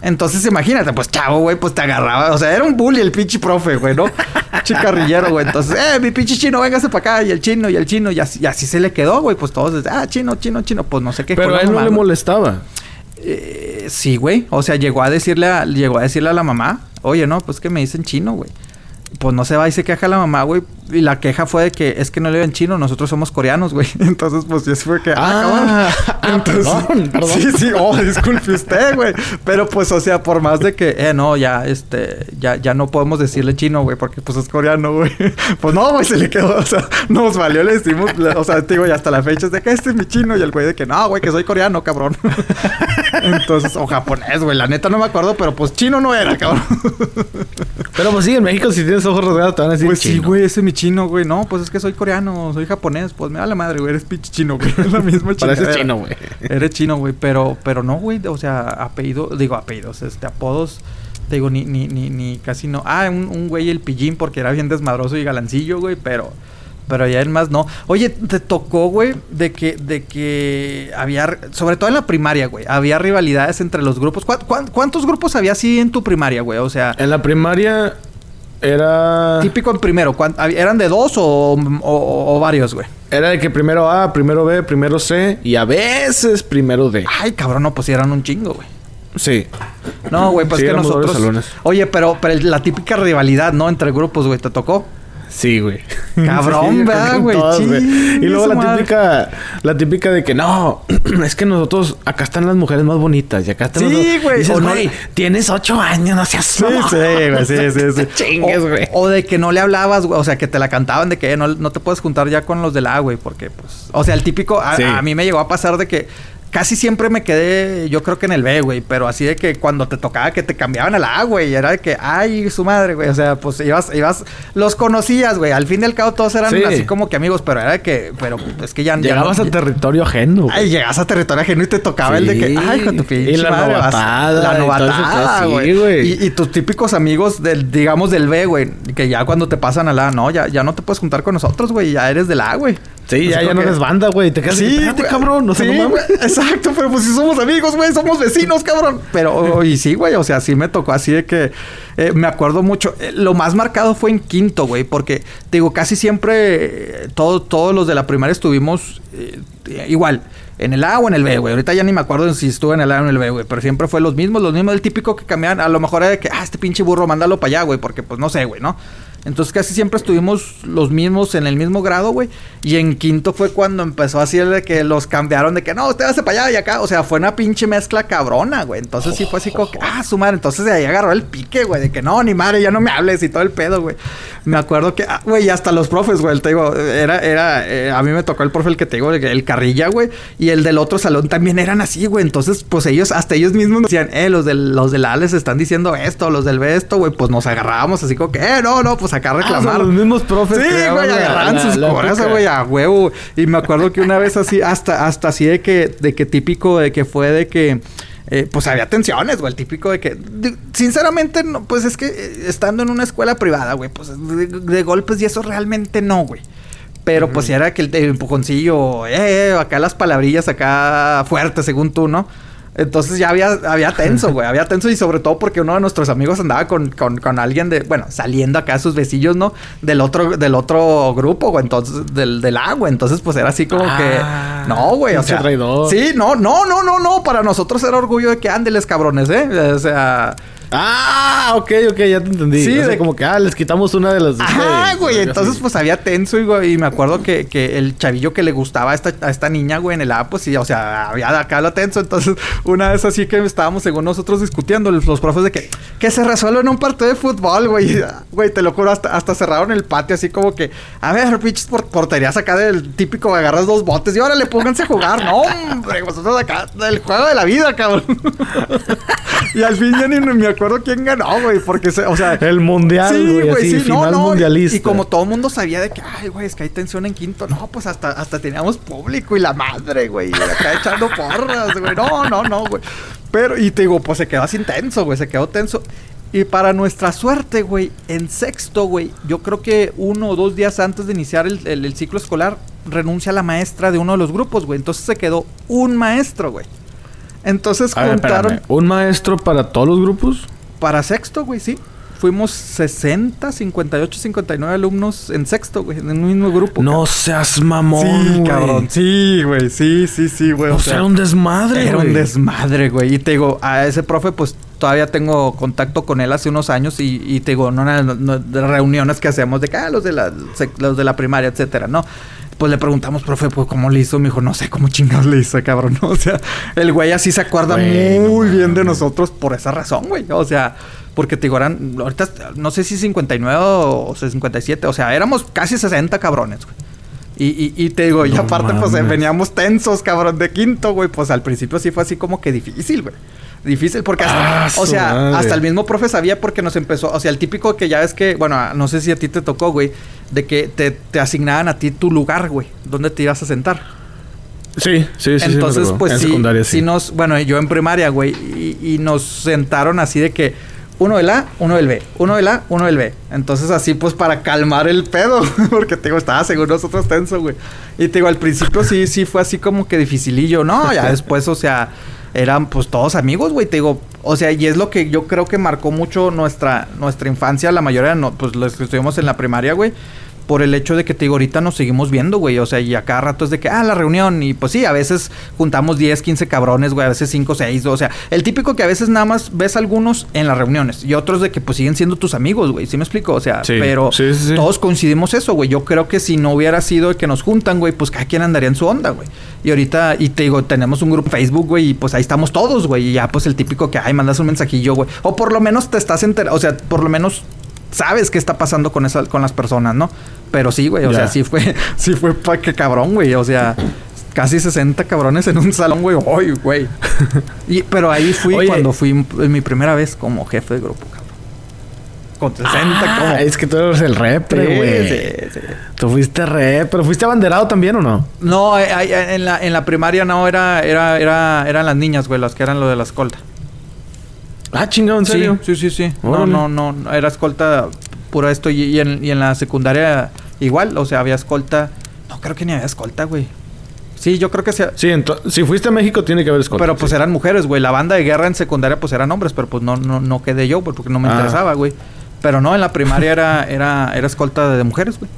[SPEAKER 3] Entonces, imagínate, pues chavo, güey, pues te agarraba. O sea, era un bully el pinche profe, güey, ¿no? Pinche carrillero, güey. Entonces, eh, mi pinche chino, véngase para acá. Y el chino, y el chino. Y así, y así se le quedó, güey. Pues todos, ah, chino, chino, chino. Pues no sé qué.
[SPEAKER 2] Pero a él no le molestaba.
[SPEAKER 3] Eh, sí, güey. O sea, llegó a decirle a, llegó a decirle a la mamá, oye, no, pues que me dicen chino, güey. Pues no se va y se queja la mamá, güey. Y la queja fue de que es que no le ven chino, nosotros somos coreanos, güey. Entonces, pues sí, fue que.
[SPEAKER 2] Ah,
[SPEAKER 3] cabrón.
[SPEAKER 2] perdón, perdón.
[SPEAKER 3] Sí, sí, oh, disculpe usted, güey. Pero pues, o sea, por más de que, eh, no, ya, este, ya, ya no podemos decirle chino, güey, porque pues es coreano, güey. Pues no, güey, se le quedó, o sea, nos valió, le decimos, o sea, te digo, y hasta la fecha es de que este es mi chino, y el güey de que no, güey, que soy coreano, cabrón. Entonces, o japonés, güey, la neta no me acuerdo, pero pues chino no era, cabrón.
[SPEAKER 2] Pero pues sí, en México si tienes ojos rasgados te van a decir
[SPEAKER 3] Pues sí,
[SPEAKER 2] chino.
[SPEAKER 3] güey, ese es mi chino, güey. No, pues es que soy coreano, soy japonés. Pues me da la madre, güey. Eres pinche chino, güey. Es la misma
[SPEAKER 2] Pareces
[SPEAKER 3] chingadera.
[SPEAKER 2] chino, güey.
[SPEAKER 3] Eres chino, güey. Pero, pero no, güey. O sea, apellido, digo apellidos, este, apodos. Te digo, ni, ni, ni, ni casi no. Ah, un, un güey el pillín porque era bien desmadroso y galancillo, güey. Pero, pero ya el más no. Oye, te tocó, güey, de que, de que había, sobre todo en la primaria, güey, había rivalidades entre los grupos. ¿Cuán- cuán- cuántos grupos había así en tu primaria, güey? O sea,
[SPEAKER 2] En la primaria era...
[SPEAKER 3] Típico en primero. ¿cuán- hab- ¿Eran de dos o, o- o varios, güey?
[SPEAKER 2] Era de que primero A, primero B, primero C y a veces primero D.
[SPEAKER 3] Ay, cabrón, no, pues eran un chingo, güey.
[SPEAKER 2] Sí.
[SPEAKER 3] No, güey, pues
[SPEAKER 2] Sí,
[SPEAKER 3] que
[SPEAKER 2] éramos varios
[SPEAKER 3] nosotros... Oye, pero, pero la típica rivalidad, ¿no? Entre grupos, güey, ¿te tocó?
[SPEAKER 2] Sí, güey.
[SPEAKER 3] Cabrón, ¿verdad, güey?
[SPEAKER 2] Y luego la
[SPEAKER 3] madre.
[SPEAKER 2] típica, la típica de que no, es que nosotros, acá están las mujeres más bonitas y acá están
[SPEAKER 3] Sí,
[SPEAKER 2] los-
[SPEAKER 3] güey,
[SPEAKER 2] Dices,
[SPEAKER 3] o no-
[SPEAKER 2] güey, tienes ocho años, no seas
[SPEAKER 3] Sí, sí, güey, sí, sí, sí.
[SPEAKER 2] Te chingues,
[SPEAKER 3] O-
[SPEAKER 2] güey.
[SPEAKER 3] O, de que no le hablabas, güey. O sea, que te la cantaban de que no, no te puedes juntar ya con los del A, güey. Porque, pues... O sea, el típico... A,
[SPEAKER 2] Sí.
[SPEAKER 3] a mí me llegó a pasar de que... Casi siempre me quedé, yo creo que en el B, güey. Pero así de que cuando te tocaba que te cambiaban a la A, güey. Era de que, ay, su madre, güey. O sea, pues ibas, ibas... Los conocías, güey. Al fin y al cabo todos eran
[SPEAKER 2] Sí.
[SPEAKER 3] así como que amigos. Pero era de que... Pero es que ya... ya
[SPEAKER 2] Llegabas
[SPEAKER 3] no-
[SPEAKER 2] a territorio ajeno. güey.
[SPEAKER 3] Ay, llegas a territorio ajeno y te tocaba el de que,
[SPEAKER 2] Sí.
[SPEAKER 3] ay, con tu pinche
[SPEAKER 2] Y la
[SPEAKER 3] madre, vas-
[SPEAKER 2] novatada
[SPEAKER 3] La novatada,
[SPEAKER 2] sí,
[SPEAKER 3] güey.
[SPEAKER 2] güey.
[SPEAKER 3] y, y tus típicos amigos del, digamos, del B, güey, que ya cuando te pasan a la A, no, ya, ya no te puedes juntar con nosotros, güey, ya eres del A, güey.
[SPEAKER 2] Sí, ya, ya no eres banda, güey. Te quedas
[SPEAKER 3] Sí, güey.
[SPEAKER 2] cabrón. No sé,
[SPEAKER 3] Sí,
[SPEAKER 2] no mames.
[SPEAKER 3] Exacto, pero pues si somos amigos, güey, somos vecinos, cabrón. Pero, y sí, güey, o sea, sí me tocó así de que eh, me acuerdo mucho. Eh, lo más marcado fue en quinto, güey, porque, digo, casi siempre eh, todo- todos los de la primaria estuvimos eh, igual. En el A o en el B, güey. Ahorita ya ni me acuerdo si estuve en el A o en el B, güey. Pero siempre fue los mismos, los mismos. El típico que cambiaban. A lo mejor era de que, ah, este pinche burro, mándalo para allá, güey. Porque, pues, no sé, güey, ¿no? Entonces casi siempre estuvimos los mismos en el mismo grado, güey. Y en quinto fue cuando empezó así el de que los cambiaron de que no, usted hace para allá y acá. O sea, fue una pinche mezcla cabrona, güey. Entonces sí fue así como que, ah, su madre. Entonces de ahí agarró el pique, güey. De que no, ni madre, ya no me hables y todo el pedo, güey. Me acuerdo que, ah, güey, hasta los profes, güey. Te digo, era, era, eh, a mí me tocó el profe el que te digo, el, carrilla, güey. Y el del otro salón también eran así, güey. Entonces, pues ellos, hasta ellos mismos nos decían, eh, los del, los del A les están diciendo esto, los del B esto, güey. Pues nos agarrábamos así como que, eh, no, no, pues acá a
[SPEAKER 2] Ah,
[SPEAKER 3] reclamar.
[SPEAKER 2] los mismos profes.
[SPEAKER 3] Sí, güey, agarraban
[SPEAKER 2] la-
[SPEAKER 3] sus
[SPEAKER 2] época.
[SPEAKER 3] güey, a huevo. Y me acuerdo que una vez así, hasta, hasta así de que, de que típico de que fue de que. eh, pues había tensiones, güey, el típico de que, de- sinceramente, no, pues es que eh, estando en una escuela privada, güey, pues de, de golpes y eso realmente no, güey. Pero pues si era que el, el empujoncillo, eh, eh, acá las palabrillas acá fuertes, según tú, ¿no? Entonces ya había, había tenso, güey. Había tenso y sobre todo porque uno de nuestros amigos andaba con, con, con alguien de, bueno, saliendo acá a sus besillos, ¿no? Del otro, del otro grupo, güey. Entonces, del, del agua. Entonces, pues era así como
[SPEAKER 2] Ah,
[SPEAKER 3] que. No, güey. O sea.
[SPEAKER 2] traidor.
[SPEAKER 3] Sí, no, no, no, no, no. Para nosotros era orgullo de que ándeles, cabrones, ¿eh? O sea.
[SPEAKER 2] Ah, ok, ok, ya te entendí.
[SPEAKER 3] Sí,
[SPEAKER 2] O sea,
[SPEAKER 3] de-
[SPEAKER 2] como que, ah, les quitamos una de las...
[SPEAKER 3] Ajá, güey. Entonces, pues había tenso y, güey, y me acuerdo que, que el chavillo que le gustaba a esta, a esta niña, güey, en el A, pues sí, o sea, había acá lo tenso. Entonces, una vez así que estábamos, según nosotros, discutiendo, los, los profes de que, que se resuelve en un partido de fútbol, güey. Güey, te lo juro, hasta, hasta cerraron el patio, así como que, a ver, pinches por- porterías acá del típico, agarras dos botes y órale, pónganse a jugar. No, hombre, vosotros acá, del juego de la vida, cabrón. y al fin ya ni me acuerdo quién ganó, güey, porque, se, o sea,
[SPEAKER 2] El mundial, güey, así, final mundialista.
[SPEAKER 3] y como todo el mundo sabía de que, ay, güey, es que hay tensión en quinto. No, pues hasta, hasta teníamos público y la madre, güey. Acá echando porras, güey. No, no, no, güey. Pero, y te digo, pues se quedó así tenso, güey. Se quedó tenso. Y para nuestra suerte, güey, en sexto, güey, yo creo que uno o dos días antes de iniciar el, el- el ciclo escolar, renuncia la maestra de uno de los grupos, güey. Entonces se quedó un maestro, güey. Entonces
[SPEAKER 2] A ver,
[SPEAKER 3] juntaron
[SPEAKER 2] espérame, ¿Un maestro para todos los grupos?
[SPEAKER 3] para sexto, güey, sí. Fuimos 60, 58, 59 alumnos en sexto, güey, en el mismo grupo.
[SPEAKER 2] No seas mamón,
[SPEAKER 3] Sí,
[SPEAKER 2] güey.
[SPEAKER 3] cabrón. Sí, güey. Sí, sí, sí, güey.
[SPEAKER 2] O
[SPEAKER 3] O
[SPEAKER 2] sea, era un desmadre,
[SPEAKER 3] era un
[SPEAKER 2] güey.
[SPEAKER 3] desmadre, güey. Y te digo, a ese profe, pues todavía tengo contacto con él hace unos años. Y, y te digo, no, no, no, de reuniones que hacemos de que, ah, los de la, los de la primaria, etcétera, ¿no? Pues le preguntamos, profe, pues cómo le hizo. Me dijo, no sé cómo chingados le hizo, cabrón. O sea, el güey así se acuerda
[SPEAKER 2] Güey, no
[SPEAKER 3] muy bien de nosotros por esa razón, güey. O sea, porque te digo, eran, ahorita no sé si 59 o 57. O sea, éramos casi 60 cabrones, güey. Y, y, y te digo, y
[SPEAKER 2] No
[SPEAKER 3] aparte, pues veníamos tensos, cabrón, de quinto, güey. Pues al principio sí fue así como que difícil, güey. Difícil porque hasta,
[SPEAKER 2] Ah,
[SPEAKER 3] o sea,
[SPEAKER 2] madre.
[SPEAKER 3] hasta el mismo profe sabía porque nos empezó, o sea, el típico que ya ves que, bueno, no sé si a ti te tocó, güey, de que te, te asignaban a ti tu lugar, güey, donde te ibas a sentar.
[SPEAKER 2] Sí, sí, sí. sí,
[SPEAKER 3] Entonces,
[SPEAKER 2] tocó.
[SPEAKER 3] pues
[SPEAKER 2] en
[SPEAKER 3] sí,
[SPEAKER 2] secundaria,
[SPEAKER 3] sí nos, bueno, yo en primaria, güey, y, y nos sentaron así de que uno del A, uno del B, uno del A, uno del B. Entonces así pues para calmar el pedo, porque te digo, estaba según nosotros tenso, güey. Y te digo, al principio sí, sí fue así como que dificilillo, ¿no? Ya después, o sea, eran pues todos amigos, güey, te digo, o sea, y es lo que yo creo que marcó mucho nuestra, nuestra infancia, la mayoría, no, pues los que estuvimos en la primaria, güey. Por el hecho de que te digo, ahorita nos seguimos viendo, güey. O sea, y a cada rato es de que, ah, la reunión. Y pues sí, a veces juntamos 10, 15 cabrones, güey. A veces 5, 6. O sea, el típico que a veces nada más ves algunos en las reuniones. Y otros de que pues siguen siendo tus amigos, güey. ¿Sí me explico? O sea,
[SPEAKER 2] Sí.
[SPEAKER 3] pero
[SPEAKER 2] Sí, sí, sí.
[SPEAKER 3] todos coincidimos eso, güey. Yo creo que si no hubiera sido que nos juntan, güey, pues cada quien andaría en su onda, güey. Y ahorita, y te digo, tenemos un grupo Facebook, güey, y pues ahí estamos todos, güey. Y ya, pues el típico que, ay, mandas un mensajillo, güey. O por lo menos te estás enterando, o sea, por lo menos sabes qué está pasando con esa, con las personas, ¿no? Pero sí, güey, o sea, sí fue, sí fue pa' que cabrón, güey. O sea, casi 60 cabrones en un salón, güey. Ay, güey. Y, pero ahí fui
[SPEAKER 2] Oye.
[SPEAKER 3] cuando fui mi primera vez como jefe de grupo, cabrón. Con 60
[SPEAKER 2] Ah,
[SPEAKER 3] como.
[SPEAKER 2] es que tú eres el repre,
[SPEAKER 3] Sí,
[SPEAKER 2] güey.
[SPEAKER 3] sí, sí.
[SPEAKER 2] Tú fuiste re, pero fuiste abanderado también o no?
[SPEAKER 3] No, eh, en la, en la primaria no, era, era, era, eran las niñas, güey, las que eran lo de la escolta.
[SPEAKER 2] Ah, chingado, ¿en
[SPEAKER 3] Sí,
[SPEAKER 2] serio?
[SPEAKER 3] sí, sí, sí. No, no, no, no, era escolta pura esto. Y, y en, y en la secundaria igual, o sea, había escolta. No, creo que ni había escolta, güey. Sí, yo creo que sí.
[SPEAKER 2] Sí, si fuiste a México tiene que haber escolta.
[SPEAKER 3] Pero pues
[SPEAKER 2] sí.
[SPEAKER 3] eran mujeres, güey. La banda de guerra en secundaria pues eran hombres, pero pues no, no, no quedé yo, porque no me
[SPEAKER 2] Ah.
[SPEAKER 3] interesaba, güey. Pero no, en la primaria era, era, era escolta de mujeres, güey.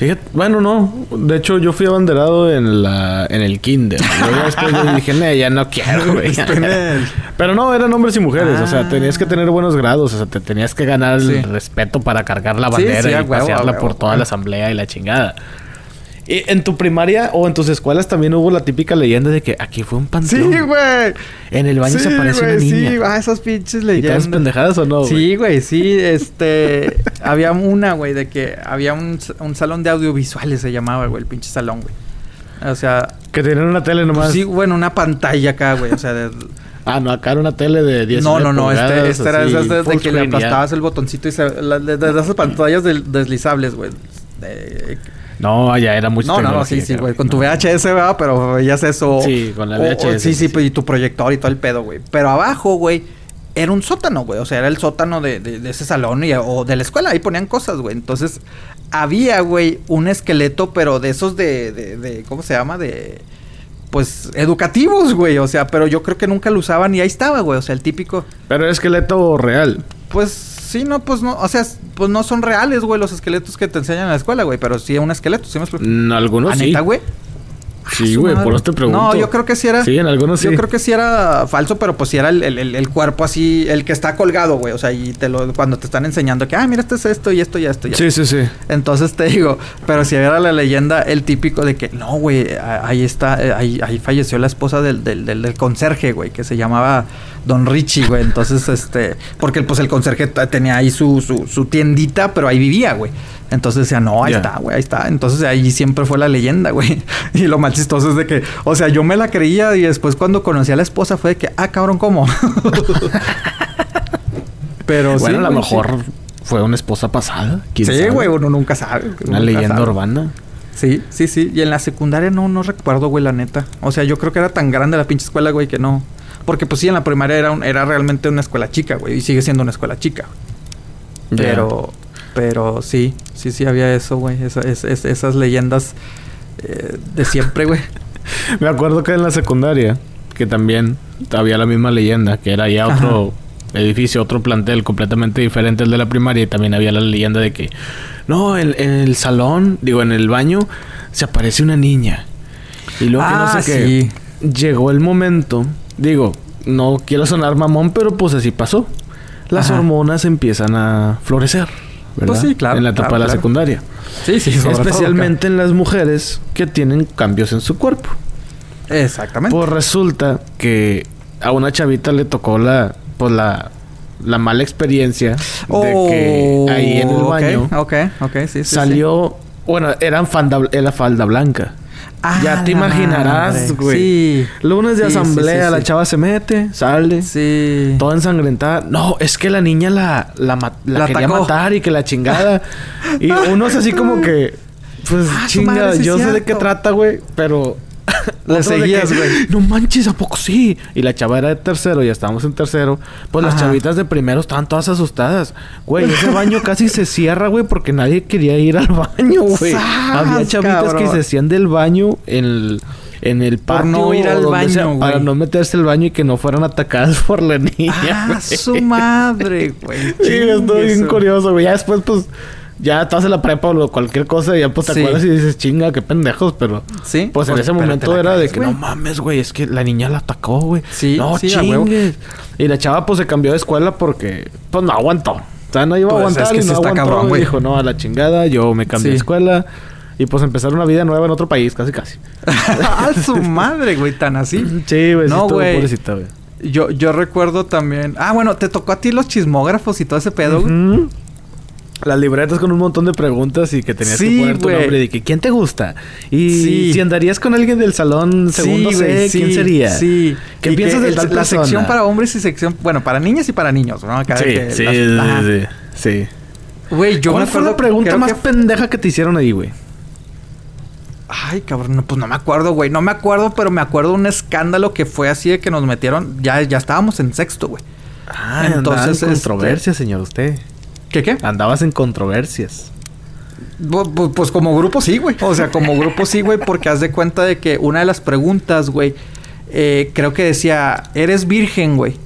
[SPEAKER 2] Fíjate, bueno, no. De hecho, yo fui abanderado en la en el kinder. Yo después yo dije, "Nee, ya no quiero, güey. Pero no, eran hombres y mujeres. O sea,
[SPEAKER 3] Ah.
[SPEAKER 2] tenías que tener buenos grados. O sea, te tenías que ganar
[SPEAKER 3] Sí.
[SPEAKER 2] el respeto para cargar la bandera
[SPEAKER 3] sí,
[SPEAKER 2] y
[SPEAKER 3] huevo,
[SPEAKER 2] pasearla
[SPEAKER 3] huevo.
[SPEAKER 2] por toda la asamblea y la chingada. Y en tu primaria o en tus escuelas también hubo la típica leyenda de que aquí fue un
[SPEAKER 3] Sí,
[SPEAKER 2] panteón.
[SPEAKER 3] güey.
[SPEAKER 2] En el baño
[SPEAKER 3] sí,
[SPEAKER 2] se aparece
[SPEAKER 3] güey,
[SPEAKER 2] una niña.
[SPEAKER 3] Sí, ah, esas pinches
[SPEAKER 2] ¿Y todas
[SPEAKER 3] leyendas.
[SPEAKER 2] pendejadas o no? güey?
[SPEAKER 3] Sí, güey, sí, este... había una, güey, de que había un, un salón de audiovisuales, se llamaba, güey, el pinche salón, güey. O sea,
[SPEAKER 2] Que tenían una tele nomás.
[SPEAKER 3] sí, bueno, una pantalla acá, güey, o sea, de...
[SPEAKER 2] Ah, no, acá era una tele de 10
[SPEAKER 3] no, no, no, este, este era esas de, que le aplastabas el botoncito y se... la- de, de esas pantallas deslizables, güey.
[SPEAKER 2] No, ya era mucho
[SPEAKER 3] no, no, no, sí, sí, güey. Con tu VHS, ¿verdad? Pero veías eso.
[SPEAKER 2] Sí, con la
[SPEAKER 3] O- o-
[SPEAKER 2] VHS,
[SPEAKER 3] sí, sí,
[SPEAKER 2] sí.
[SPEAKER 3] pues, y tu proyector y todo el pedo, güey. Pero abajo, güey, era un sótano, güey. O sea, era el sótano de, de- de ese salón y, o de la escuela. Ahí ponían cosas, güey. Entonces, había, güey, un esqueleto, pero de esos de, de, de- ¿cómo se llama? De... pues, educativos, güey. O sea, pero yo creo que nunca lo usaban y ahí estaba, güey. O sea, el típico.
[SPEAKER 2] Pero era esqueleto real.
[SPEAKER 3] Pues sí, no, pues no. O sea, pues no son reales, güey, los esqueletos que te enseñan en la escuela, güey. Pero sí un esqueleto, ¿sí me explico?
[SPEAKER 2] Mm, algunos
[SPEAKER 3] ¿Ah,
[SPEAKER 2] sí.
[SPEAKER 3] neta, güey?
[SPEAKER 2] Sí, güey, por eso te pregunto.
[SPEAKER 3] No, yo creo que sí era.
[SPEAKER 2] Sí, en algunos sí.
[SPEAKER 3] Yo creo que sí era falso, pero pues sí era el, el- el- el cuerpo así, el que está colgado, güey. O sea, y te lo, cuando te están enseñando que, ah, mira, esto es esto y esto y esto y esto.
[SPEAKER 2] Sí, sí, sí.
[SPEAKER 3] Entonces te digo, pero si era la leyenda, el típico de que, no, güey, ahí está, eh, ahí, ahí falleció la esposa del, del, del, del conserje, güey, que se llamaba Don Richie, güey. Entonces, este, porque pues el conserje tenía ahí su, su, su tiendita, pero ahí vivía, güey. Entonces decía, no, ahí está, güey, ahí está. Entonces ahí siempre fue la leyenda, güey. Y lo más chistoso es de que, o sea, yo me la creía y después cuando conocí a la esposa fue de que, ah, cabrón, ¿cómo? pero sí,
[SPEAKER 2] bueno, a lo mejor fue una esposa pasada. ¿quién
[SPEAKER 3] Sí, güey, uno nunca sabe.
[SPEAKER 2] Una
[SPEAKER 3] nunca
[SPEAKER 2] leyenda
[SPEAKER 3] sabe.
[SPEAKER 2] urbana.
[SPEAKER 3] Sí, sí, sí. Y en la secundaria no, no recuerdo, güey, la neta. O sea, yo creo que era tan grande la pinche escuela, güey, que no. Porque pues sí, en la primaria era, un- era realmente una escuela chica, güey. Y sigue siendo una escuela chica. Pero, pero sí, sí, sí había eso, güey. Esa- es- es- esas leyendas eh, de siempre, güey.
[SPEAKER 2] Me acuerdo que en la secundaria, que también había la misma leyenda, que era ya otro edificio, otro plantel completamente diferente al de la primaria, y también había la leyenda de que, no, en, en el salón, digo, en el baño, se aparece una niña. Y luego que
[SPEAKER 3] Ah,
[SPEAKER 2] no sé qué.
[SPEAKER 3] sí.
[SPEAKER 2] Llegó el momento, digo, no quiero sonar mamón, pero pues así pasó. Las
[SPEAKER 3] Ajá.
[SPEAKER 2] hormonas empiezan a florecer. ¿Verdad?
[SPEAKER 3] Pues sí, claro,
[SPEAKER 2] En la etapa
[SPEAKER 3] claro,
[SPEAKER 2] de la
[SPEAKER 3] claro.
[SPEAKER 2] secundaria.
[SPEAKER 3] Sí, sí, sobre todo,
[SPEAKER 2] Especialmente en las mujeres que tienen cambios en su cuerpo.
[SPEAKER 3] Exactamente.
[SPEAKER 2] Pues resulta que a una chavita le tocó la, pues la, la mala experiencia de que ahí en el
[SPEAKER 3] Oh,
[SPEAKER 2] baño
[SPEAKER 3] Ok, ok, sí, sí. sí.
[SPEAKER 2] salió, bueno, eran falda, era falda blanca.
[SPEAKER 3] Ah,
[SPEAKER 2] ya te imaginarás, güey.
[SPEAKER 3] Sí.
[SPEAKER 2] Lunes de
[SPEAKER 3] Sí,
[SPEAKER 2] asamblea,
[SPEAKER 3] sí,
[SPEAKER 2] la chava se mete, sale,
[SPEAKER 3] Sí.
[SPEAKER 2] toda ensangrentada. No, es que la niña la, la, ma- la
[SPEAKER 3] La
[SPEAKER 2] quería
[SPEAKER 3] atacó.
[SPEAKER 2] matar y que la chingada. y uno es así como que, pues
[SPEAKER 3] Ah,
[SPEAKER 2] chinga, yo sé de qué trata, güey, pero
[SPEAKER 3] Le seguías, güey.
[SPEAKER 2] No manches, ¿a poco sí? Y la chava era de tercero, ya estábamos en tercero. Pues las chavitas de primero estaban todas asustadas. Güey, ese baño casi se cierra, güey, porque nadie quería ir al baño, güey.
[SPEAKER 3] ¡Sas,
[SPEAKER 2] Había chavitas que se hacían del baño en el, en el
[SPEAKER 3] Por
[SPEAKER 2] patio.
[SPEAKER 3] no ir al baño,
[SPEAKER 2] sea. Para no meterse al baño y que no fueran atacadas por la niña.
[SPEAKER 3] Ah, su madre, güey.
[SPEAKER 2] Sí, estoy bien curioso, güey. Ya después, pues, ya estás en la prepa o cualquier cosa, y ya pues te
[SPEAKER 3] Sí.
[SPEAKER 2] acuerdas y dices, chinga, qué pendejos, pero.
[SPEAKER 3] Sí.
[SPEAKER 2] Pues en ese momento era de que no mames, güey, es que la niña la atacó, güey.
[SPEAKER 3] Sí,
[SPEAKER 2] no
[SPEAKER 3] sí, a
[SPEAKER 2] chingues. Y la chava pues se cambió de escuela porque pues no aguantó. O sea, no iba a
[SPEAKER 3] Pues,
[SPEAKER 2] aguantar
[SPEAKER 3] es que
[SPEAKER 2] y
[SPEAKER 3] sí
[SPEAKER 2] no
[SPEAKER 3] está
[SPEAKER 2] aguantó.
[SPEAKER 3] cabrón,
[SPEAKER 2] y
[SPEAKER 3] güey.
[SPEAKER 2] dijo, no, a la chingada, yo me cambié de escuela. Y pues empezar una vida nueva en otro país, casi casi.
[SPEAKER 3] ah, su madre, güey, tan así.
[SPEAKER 2] Sí, güey, sí
[SPEAKER 3] No, güey.
[SPEAKER 2] pobrecita, güey.
[SPEAKER 3] Yo, yo recuerdo también. Ah, bueno, te tocó a ti los chismógrafos y todo ese pedo, güey.
[SPEAKER 2] Ujú. Las libretas con un montón de preguntas y que tenías
[SPEAKER 3] Sí,
[SPEAKER 2] que poner tu
[SPEAKER 3] güey.
[SPEAKER 2] nombre de que quién te gusta. Y
[SPEAKER 3] Sí.
[SPEAKER 2] si andarías con alguien del salón segundo
[SPEAKER 3] Sí,
[SPEAKER 2] C, ¿quién sería?
[SPEAKER 3] Sí.
[SPEAKER 2] ¿Qué
[SPEAKER 3] Y
[SPEAKER 2] piensas
[SPEAKER 3] que
[SPEAKER 2] de
[SPEAKER 3] el-
[SPEAKER 2] tal
[SPEAKER 3] La
[SPEAKER 2] persona?
[SPEAKER 3] sección para hombres y sección... Bueno, para niñas y para niños, ¿no? Cada
[SPEAKER 2] Sí,
[SPEAKER 3] que
[SPEAKER 2] sí,
[SPEAKER 3] las-
[SPEAKER 2] sí, sí.
[SPEAKER 3] Güey, yo
[SPEAKER 2] ¿Cuál
[SPEAKER 3] me
[SPEAKER 2] fue la pregunta más
[SPEAKER 3] que-
[SPEAKER 2] pendeja que te hicieron ahí, güey?
[SPEAKER 3] Ay, cabrón, no, pues no me acuerdo, güey. No me acuerdo, pero me acuerdo un escándalo que fue así de que nos metieron... Ya, ya estábamos en sexto, güey.
[SPEAKER 2] Ah,
[SPEAKER 3] Entonces,
[SPEAKER 2] en
[SPEAKER 3] este-
[SPEAKER 2] controversias, señor, usted.
[SPEAKER 3] ¿Qué, qué?
[SPEAKER 2] Andabas en controversias.
[SPEAKER 3] Pues como grupo sí, güey. O sea, como grupo sí, güey, porque haz de cuenta de que una de las preguntas, güey, eh, creo que decía, ¿eres virgen, güey?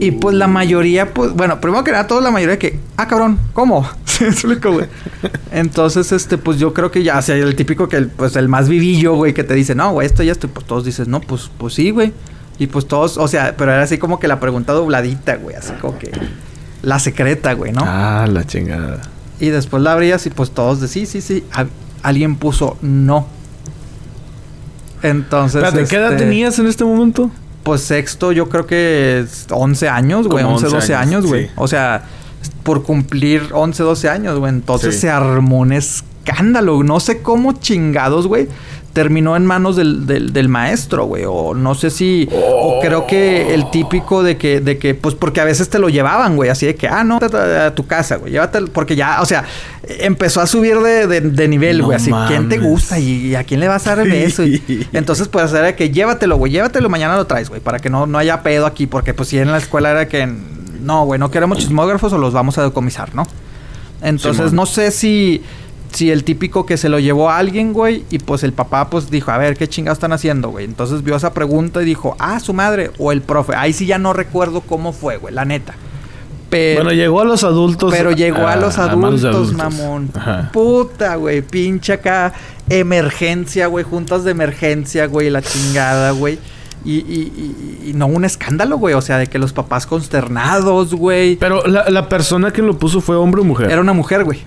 [SPEAKER 3] Y pues la mayoría, pues, bueno, primero que nada, toda la mayoría que, ah, cabrón, ¿cómo? Entonces, este, pues yo creo que ya, o sea, el típico que, el, pues el más vivillo, güey, que te dice, no, güey, esto y esto, y pues todos dices, no, pues, pues sí, güey. Y pues todos, o sea, pero era así como que la pregunta dobladita, güey, así como que la secreta, güey, ¿no?
[SPEAKER 2] Ah, la chingada.
[SPEAKER 3] Y después la abrías y pues todos de sí, sí, sí. A- alguien puso no. Entonces.
[SPEAKER 2] Espérate, ¿qué edad
[SPEAKER 3] este,
[SPEAKER 2] tenías en este momento?
[SPEAKER 3] Pues sexto, yo creo que es 11 años, güey.
[SPEAKER 2] Como
[SPEAKER 3] 11,
[SPEAKER 2] 11
[SPEAKER 3] 12
[SPEAKER 2] años,
[SPEAKER 3] años, güey.
[SPEAKER 2] sí.
[SPEAKER 3] O sea, por cumplir 11, 12 años, güey. Entonces
[SPEAKER 2] Sí.
[SPEAKER 3] se armó un escándalo. No sé cómo chingados, güey. Terminó en manos del, del, del maestro, güey. O no sé si. O creo que el típico de que, de que, pues porque a veces te lo llevaban, güey. Así de que, ah, no, a, tu casa, güey. Llévatelo. Porque ya, o sea, empezó a subir de, de, de nivel,
[SPEAKER 2] No
[SPEAKER 3] güey. Así, ¿quién te gusta? ¿Y a quién le vas a dar el beso? Y- entonces, pues era que llévatelo, güey. Llévatelo, mañana lo traes, güey. Para que no, no haya pedo aquí. Porque, pues, si en la escuela era que... No, güey, no queremos chismógrafos o los vamos a decomisar, ¿no? Entonces, no sé si... si el típico que se lo llevó a alguien, güey, y pues el papá pues dijo, a ver, ¿qué chingados están haciendo, güey? Entonces vio esa pregunta y dijo, ah, su madre o el profe. Ahí sí ya no recuerdo cómo fue, güey, la neta. Pero,
[SPEAKER 2] bueno, llegó a los adultos.
[SPEAKER 3] Pero llegó a, los adultos, mamón. Puta, güey. Pinche acá. Emergencia, güey. Juntas de emergencia, güey. La chingada, güey. Y, y, y, no un escándalo, güey. O sea, de que los papás consternados, güey.
[SPEAKER 2] Pero la, la, persona que lo puso fue hombre o mujer.
[SPEAKER 3] Era una mujer, güey.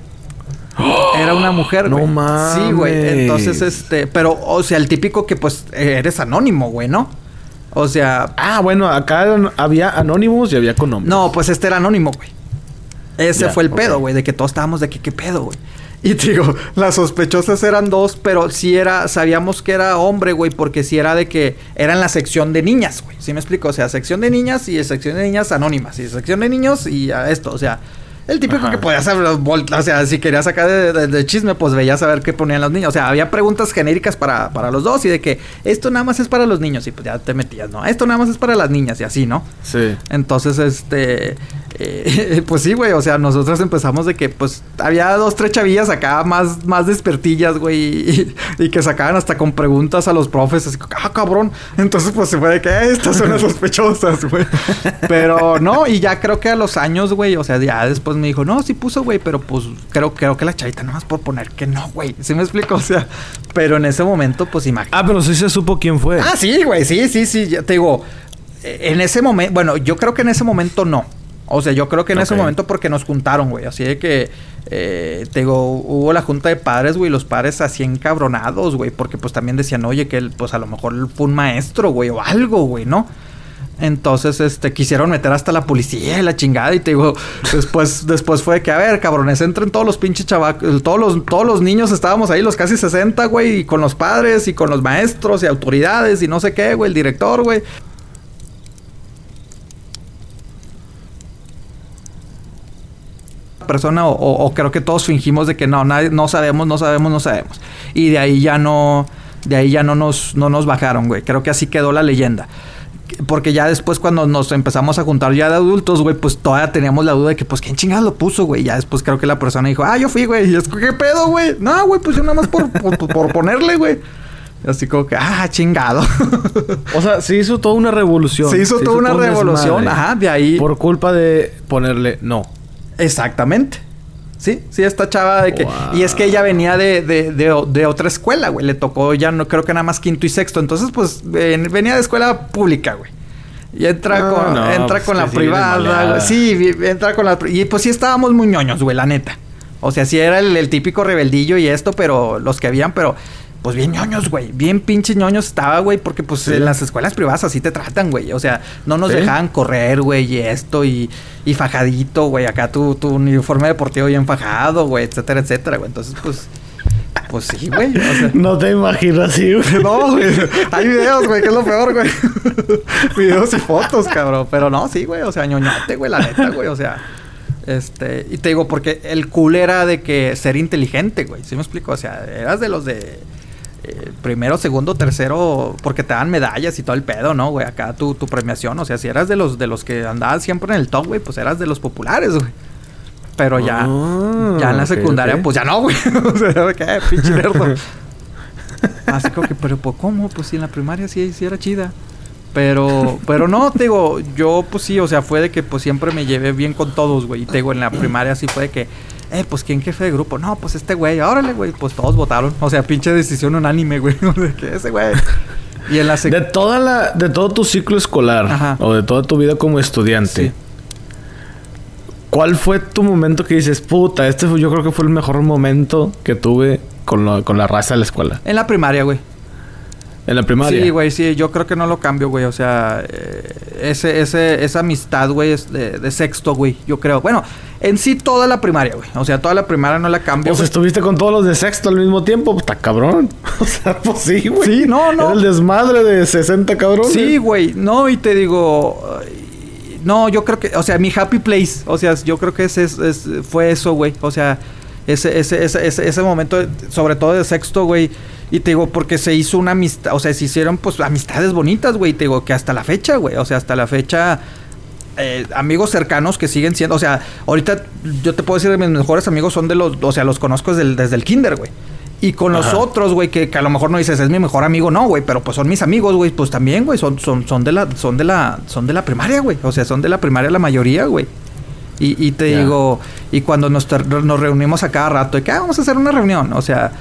[SPEAKER 3] Era una mujer, güey.
[SPEAKER 2] No mames.
[SPEAKER 3] Sí, güey. Entonces, este. Pero, o sea, el típico que pues eres anónimo, güey, ¿no? O sea.
[SPEAKER 2] Ah, bueno, acá había anónimos y había con nombres.
[SPEAKER 3] No, pues este era anónimo, güey. Ese fue el pedo, güey, de que todos estábamos de que qué pedo, güey. Y te digo, las sospechosas eran dos, pero sí era, sabíamos que era hombre, güey, porque sí era de que era en la sección de niñas, güey. ¿Sí me explico? O sea, sección de niñas y sección de niñas anónimas. Y sección de niños y esto, o sea. El típico que podías saber, o sea, si querías sacar de, chisme, pues veías a ver qué ponían los niños. O sea, había preguntas genéricas para, para los dos y de que esto nada más es para los niños y pues ya te metías, ¿no? Esto nada más es para las niñas y así, ¿no?
[SPEAKER 2] Sí.
[SPEAKER 3] Entonces, este, eh, pues sí, güey, o sea, nosotros empezamos de que pues había dos, tres chavillas acá más, más despertillas, güey, y, y, que sacaban hasta con preguntas a los profes, así, ah, cabrón. Entonces, pues se fue de que eh, estas son las sospechosas, güey. Pero no, y ya creo que a los años, güey, o sea, ya después me dijo, no, sí puso, güey, pero pues creo, creo que la chavita más por poner que no, güey. ¿Sí me explico? O sea, pero en ese momento, pues imagínate.
[SPEAKER 2] Ah, pero sí se supo quién fue.
[SPEAKER 3] Ah, sí, güey, sí, sí, sí. Ya te digo, en ese momento, bueno, yo creo que en ese momento no. O sea, yo creo que en ese momento porque nos juntaron, güey. Así de que, eh, te digo, hubo la junta de padres, güey. Los padres así encabronados, güey. Porque pues también decían, oye, que él, pues a lo mejor fue un maestro, güey, o algo, güey, ¿no? Entonces, este, quisieron meter hasta la policía y la chingada. Y te digo, después, después fue que, a ver, cabrones, entren todos los pinches chavacos. Todos los, todos los niños estábamos ahí, los casi 60, güey. Y con los padres y con los maestros y autoridades y no sé qué, güey. El director, güey. Persona o, o, creo que todos fingimos de que no, nadie, no sabemos, no sabemos, no sabemos. Y de ahí ya no, de ahí ya no nos, no nos bajaron, güey. Creo que así quedó la leyenda. Porque ya después cuando nos empezamos a juntar ya de adultos, güey, pues todavía teníamos la duda de que, pues, ¿quién chingada lo puso, güey? Ya después creo que la persona dijo, ah, yo fui, güey. Y es, ¿qué pedo, güey? No, güey, pues yo nada más por, por, por ponerle, güey. Así como que, ah, chingado.
[SPEAKER 2] o sea, se hizo toda una revolución.
[SPEAKER 3] Se hizo, toda una revolución, ajá, de ahí.
[SPEAKER 2] Por culpa de ponerle no.
[SPEAKER 3] Exactamente. Sí, sí, esta chava de que... Y es que ella venía de, de, de, otra escuela, güey. Le tocó ya no creo que nada más quinto y sexto. Entonces, pues, venía de escuela pública, güey. Y entra con, entra pues con la privada, Sí, entra con la... Y pues sí estábamos muy ñoños, güey, la neta. O sea, sí era el, el típico rebeldillo y esto, pero los que habían, pero pues bien ñoños, güey. Bien pinches ñoños estaba, güey, porque pues en las escuelas privadas así te tratan, güey. O sea, no nos dejaban correr, güey, y esto, y, y fajadito, güey. Acá tu, tu uniforme deportivo bien fajado, güey, etcétera, etcétera, güey. Entonces, pues. Pues sí, güey. O sea,
[SPEAKER 2] no te imagino así,
[SPEAKER 3] güey. No, güey. Hay videos, güey, que es lo peor, güey. videos y fotos, cabrón. Pero no, sí, güey. O sea, ñoñate, güey, la neta, güey. O sea. Este, y te digo, porque el cool era de que ser inteligente, güey. ¿Sí me explico? O sea, eras de los de eh, primero, segundo, tercero, porque te dan medallas y todo el pedo, ¿no, güey? Acá tu, tu premiación, o sea, si eras de los de los que andabas siempre en el top, güey, pues eras de los populares, güey. Pero ya, ah, ya en la secundaria, pues ya no, güey. o sea, ¿qué? Pinche nerdo. Así como que, pero pues, ¿cómo? Pues si en la primaria sí, sí era chida. Pero, pero no, te digo, yo pues sí, o sea, fue de que pues siempre me llevé bien con todos, güey. Y te digo, en la primaria sí fue de que eh, pues ¿quién jefe de grupo? No, pues este güey, órale, güey, pues todos votaron. O sea, pinche decisión unánime, güey, de que ese güey.
[SPEAKER 2] Y en la de toda la de todo tu ciclo escolar o de toda tu vida como estudiante. ¿Cuál fue tu momento que dices, puta, este yo creo que fue el mejor momento que tuve con, con la raza de la escuela?
[SPEAKER 3] En la primaria, güey.
[SPEAKER 2] En la primaria.
[SPEAKER 3] Sí, güey, sí, yo creo que no lo cambio, güey. O sea, eh, ese, ese, esa amistad, güey, es de, sexto, güey, yo creo. Bueno, en sí toda la primaria, güey. O sea, toda la primaria no la cambio.
[SPEAKER 2] Pues estuviste con todos los de sexto al mismo tiempo, está cabrón. O sea, pues sí, güey.
[SPEAKER 3] Sí, no, no.
[SPEAKER 2] Era el desmadre de 60 cabrones.
[SPEAKER 3] Sí, güey. No, y te digo. No, yo creo que, o sea, mi happy place. O sea, yo creo que ese es, fue eso, güey. O sea, ese, ese, ese, ese, ese momento, sobre todo de sexto, güey y te digo, porque se hizo una amistad, o sea, se hicieron pues amistades bonitas, güey. Te digo que hasta la fecha, güey. O sea, hasta la fecha eh, amigos cercanos que siguen siendo, o sea, ahorita yo te puedo decir mis mejores amigos son de los, o sea, los conozco desde el, desde el kinder, güey. Y con los otros, güey, que, que a lo mejor no dices, es mi mejor amigo, no, güey, pero pues son mis amigos, güey, pues también, güey, son, son, son de la, son de la, son de la primaria, güey. O sea, son de la primaria la mayoría, güey. Y, y te digo, y cuando nos, nos reunimos a cada rato, de que ah, vamos a hacer una reunión, o sea,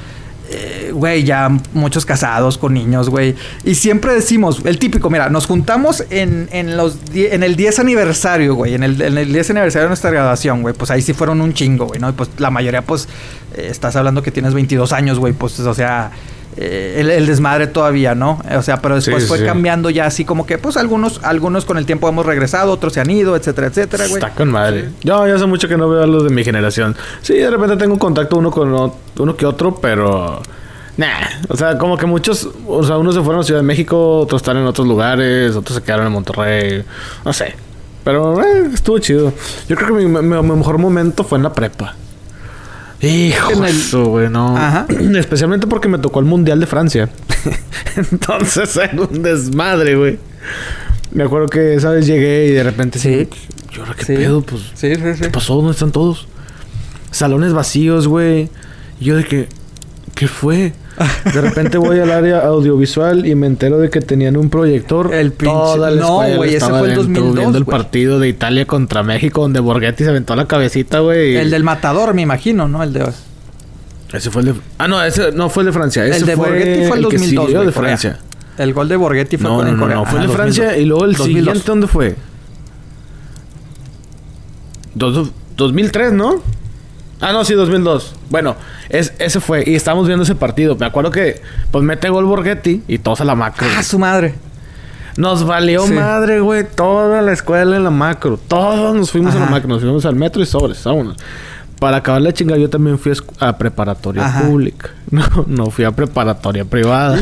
[SPEAKER 3] eh, güey, ya muchos casados con niños, güey. Y siempre decimos, el típico, mira, nos juntamos en, en los en el 10 aniversario, güey, en el, en el 10 aniversario de nuestra graduación, güey, pues ahí sí fueron un chingo, güey, ¿no? Y pues la mayoría, pues, eh, estás hablando que tienes 22 años, güey, pues, o sea, el, el desmadre todavía, ¿no? O sea, pero después
[SPEAKER 2] Sí,
[SPEAKER 3] fue
[SPEAKER 2] sí.
[SPEAKER 3] cambiando ya así como que, pues, algunos, algunos con el tiempo hemos regresado, otros se han ido, etcétera, etcétera, güey.
[SPEAKER 2] Está con madre. Yo ya hace mucho que no veo a los de mi generación. Sí, de repente tengo contacto uno con uno que otro, pero... Nah, o sea, como que muchos... O sea, unos se fueron a Ciudad de México, otros están en otros lugares, otros se quedaron en Monterrey. No sé. Pero eh, estuvo chido. Yo creo que mi, mi- mi mejor momento fue en la prepa. Hijo
[SPEAKER 3] En el-
[SPEAKER 2] eso, güey, no.
[SPEAKER 3] Ajá.
[SPEAKER 2] Especialmente porque me tocó el Mundial de Francia. Entonces era un desmadre, güey. Me acuerdo que esa vez llegué y de repente
[SPEAKER 3] Sí.
[SPEAKER 2] ¿Y ahora qué
[SPEAKER 3] Sí.
[SPEAKER 2] pedo? Pues,
[SPEAKER 3] Sí, sí, sí.
[SPEAKER 2] ¿qué pasó? ¿Dónde están todos? Salones vacíos, güey. Y yo de que... ¿Qué fue? De repente voy al área audiovisual y me entero de que tenían un proyector.
[SPEAKER 3] El pinche-
[SPEAKER 2] Toda la
[SPEAKER 3] no, güey, ese fue el
[SPEAKER 2] dentro
[SPEAKER 3] 2002,
[SPEAKER 2] Viendo el partido de Italia contra México donde Borghetti se aventó la cabecita, güey. y-
[SPEAKER 3] El del matador, me imagino, ¿no? El de...
[SPEAKER 2] Ese fue el de... Ah, no, ese no fue el de Francia. Ese
[SPEAKER 3] el de Borghetti fue el
[SPEAKER 2] que
[SPEAKER 3] 2002,
[SPEAKER 2] siguió
[SPEAKER 3] güey,
[SPEAKER 2] de
[SPEAKER 3] Corea.
[SPEAKER 2] Francia.
[SPEAKER 3] El gol de Borghetti fue
[SPEAKER 2] No,
[SPEAKER 3] con
[SPEAKER 2] no,
[SPEAKER 3] en
[SPEAKER 2] no,
[SPEAKER 3] Corea.
[SPEAKER 2] no. Fue el
[SPEAKER 3] Ajá,
[SPEAKER 2] de Francia
[SPEAKER 3] 2002.
[SPEAKER 2] y luego el
[SPEAKER 3] 2002.
[SPEAKER 2] siguiente, ¿dónde fue? Dos- 2003, ¿no? Ah, no, sí, 2002. Bueno, es, ese fue. Y estábamos viendo ese partido. Me acuerdo que, pues, mete gol Borghetti y todos a la macro.
[SPEAKER 3] Ah, su madre.
[SPEAKER 2] Nos valió
[SPEAKER 3] Sí.
[SPEAKER 2] madre, güey. Toda la escuela en la macro. Todos nos fuimos a la macro. Nos fuimos al metro y sobres. Vámonos. Para acabar la chinga, yo también fui a, preparatoria
[SPEAKER 3] Ajá.
[SPEAKER 2] pública. No, no fui a preparatoria privada.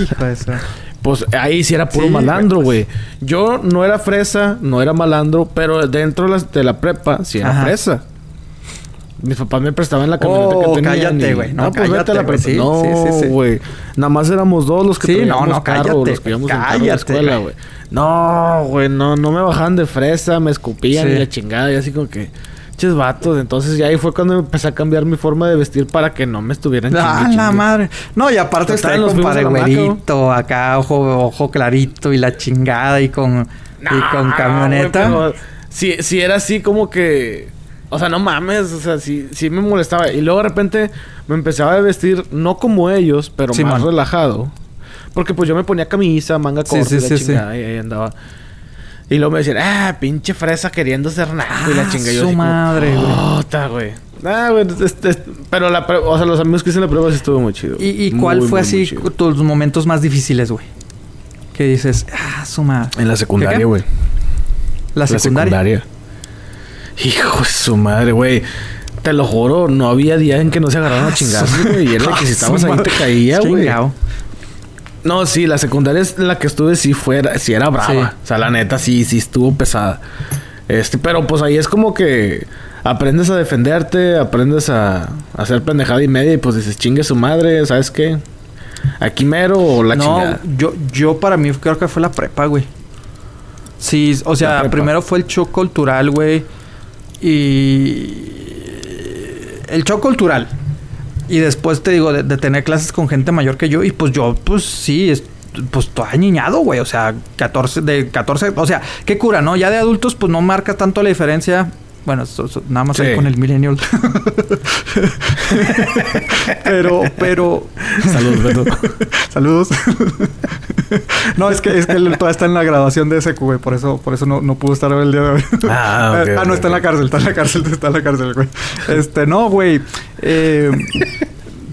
[SPEAKER 2] Pues ahí sí era puro
[SPEAKER 3] Sí,
[SPEAKER 2] malandro,
[SPEAKER 3] güey.
[SPEAKER 2] Yo no era fresa, no era malandro, pero dentro de la, de la prepa sí era
[SPEAKER 3] Ajá.
[SPEAKER 2] fresa. Mis papás me prestaban la camioneta
[SPEAKER 3] Oh,
[SPEAKER 2] que tenían.
[SPEAKER 3] cállate, güey. No,
[SPEAKER 2] pues vete a la
[SPEAKER 3] cállate, güey. Sí,
[SPEAKER 2] no,
[SPEAKER 3] sí, sí, sí.
[SPEAKER 2] güey. Nada más éramos dos los que
[SPEAKER 3] Sí, no,
[SPEAKER 2] traíamos
[SPEAKER 3] no,
[SPEAKER 2] carro,
[SPEAKER 3] cállate,
[SPEAKER 2] los que íbamos en carro a la
[SPEAKER 3] cállate,
[SPEAKER 2] escuela,
[SPEAKER 3] güey.
[SPEAKER 2] güey. No, güey, no, no me bajaban de fresa, me escupían y la chingada, y así como que... Ches vatos, entonces ya ahí fue cuando empecé a cambiar mi forma de vestir para que no me estuvieran
[SPEAKER 3] Ah,
[SPEAKER 2] chingue,
[SPEAKER 3] la
[SPEAKER 2] chingue.
[SPEAKER 3] madre. No, y aparte está
[SPEAKER 2] macro.
[SPEAKER 3] güerito, acá, ojo, ojo clarito y la chingada y con, y con camioneta.
[SPEAKER 2] güey, pero si, si era así como que... O sea, no mames. O sea, sí, sí me molestaba. Y luego de repente me empezaba a vestir no como ellos, pero
[SPEAKER 3] Sí,
[SPEAKER 2] más
[SPEAKER 3] man.
[SPEAKER 2] relajado. Porque pues yo me ponía camisa, manga
[SPEAKER 3] Sí,
[SPEAKER 2] corta
[SPEAKER 3] sí,
[SPEAKER 2] y la
[SPEAKER 3] sí, sí.
[SPEAKER 2] chingada. Y ahí andaba. Y luego me decían, ah, pinche fresa queriendo ser naco y la chingada. Yo
[SPEAKER 3] su madre, güey.
[SPEAKER 2] "Puta, güey. Ah, güey. este- este- pero la o sea, los amigos que hice la prueba sí estuvo muy chido.
[SPEAKER 3] ¿Y, cuál
[SPEAKER 2] muy,
[SPEAKER 3] fue
[SPEAKER 2] muy
[SPEAKER 3] así tus momentos más difíciles, güey? Que dices, ah, su madre.
[SPEAKER 2] En la
[SPEAKER 3] ¿Qué,
[SPEAKER 2] secundaria, güey.
[SPEAKER 3] La
[SPEAKER 2] La
[SPEAKER 3] secundaria.
[SPEAKER 2] Hijo de su madre, güey. Te lo juro, no había día en que no se agarraron a
[SPEAKER 3] Ah,
[SPEAKER 2] chingazos,
[SPEAKER 3] su-
[SPEAKER 2] güey. Y era que si estabas ahí te caía, güey. No, sí, la secundaria es la que estuve, sí fuera, sí era brava.
[SPEAKER 3] Sí.
[SPEAKER 2] O sea, la neta, sí, sí estuvo pesada. Este, pero pues ahí es como que aprendes a defenderte, aprendes a, a hacer pendejada y media y pues dices, chingue su madre, ¿sabes qué? Aquí mero o la
[SPEAKER 3] no,
[SPEAKER 2] chingada.
[SPEAKER 3] yo, yo para mí creo que fue la prepa, güey. Sí, o sea, primero fue el shock cultural, güey. Y... El shock cultural. Y después te digo, de, de tener clases con gente mayor que yo. Y pues yo, pues sí, es, pues todo niñado, güey. O sea, 14, de 14, o sea, qué cura, ¿no? Ya de adultos, pues no marca tanto la diferencia. Bueno, so- so- nada más
[SPEAKER 2] Sí.
[SPEAKER 3] ahí con el millennial. pero, pero,
[SPEAKER 2] Saludos, Beto.
[SPEAKER 3] Saludos. no, es que, es que él todavía está en la graduación de ese güey. Por eso, por eso no, no pudo estar el día de hoy.
[SPEAKER 2] Ah, ok,
[SPEAKER 3] ah, no,
[SPEAKER 2] ok,
[SPEAKER 3] está en la cárcel, está en la cárcel, está en la cárcel, güey. Este, no, güey. Eh,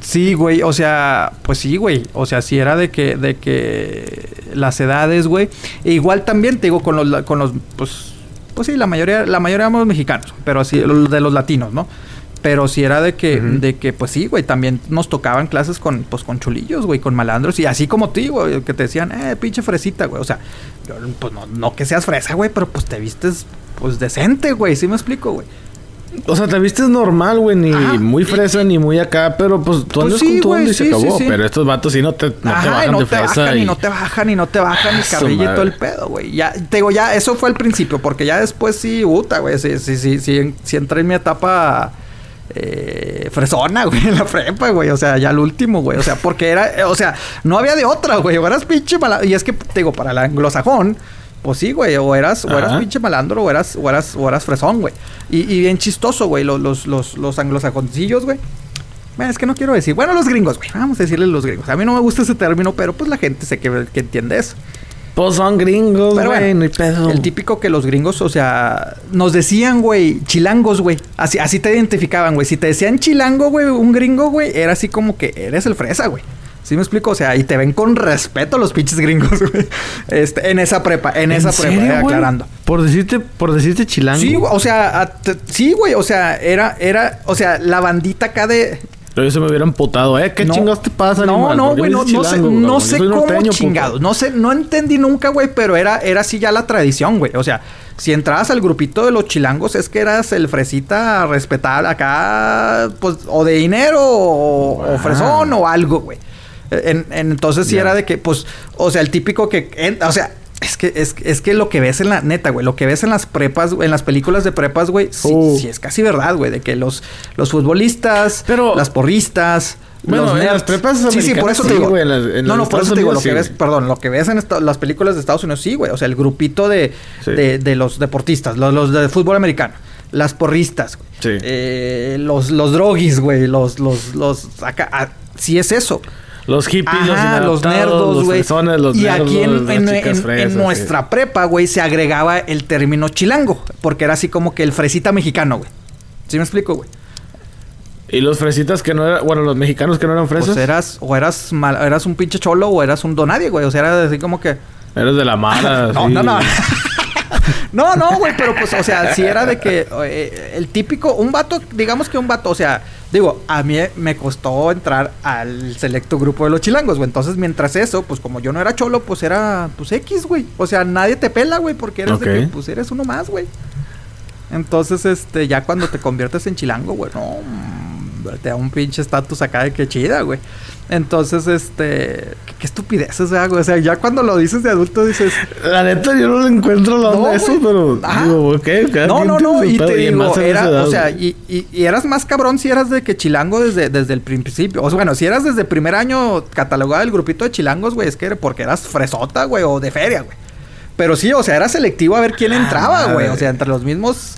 [SPEAKER 3] sí, güey. O sea, pues sí, güey. O sea, sí era de que, de que las edades, güey. E igual también, te digo, con los, con los, pues, pues sí, la mayoría, la mayoría éramos mexicanos, pero así, de los latinos, ¿no? Pero si era de que, de que, pues sí, güey, también nos tocaban clases con, pues, con chulillos, güey, con malandros. Y así como tú, güey, que te decían, eh, pinche fresita, güey. O sea, pues no, no que seas fresa, güey, pero pues te vistes, pues, decente, güey. ¿Sí me explico, güey?
[SPEAKER 2] O sea, te vistes normal, güey, ni
[SPEAKER 3] Ajá.
[SPEAKER 2] muy fresa ni muy acá, pero pues tú
[SPEAKER 3] Pues
[SPEAKER 2] andas
[SPEAKER 3] sí,
[SPEAKER 2] con tu onda y
[SPEAKER 3] sí,
[SPEAKER 2] se acabó.
[SPEAKER 3] sí.
[SPEAKER 2] Pero estos vatos sí no te, no te
[SPEAKER 3] Ajá,
[SPEAKER 2] bajan
[SPEAKER 3] y no
[SPEAKER 2] de
[SPEAKER 3] te
[SPEAKER 2] fresa.
[SPEAKER 3] bajan, y
[SPEAKER 2] y-
[SPEAKER 3] no te bajan, y no te bajan, ni
[SPEAKER 2] Su
[SPEAKER 3] carrilla y todo el pedo, güey. Ya, te digo, ya, eso fue al principio, porque ya después sí, puta, güey. Sí, sí, sí, sí, sí entré en mi etapa eh, fresona, güey, en la prepa, güey. O sea, ya el último, güey. O sea, porque era, eh, o sea, no había de otra, güey. Eras pinche mala. Y es que, te digo, para el anglosajón. Pues sí, güey, o eras, o eras pinche malandro, o eras, o eras, o eras fresón, güey. Y, y bien chistoso, güey, los, los, los, los anglosajoncillos, güey. Bueno, es que no quiero decir. Bueno, los gringos, güey. Vamos a decirles los gringos. A mí no me gusta ese término, pero pues la gente sé que, que entiende eso.
[SPEAKER 2] Pues son gringos,
[SPEAKER 3] Pero
[SPEAKER 2] güey,
[SPEAKER 3] bueno,
[SPEAKER 2] no hay pedo.
[SPEAKER 3] El típico que los gringos, o sea, nos decían, güey, chilangos, güey. Así, así te identificaban, güey. Si te decían chilango, güey, un gringo, güey, era así como que eres el fresa, güey. ¿Sí me explico? O sea, y te ven con respeto los pinches gringos, güey. Este, en esa prepa, en, esa prepa, eh, aclarando.
[SPEAKER 2] Por decirte, por decirte chilango.
[SPEAKER 3] Sí, güey, o sea, a- te- sí, güey, o sea, era, era, o sea, la bandita acá de,
[SPEAKER 2] Pero yo se me hubiera emputado, ¿eh? ¿Qué
[SPEAKER 3] No.
[SPEAKER 2] chingados te pasa,
[SPEAKER 3] No,
[SPEAKER 2] animal?
[SPEAKER 3] no,
[SPEAKER 2] ¿Por qué
[SPEAKER 3] güey, no, no sé, no sé cómo
[SPEAKER 2] norteño, puto.
[SPEAKER 3] chingados. No sé, no entendí nunca, güey, pero era, era así ya la tradición, güey. O sea, si entrabas al grupito de los chilangos, es que eras el fresita respetable acá, pues, o de dinero, o, o
[SPEAKER 2] Wow.
[SPEAKER 3] fresón, o algo, güey. En- en- entonces sí era de que, pues, o sea, el típico que, en- o sea, es que, es, es que lo que ves en la neta, güey, lo que ves en las prepas, en las películas de prepas, güey, sí,
[SPEAKER 2] Uh.
[SPEAKER 3] sí es casi verdad, güey, de que los, los futbolistas,
[SPEAKER 2] Pero-
[SPEAKER 3] las porristas,
[SPEAKER 2] Bueno,
[SPEAKER 3] los
[SPEAKER 2] en las prepas
[SPEAKER 3] Sí, sí, por eso te digo.
[SPEAKER 2] güey, en las- en
[SPEAKER 3] no, no, por
[SPEAKER 2] Estados
[SPEAKER 3] eso te digo, lo que
[SPEAKER 2] sí,
[SPEAKER 3] ves,
[SPEAKER 2] güey.
[SPEAKER 3] perdón, lo que ves en esta- las películas de Estados Unidos, sí, güey. O sea, el grupito de, de, de los deportistas, los, los de fútbol americano, las porristas, güey.
[SPEAKER 2] Sí.
[SPEAKER 3] Eh, los, los droguis, güey, los, los, los, acá, ah, sí es eso.
[SPEAKER 2] Los hippies,
[SPEAKER 3] Ajá,
[SPEAKER 2] los
[SPEAKER 3] los nerdos,
[SPEAKER 2] los
[SPEAKER 3] güey. y
[SPEAKER 2] nerdos,
[SPEAKER 3] aquí en, en- en-
[SPEAKER 2] fresas,
[SPEAKER 3] en
[SPEAKER 2] sí.
[SPEAKER 3] nuestra prepa, güey, se agregaba el término chilango. Porque era así como que el fresita mexicano, güey. ¿Sí me explico, güey?
[SPEAKER 2] Y los fresitas que no eran... Bueno, los mexicanos que no eran fresas.
[SPEAKER 3] Pues eras, o eras mal- eras un pinche cholo o eras un donadie, güey. O sea, era así como que.
[SPEAKER 2] Eres de la mala.
[SPEAKER 3] No,
[SPEAKER 2] sí.
[SPEAKER 3] no, no. no, no, güey, pero pues, o sea, si era de que eh, el típico, un vato, digamos que un vato, o sea, digo, a mí me costó entrar al selecto grupo de los chilangos, güey. Entonces, mientras eso, pues como yo no era cholo, pues era, pues X, güey. O sea, nadie te pela, güey, porque eres de que, pues eres uno más, güey. Entonces, este, ya cuando te conviertes en chilango, güey, no, te da un pinche estatus acá de que chida, güey. Entonces, este, qué, estupideces, güey. O sea, ya cuando lo dices de adulto dices,
[SPEAKER 2] La neta, yo no le encuentro la
[SPEAKER 3] No,
[SPEAKER 2] onda de eso, pero...
[SPEAKER 3] Ajá.
[SPEAKER 2] Digo, ok,
[SPEAKER 3] No, no, no, y te digo, era,
[SPEAKER 2] edad,
[SPEAKER 3] o sea, y, y- y eras más cabrón si eras de que chilango desde, desde el principio. O sea, bueno, si eras desde el primer año catalogado del grupito de chilangos, güey, es que era porque eras fresota, güey, o de feria, güey. Pero sí, o sea, era selectivo a ver quién
[SPEAKER 2] Ah,
[SPEAKER 3] entraba, güey. O sea, entre los mismos.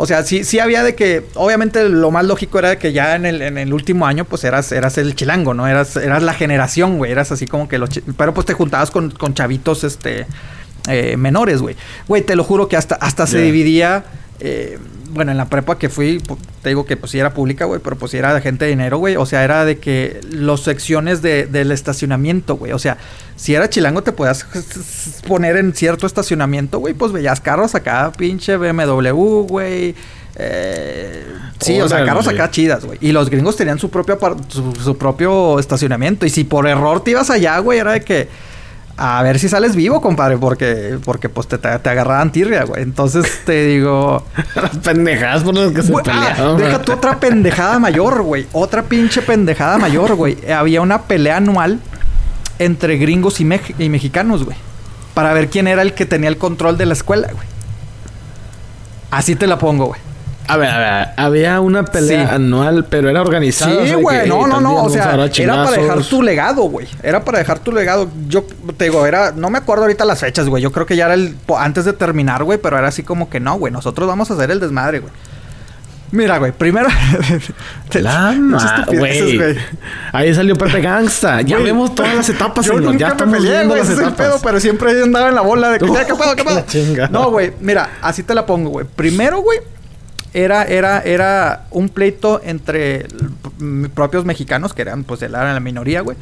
[SPEAKER 3] O sea, sí, sí había de que, obviamente lo más lógico era que ya en el, en el último año, pues eras, eras el chilango, ¿no? Eras, eras la generación, güey. Eras así como que los... Pero pues te juntabas con, con chavitos, este... eh, menores, güey. Güey, te lo juro que hasta, hasta se dividía... eh, bueno, en la prepa que fui, te digo que pues sí era pública, güey, pero pues sí era de gente de dinero, güey. O sea, era de que los secciones de, del estacionamiento, güey. O sea, si era chilango te podías poner en cierto estacionamiento, güey, pues veías carros acá, pinche BMW, güey. Eh, sí, o sea, carros acá chidas, güey. Y los gringos tenían su propio, su, su propio estacionamiento. Y si por error te ibas allá, güey, era de que... A ver si sales vivo, compadre, porque, porque pues te, te, agarraban tirria, güey. Entonces te digo...
[SPEAKER 2] Las pendejadas por las que se
[SPEAKER 3] Güey, ah,
[SPEAKER 2] pelearon.
[SPEAKER 3] deja tú otra pendejada mayor, güey. Otra pinche pendejada mayor, güey. Había una pelea anual entre gringos y, mex- y mexicanos, güey. Para ver quién era el que tenía el control de la escuela, güey. Así te la pongo, güey.
[SPEAKER 2] A ver, a ver, había una pelea
[SPEAKER 3] Sí.
[SPEAKER 2] anual, pero era organizada.
[SPEAKER 3] Sí, güey, no, no, no, o sea, era para dejar tu legado, güey. Era para dejar tu legado. Yo te digo, era, no me acuerdo ahorita las fechas, güey. Yo creo que ya era el antes de terminar, güey, pero era así como que no, güey, nosotros vamos a hacer el desmadre, güey. Mira, güey, primero
[SPEAKER 2] La güey. Ahí salió Pepe Gangsta. Ya vemos todas las etapas,
[SPEAKER 3] Yo nunca
[SPEAKER 2] Ya estamos
[SPEAKER 3] peleé,
[SPEAKER 2] viendo
[SPEAKER 3] güey,
[SPEAKER 2] las
[SPEAKER 3] ese es el
[SPEAKER 2] etapas.
[SPEAKER 3] pedo, pero siempre andaba en la bola de que, ¿qué pedo, qué pedo? No, güey, mira, así te la pongo, güey. Primero, güey, era, era, era un pleito entre propios mexicanos, que eran, pues, eran la minoría, güey.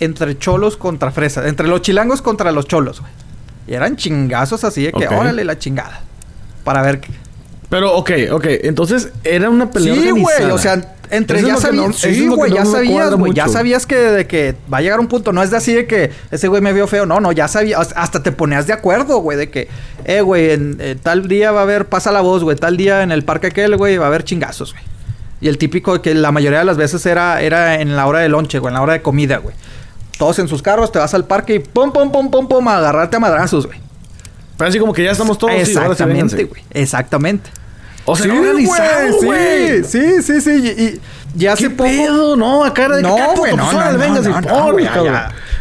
[SPEAKER 3] Entre cholos contra fresas. Entre los chilangos contra los cholos, güey. Y eran chingazos así de que, órale, la chingada. Para ver qué.
[SPEAKER 2] Pero, ok, ok. Entonces, era una pelea
[SPEAKER 3] Sí, güey.
[SPEAKER 2] organizada.
[SPEAKER 3] O sea, entre
[SPEAKER 2] Eso
[SPEAKER 3] ya sabías,
[SPEAKER 2] no-
[SPEAKER 3] sí, güey,
[SPEAKER 2] no
[SPEAKER 3] ya sabías, güey, ya sabías que de que va a llegar un punto, no es de así de que ese güey me vio feo, no, no, ya sabías, hasta te ponías de acuerdo, güey, de que, eh, güey, en eh, tal día va a haber, pasa la voz, güey, tal día en el parque aquel, güey, va a haber chingazos, güey. Y el típico que la mayoría de las veces era, era en la hora de lonche, güey, en la hora de comida, güey. Todos en sus carros, te vas al parque y pum, pum, pum, pum, pum, a agarrarte a madrazos, güey.
[SPEAKER 2] Pero así como que ya estamos todos. sí
[SPEAKER 3] Exactamente, güey. Exactamente.
[SPEAKER 2] O sea,
[SPEAKER 3] Sí,
[SPEAKER 2] organizado, güey.
[SPEAKER 3] Sí, sí, sí, sí. Y, y ya
[SPEAKER 2] ¿Qué
[SPEAKER 3] hace poco...
[SPEAKER 2] pedo? No, acá era de que,
[SPEAKER 3] No,
[SPEAKER 2] "Ah, puto,
[SPEAKER 3] güey, no,
[SPEAKER 2] pues,
[SPEAKER 3] no, no,
[SPEAKER 2] véngase,
[SPEAKER 3] no, no,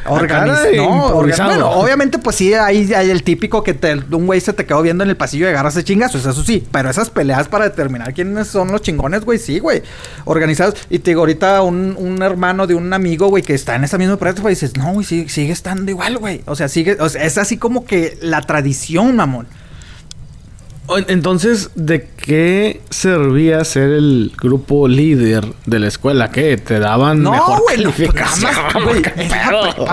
[SPEAKER 3] Organiz- no,
[SPEAKER 2] improvisado.
[SPEAKER 3] organ- Bueno, obviamente, pues sí, hay, hay el típico que te, un güey se te quedó viendo en el pasillo y agarras de chingazos, eso sí. Pero esas peleas para determinar quiénes son los chingones, güey, sí, güey. Organizados. Y te digo, ahorita un, un hermano de un amigo, güey, que está en esa misma proyecto, güey, dices, no, güey, sigue, sigue estando igual, güey. O sea, sigue, o sea, es así como que la tradición, mamón.
[SPEAKER 2] O- Entonces, ¿de qué servía ser el grupo líder de la escuela? ¿Qué? ¿Te daban
[SPEAKER 3] No,
[SPEAKER 2] mejor
[SPEAKER 3] güey, no,
[SPEAKER 2] calificación?
[SPEAKER 3] más, güey,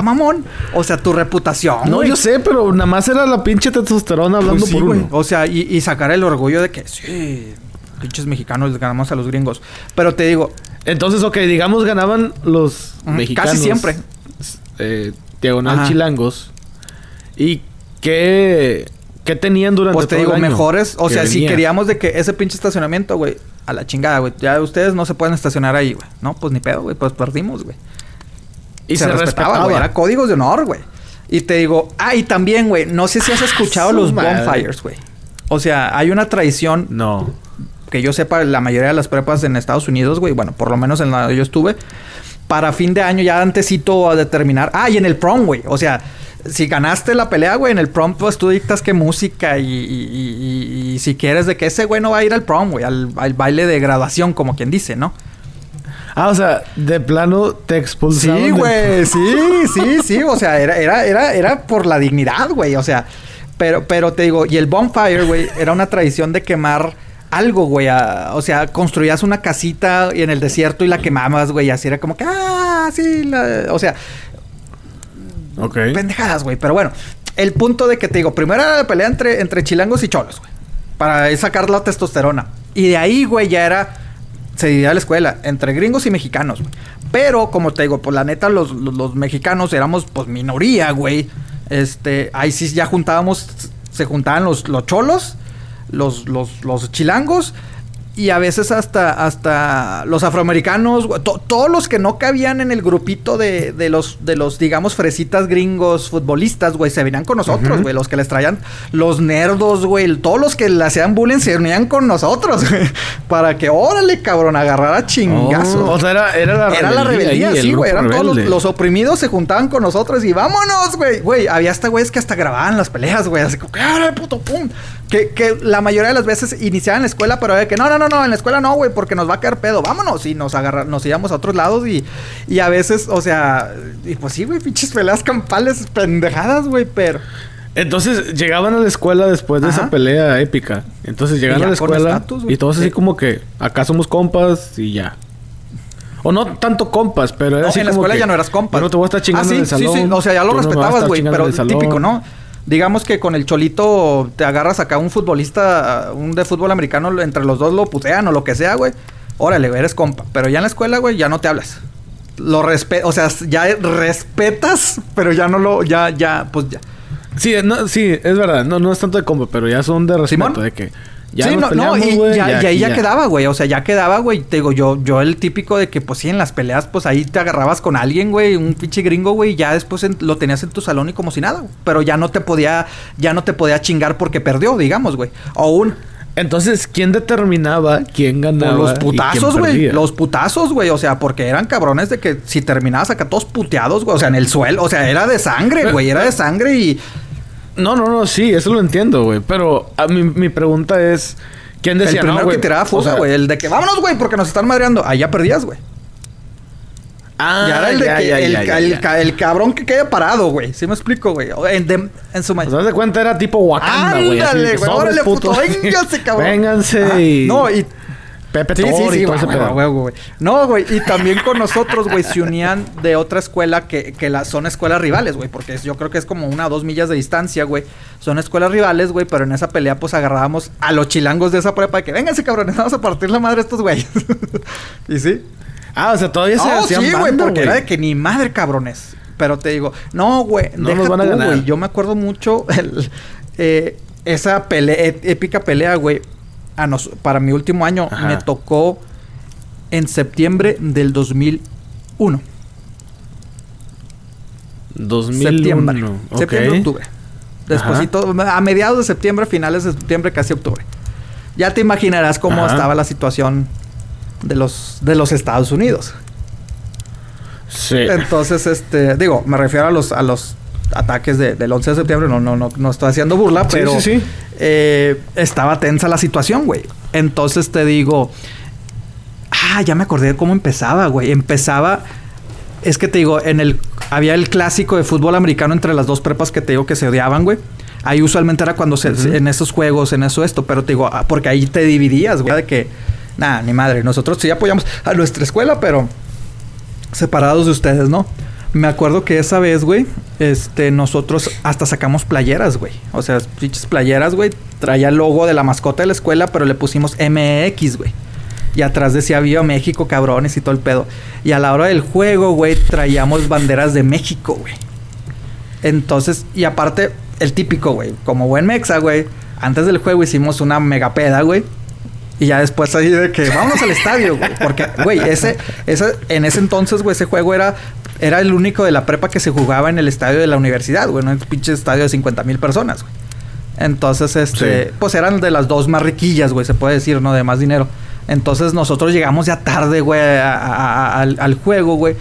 [SPEAKER 3] mamón. O sea, tu reputación,
[SPEAKER 2] No,
[SPEAKER 3] güey.
[SPEAKER 2] yo sé, pero nada más era la pinche testosterona hablando
[SPEAKER 3] Pues sí,
[SPEAKER 2] por
[SPEAKER 3] güey.
[SPEAKER 2] uno.
[SPEAKER 3] O sea, y, y sacar el orgullo de que sí, pinches mexicanos les ganamos a los gringos. Pero te digo,
[SPEAKER 2] Entonces, ok, digamos ganaban los mexicanos.
[SPEAKER 3] casi siempre.
[SPEAKER 2] eh, diagonal
[SPEAKER 3] Ajá.
[SPEAKER 2] chilangos. ¿Y qué, qué tenían durante
[SPEAKER 3] pues te
[SPEAKER 2] todo
[SPEAKER 3] digo,
[SPEAKER 2] el año
[SPEAKER 3] mejores. O
[SPEAKER 2] que
[SPEAKER 3] sea, si queríamos de que ese pinche estacionamiento, güey, a la chingada, güey. Ya ustedes no se pueden estacionar ahí, güey. No, pues ni pedo, güey. Pues perdimos, güey.
[SPEAKER 2] Y se, respetaba,
[SPEAKER 3] güey. Era códigos de honor, güey. Y te digo, ah, y también, güey, no sé si has escuchado
[SPEAKER 2] su
[SPEAKER 3] los
[SPEAKER 2] madre.
[SPEAKER 3] bonfires, güey. O sea, hay una tradición
[SPEAKER 2] No.
[SPEAKER 3] que yo sepa, la mayoría de las prepas en Estados Unidos, güey, bueno, por lo menos en la que yo estuve, para fin de año ya antesito a determinar, ah, y en el prom, güey, o sea, si ganaste la pelea, güey, en el prom, pues tú dictas qué música y, y- y- y- y si quieres de que ese güey no va a ir al prom, güey, al, al baile de graduación, como quien dice, ¿no?
[SPEAKER 2] Ah, o sea, de plano te expulsaron.
[SPEAKER 3] Sí, güey, sí, sí, sí, o sea, era, era, era, era por la dignidad, güey, o sea, pero, pero te digo, y el bonfire, güey, era una tradición de quemar algo, güey, o sea, construías una casita en el desierto y la quemabas, güey, y así era como que, ah, sí, la- o sea,
[SPEAKER 2] Ok.
[SPEAKER 3] pendejadas, güey, pero bueno, el punto de que te digo, primero era la pelea entre, entre chilangos y cholos, güey, para sacar la testosterona, y de ahí, güey, ya era se dividía la escuela entre gringos y mexicanos, güey. Pero, como te digo, pues la neta, los, los, los mexicanos éramos, pues, minoría, güey. Este, ahí sí ya juntábamos, se juntaban los, los cholos, los, los, los chilangos, y a veces hasta, hasta los afroamericanos. To- todos los que no cabían en el grupito de, de los, de los, digamos, fresitas gringos futbolistas, güey, se venían con nosotros, güey. Los que les traían los nerdos, güey. Todos los que le hacían bullying se unían con nosotros, güey. Para que, órale, cabrón, agarrara chingazo.
[SPEAKER 2] Oh, o sea, era, era la
[SPEAKER 3] Era la rebeldía, sí, güey. Eran todos los, oprimidos se juntaban con nosotros y vámonos, güey. Güey, había hasta güeyes que hasta grababan las peleas, güey. Así como, que, ¡ah, puto, pum! Que, que la mayoría de las veces iniciaban la escuela, pero de que no, no, no, no, en la escuela no, güey, porque nos va a caer pedo. Vámonos. Y nos agarra, nos íbamos a otros lados y, y a veces, o sea, y pues sí, güey, pinches peleas campales, pendejadas, güey, pero.
[SPEAKER 2] Entonces llegaban a la escuela después de
[SPEAKER 3] Ajá.
[SPEAKER 2] esa pelea épica. Entonces llegaban
[SPEAKER 3] Y
[SPEAKER 2] a la escuela y todos así
[SPEAKER 3] Sí.
[SPEAKER 2] como que acá somos compas y ya. O no tanto compas, pero era
[SPEAKER 3] No,
[SPEAKER 2] así
[SPEAKER 3] en la
[SPEAKER 2] como
[SPEAKER 3] escuela
[SPEAKER 2] que
[SPEAKER 3] ya no eras compas.
[SPEAKER 2] no te voy a estar chingando
[SPEAKER 3] ah, sí,
[SPEAKER 2] en el salón.
[SPEAKER 3] Sí, sí, o sea, ya lo
[SPEAKER 2] no
[SPEAKER 3] respetabas, güey, pero típico, ¿no? Digamos que con el cholito te agarras acá un futbolista, un de fútbol americano, entre los dos lo putean o lo que sea, güey. Órale, eres compa. Pero ya en la escuela, güey, ya no te hablas. Lo respetas, o sea, ya respetas, pero ya no lo, ya, ya, pues ya.
[SPEAKER 2] Sí, no, sí, es verdad. No, no es tanto de compa, pero ya son de respeto. De que ya
[SPEAKER 3] sí, no, no, y, ya, y ahí ya, quedaba, güey. O sea, ya quedaba, güey. Te digo, yo, yo el típico de que, pues sí, en las peleas, pues ahí te agarrabas con alguien, güey, un pinche gringo, güey, y ya después en- lo tenías en tu salón y como si nada, güey. Pero ya no te podía, ya no te podía chingar porque perdió, digamos, güey. O un
[SPEAKER 2] Entonces, ¿quién determinaba quién ganaba?
[SPEAKER 3] Pues los
[SPEAKER 2] y quién
[SPEAKER 3] putazos, güey. Los putazos, güey. O sea, porque eran cabrones de que si terminabas acá todos puteados, güey. O sea, en el suelo. O sea, era de sangre, güey. Era de sangre y.
[SPEAKER 2] No, no, no, sí, eso lo entiendo, güey. Pero a mi, mi pregunta es: ¿quién decía
[SPEAKER 3] el primero
[SPEAKER 2] no,
[SPEAKER 3] que tiraba
[SPEAKER 2] O sea,
[SPEAKER 3] güey. el de que vámonos, güey, porque nos están madreando. Ya perdías, güey.
[SPEAKER 2] Ah,
[SPEAKER 3] el de
[SPEAKER 2] ya,
[SPEAKER 3] que
[SPEAKER 2] ya,
[SPEAKER 3] el,
[SPEAKER 2] ya,
[SPEAKER 3] el cabrón que quede parado, güey. ¿Sí me explico, güey? En, de- en su
[SPEAKER 2] O
[SPEAKER 3] mayoría.
[SPEAKER 2] de cuenta era tipo Wakanda, güey.
[SPEAKER 3] Ándale, güey. Órale, puto. Véngase, cabrón.
[SPEAKER 2] Vénganse
[SPEAKER 3] Ajá.
[SPEAKER 2] y...
[SPEAKER 3] No, y.
[SPEAKER 2] Pepe
[SPEAKER 3] Sí, sí,
[SPEAKER 2] Thor
[SPEAKER 3] sí,
[SPEAKER 2] y todo ese pedo.
[SPEAKER 3] güey, güey. No, güey. Y también con nosotros, güey, se unían de otra escuela que, que la, son escuelas rivales, güey. Porque es- yo creo que es como una o dos millas de distancia, güey. Son escuelas rivales, güey. Pero en esa pelea, pues agarrábamos a los chilangos de esa prepa de que vénganse, cabrones, vamos a partir la madre a estos güeyes. y sí.
[SPEAKER 2] Ah, o sea, todavía se
[SPEAKER 3] Oh,
[SPEAKER 2] hacían
[SPEAKER 3] sí, güey, porque era de que ni madre, cabrones. Pero te digo, no, güey,
[SPEAKER 2] No
[SPEAKER 3] deja
[SPEAKER 2] nos van a
[SPEAKER 3] tú,
[SPEAKER 2] ganar.
[SPEAKER 3] güey. Yo me acuerdo mucho el, eh, esa pelea, ép- épica pelea, güey. A nos- para mi último año
[SPEAKER 2] Ajá.
[SPEAKER 3] me tocó en septiembre del 2001.
[SPEAKER 2] 2001.
[SPEAKER 3] Septiembre.
[SPEAKER 2] ok.
[SPEAKER 3] Septiembre, octubre. Despuésito, a mediados de septiembre, finales de septiembre, casi octubre. Ya te imaginarás cómo
[SPEAKER 2] Ajá.
[SPEAKER 3] estaba la situación de los, de los Estados Unidos.
[SPEAKER 2] Sí.
[SPEAKER 3] Entonces, este, digo, me refiero a los, a los ataques de- del 11 de septiembre, no, no, no, no estoy haciendo burla,
[SPEAKER 2] Sí,
[SPEAKER 3] pero
[SPEAKER 2] sí, sí.
[SPEAKER 3] eh, estaba tensa la situación, güey. Entonces te digo, ah, ya me acordé de cómo empezaba, güey. Empezaba, es que te digo, en el, había el clásico de fútbol americano entre las dos prepas que te digo que se odiaban, güey. Ahí usualmente era cuando se, en esos juegos, en eso esto, pero te digo, ah, porque ahí te dividías, güey, de que, nada, ni madre, nosotros sí apoyamos a nuestra escuela, pero separados de ustedes, ¿no? Me acuerdo que esa vez, güey, este, nosotros hasta sacamos playeras, güey. O sea, pinches playeras, güey. Traía el logo de la mascota de la escuela, pero le pusimos MX, güey. Y atrás decía Viva México, cabrones y todo el pedo. Y a la hora del juego, güey, traíamos banderas de México, güey. Entonces, y aparte, el típico, güey, como buen mexa, güey. Antes del juego hicimos una megapeda, güey. Y ya después ahí de que vámonos al estadio, güey. Porque, güey, ese, ese, en ese entonces, güey, ese juego era, era el único de la prepa que se jugaba en el estadio de la universidad, güey. No el pinche estadio de 50 mil personas, güey. Entonces, este,
[SPEAKER 2] Sí.
[SPEAKER 3] pues eran de las dos más riquillas, güey, se puede decir, ¿no? De más dinero. Entonces nosotros llegamos ya tarde, güey, a- a- a- al, al juego, güey.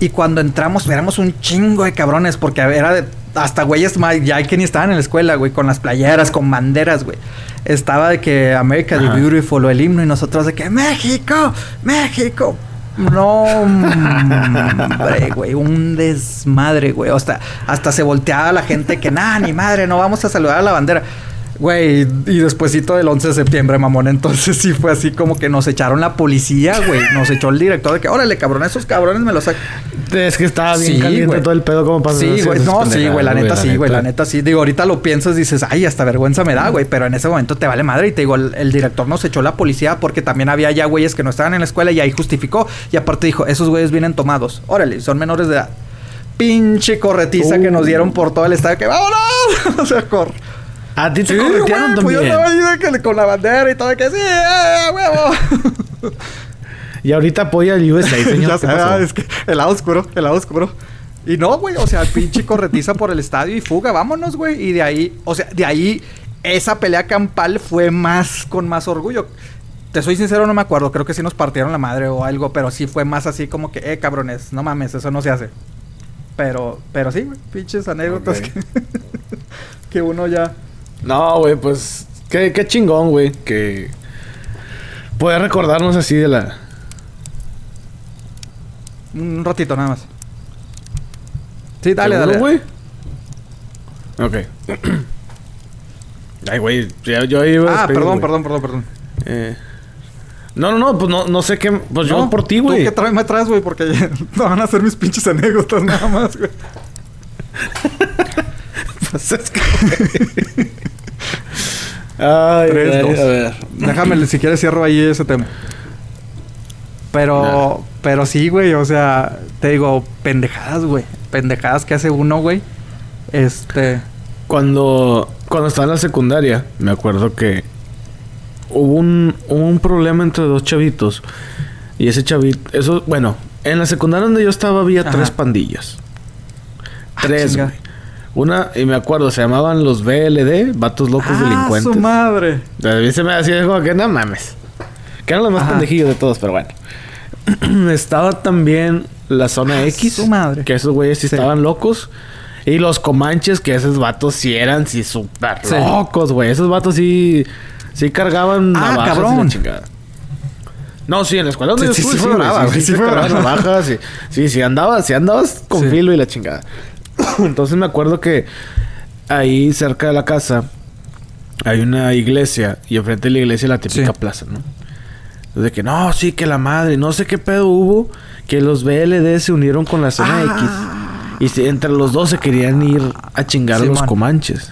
[SPEAKER 3] Y cuando entramos, éramos un chingo de cabrones, porque era de. Hasta güeyes ma- ya que ni estaban en la escuela, güey, con las playeras, con banderas, güey. Estaba de que America the. Beautiful o el himno, y nosotros de que México, México. No, hombre, güey, un desmadre, güey. Hasta, hasta se volteaba la gente que, nada, ni madre, no vamos a saludar a la bandera. Güey, y despuésito del 11 de septiembre, mamón. Entonces sí fue así como que nos echaron la policía, güey. Nos echó el director de que, órale, cabrón, esos cabrones me los sacan.
[SPEAKER 2] Es que estaba bien
[SPEAKER 3] Sí,
[SPEAKER 2] caliente
[SPEAKER 3] güey.
[SPEAKER 2] todo el pedo como para
[SPEAKER 3] Sí, güey. No, sí, güey. La neta sí, güey. La neta sí. Digo, ahorita lo piensas y dices, ay, hasta vergüenza me da, güey. Pero en ese momento te vale madre. Y te digo, el, el director nos echó la policía porque también había ya güeyes que no estaban en la escuela y ahí justificó. Y aparte dijo, esos güeyes vienen tomados. Órale, son menores de edad. Pinche corretiza que nos
[SPEAKER 2] Uh.
[SPEAKER 3] dieron por todo el estadio. Que vámonos. o sea, cor.
[SPEAKER 2] A ti te
[SPEAKER 3] Sí,
[SPEAKER 2] corretearon
[SPEAKER 3] pues yo
[SPEAKER 2] también.
[SPEAKER 3] estaba con la bandera y todo, que sí, eh, huevo.
[SPEAKER 2] Y ahorita apoya el USA, señor.
[SPEAKER 3] ya es que el lado oscuro, el lado oscuro. Y no, güey, o sea, pinche corretiza por el estadio y fuga, vámonos, güey. Y de ahí, o sea, de ahí, esa pelea campal fue más con más orgullo. Te soy sincero, no me acuerdo. Creo que sí nos partieron la madre o algo, pero sí fue más así como que, eh, cabrones, no mames, eso no se hace. Pero, pero sí, güey, pinches anécdotas que uno ya.
[SPEAKER 2] No, güey, pues. Qué, qué chingón, güey. Que. Puede recordarnos así de la.
[SPEAKER 3] Un ratito nada más. Sí, dale,
[SPEAKER 2] ¿Seguro,
[SPEAKER 3] dale.
[SPEAKER 2] güey? Ok. Ay, güey. ya- Yo iba
[SPEAKER 3] Ah, perdón, perdón, perdón, perdón.
[SPEAKER 2] Eh, No, no, no, pues no, no sé qué. Pues yo por ti,
[SPEAKER 3] ¿Tú
[SPEAKER 2] güey.
[SPEAKER 3] qué trae, me traes, güey? Porque no van a ser mis pinches anécdotas nada más, güey.
[SPEAKER 2] Pues es que. Ay,
[SPEAKER 3] Tres,
[SPEAKER 2] ay,
[SPEAKER 3] dos.
[SPEAKER 2] a ver.
[SPEAKER 3] Déjame, si quieres cierro ahí ese tema. Pero, pero sí, güey, o sea, te digo, pendejadas, güey. Pendejadas que hace uno, güey. Este.
[SPEAKER 2] Cuando, cuando estaba en la secundaria, me acuerdo que hubo un, hubo un problema entre dos chavitos. Y ese chavito, eso, bueno, en la secundaria donde yo estaba había
[SPEAKER 3] Ajá.
[SPEAKER 2] tres pandillas.
[SPEAKER 3] Ah,
[SPEAKER 2] Tres, güey. Una, y me acuerdo, se llamaban los BLD, Vatos Locos
[SPEAKER 3] ah,
[SPEAKER 2] Delincuentes.
[SPEAKER 3] su madre.
[SPEAKER 2] A mí se me hacía como que no mames. Que eran los más
[SPEAKER 3] Ajá.
[SPEAKER 2] pendejillos de todos, pero bueno. Estaba también la zona
[SPEAKER 3] Ah,
[SPEAKER 2] X.
[SPEAKER 3] su madre.
[SPEAKER 2] Que esos güeyes sí,
[SPEAKER 3] Sí.
[SPEAKER 2] estaban locos. Y los comanches, que esos vatos sí eran sí súper
[SPEAKER 3] Sí.
[SPEAKER 2] locos, güey. Esos vatos sí, sí cargaban
[SPEAKER 3] Ah,
[SPEAKER 2] navajas y la
[SPEAKER 3] cabrón.
[SPEAKER 2] chingada. No, sí, en la escuela donde
[SPEAKER 3] Sí,
[SPEAKER 2] yo
[SPEAKER 3] sí,
[SPEAKER 2] estuve,
[SPEAKER 3] sí
[SPEAKER 2] sí, sí,
[SPEAKER 3] sí
[SPEAKER 2] sí. Sí, andabas, sí andabas con filo y la chingada. Entonces me acuerdo que ahí cerca de la casa hay una iglesia y enfrente de la iglesia la típica
[SPEAKER 3] Sí.
[SPEAKER 2] plaza, ¿no? De que no, sí, que la madre, no sé qué pedo hubo, que los BLD se unieron con la zona X. Y entre los dos se querían ir a chingar a los comanches.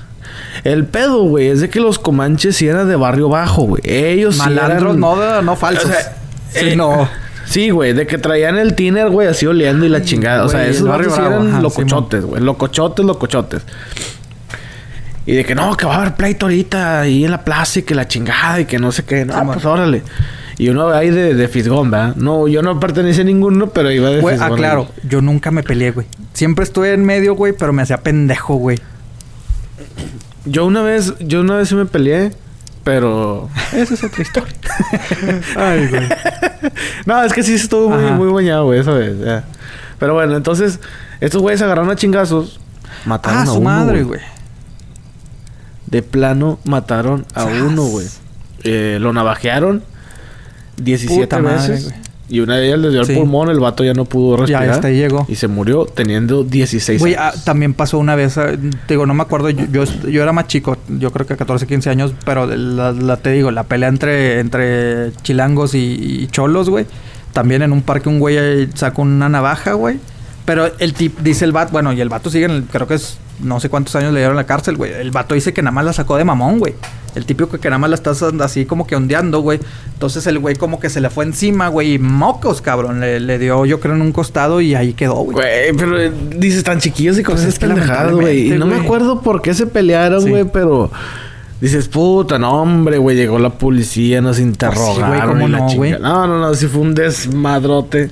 [SPEAKER 2] El pedo, güey, es de que los comanches sí eran de barrio bajo, güey. Ellos sí
[SPEAKER 3] Malandros,
[SPEAKER 2] eran-
[SPEAKER 3] no, no falsos.
[SPEAKER 2] O sea,
[SPEAKER 3] sí,
[SPEAKER 2] eh,
[SPEAKER 3] no.
[SPEAKER 2] Sí, güey, de que traían el tiner, güey, así oleando y la chingada. o sea, esos barrios sí eran
[SPEAKER 3] ajá,
[SPEAKER 2] locochotes, güey. Locochotes, locochotes. Y de que no, que va a haber pleito ahorita ahí en la plaza y que la chingada y que no sé qué. No,
[SPEAKER 3] Simón.
[SPEAKER 2] pues órale. Y uno ahí de, de fisgón, ¿verdad? No, yo no pertenecía a ninguno, pero iba de
[SPEAKER 3] Güey, ah,
[SPEAKER 2] fisgón.
[SPEAKER 3] claro, yo nunca me peleé, güey. Siempre estuve en medio, güey, pero me hacía pendejo, güey.
[SPEAKER 2] Yo una vez, yo una vez sí me peleé, pero esa es otra historia.
[SPEAKER 3] Ay, güey.
[SPEAKER 2] no, es que sí estuvo muy,
[SPEAKER 3] Ajá.
[SPEAKER 2] muy bañado, güey, esa vez. ya. Pero bueno, entonces, estos güeyes agarraron a chingazos, mataron
[SPEAKER 3] Ah,
[SPEAKER 2] a
[SPEAKER 3] su
[SPEAKER 2] uno,
[SPEAKER 3] madre,
[SPEAKER 2] güey. De plano mataron a
[SPEAKER 3] Sas.
[SPEAKER 2] uno, güey. Eh, lo navajearon 17
[SPEAKER 3] Puta madre,
[SPEAKER 2] veces.
[SPEAKER 3] güey.
[SPEAKER 2] Y una de ellas le dio
[SPEAKER 3] Sí.
[SPEAKER 2] el pulmón, el vato ya no pudo
[SPEAKER 3] Ya,
[SPEAKER 2] respirar.
[SPEAKER 3] hasta ahí llegó.
[SPEAKER 2] Y se murió teniendo 16
[SPEAKER 3] Güey,
[SPEAKER 2] años.
[SPEAKER 3] ah, también pasó una vez, ah, te digo, no me acuerdo, yo, yo, era más chico, yo creo que 14, 15 años, pero la, la- te digo, la pelea entre, entre chilangos y, y cholos, güey. También en un parque un güey sacó una navaja, güey. Pero el tip, dice el vato, bueno, y el vato sigue en el- creo que es, no sé cuántos años le dieron a la cárcel, güey. El vato dice que nada más la sacó de mamón, güey. El típico que nada más la estás así como que ondeando, güey. Entonces el güey como que se le fue encima, güey, y mocos, cabrón. Le, le dio, yo creo, en un costado y ahí quedó, güey.
[SPEAKER 2] Güey, pero eh, dices tan chiquillos y cosas
[SPEAKER 3] Pues es que
[SPEAKER 2] pendejadas, güey. Y no me acuerdo por qué se pelearon,
[SPEAKER 3] Sí.
[SPEAKER 2] güey, pero dices, puta, no, hombre, güey, llegó la policía, nos interrogaron.
[SPEAKER 3] güey, ¿cómo
[SPEAKER 2] y la
[SPEAKER 3] no,
[SPEAKER 2] chingada. No, no, no, sí fue un desmadrote.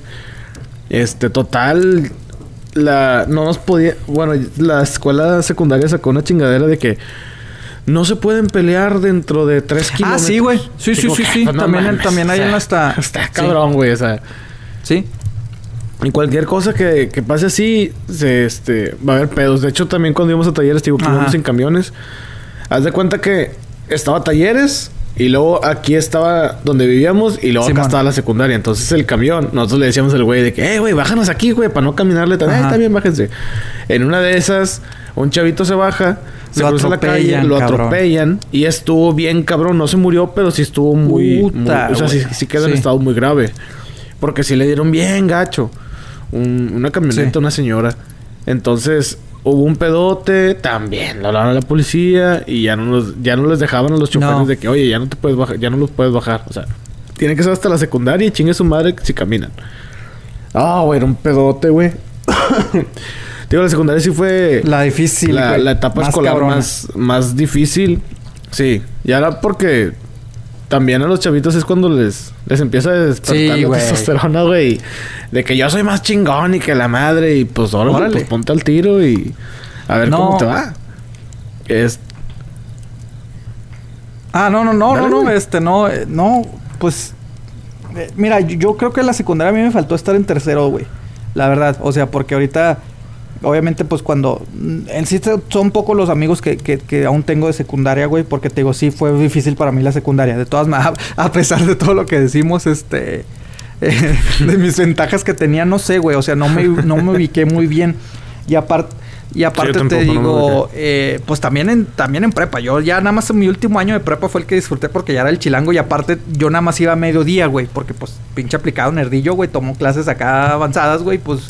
[SPEAKER 2] Este, total. La, no nos podía. Bueno, la escuela secundaria sacó una chingadera de que no se pueden pelear dentro de tres
[SPEAKER 3] Ah,
[SPEAKER 2] kilómetros.
[SPEAKER 3] sí, güey. Sí, sí, sí, sí.
[SPEAKER 2] pues, no
[SPEAKER 3] También,
[SPEAKER 2] mames,
[SPEAKER 3] también
[SPEAKER 2] o
[SPEAKER 3] hay
[SPEAKER 2] sea,
[SPEAKER 3] en hasta...
[SPEAKER 2] Está cabrón, güey, o sea.
[SPEAKER 3] Sí.
[SPEAKER 2] Y cualquier cosa que, que pase así, se, este, va a haber pedos. De hecho, también cuando íbamos a talleres, digo que
[SPEAKER 3] Ajá.
[SPEAKER 2] íbamos en camiones. Haz de cuenta que estaba talleres y luego aquí estaba donde vivíamos y luego acá estaba la secundaria. Entonces el camión, nosotros le decíamos al güey de que, eh, güey, bájanos aquí, güey, para no caminarle tan. Eh, bien, bájense. En una de esas, un chavito se baja, se
[SPEAKER 3] Lo
[SPEAKER 2] cruza la calle, lo
[SPEAKER 3] cabrón.
[SPEAKER 2] atropellan y estuvo bien cabrón. No se murió, pero sí estuvo muy.
[SPEAKER 3] Puta,
[SPEAKER 2] muy- o sea, sí, sí queda en
[SPEAKER 3] Sí.
[SPEAKER 2] estado muy grave. Porque sí le dieron bien gacho. Un- una camioneta,
[SPEAKER 3] Sí.
[SPEAKER 2] una señora. Entonces, hubo un pedote, también lo hablaron a la policía y ya no los, ya no les dejaban a los choferes
[SPEAKER 3] No.
[SPEAKER 2] de que, oye, ya no te puedes bajar, ya no los puedes bajar. O sea, tiene que ser hasta la secundaria y chingue su madre si caminan. Ah, güey, era un pedote, güey. Digo, la secundaria sí fue
[SPEAKER 3] La difícil,
[SPEAKER 2] la, etapa
[SPEAKER 3] Más
[SPEAKER 2] escolar
[SPEAKER 3] cabrona.
[SPEAKER 2] más, más difícil. Sí, y ahora porque también a los chavitos es cuando les, les empieza a despertar
[SPEAKER 3] Sí,
[SPEAKER 2] la testosterona, güey. De que yo soy más chingón y que la madre. Y pues ahora
[SPEAKER 3] Órale.
[SPEAKER 2] pues ponte al tiro y a ver
[SPEAKER 3] No.
[SPEAKER 2] cómo te va. Es,
[SPEAKER 3] Ah, no, no, no,
[SPEAKER 2] Dale,
[SPEAKER 3] no, no, este, no, eh, no, pues, eh, mira, yo, yo creo que en la secundaria a mí me faltó estar en tercero, güey, la verdad, o sea, porque ahorita, obviamente, pues cuando, mm, en sí son pocos los amigos que, que, que aún tengo de secundaria, güey, porque te digo, sí fue difícil para mí la secundaria, de todas maneras, a pesar de todo lo que decimos, este, eh, de mis ventajas que tenía, no sé, güey, o sea, no me, no me ubiqué muy bien, y aparte... Y aparte te digo, eh, pues también en, también en prepa. Yo ya nada más en mi último año de prepa fue el que disfruté porque ya era el chilango y aparte yo nada más iba a mediodía, güey. Porque pues pinche aplicado nerdillo, güey. Tomó clases acá avanzadas, güey. Pues,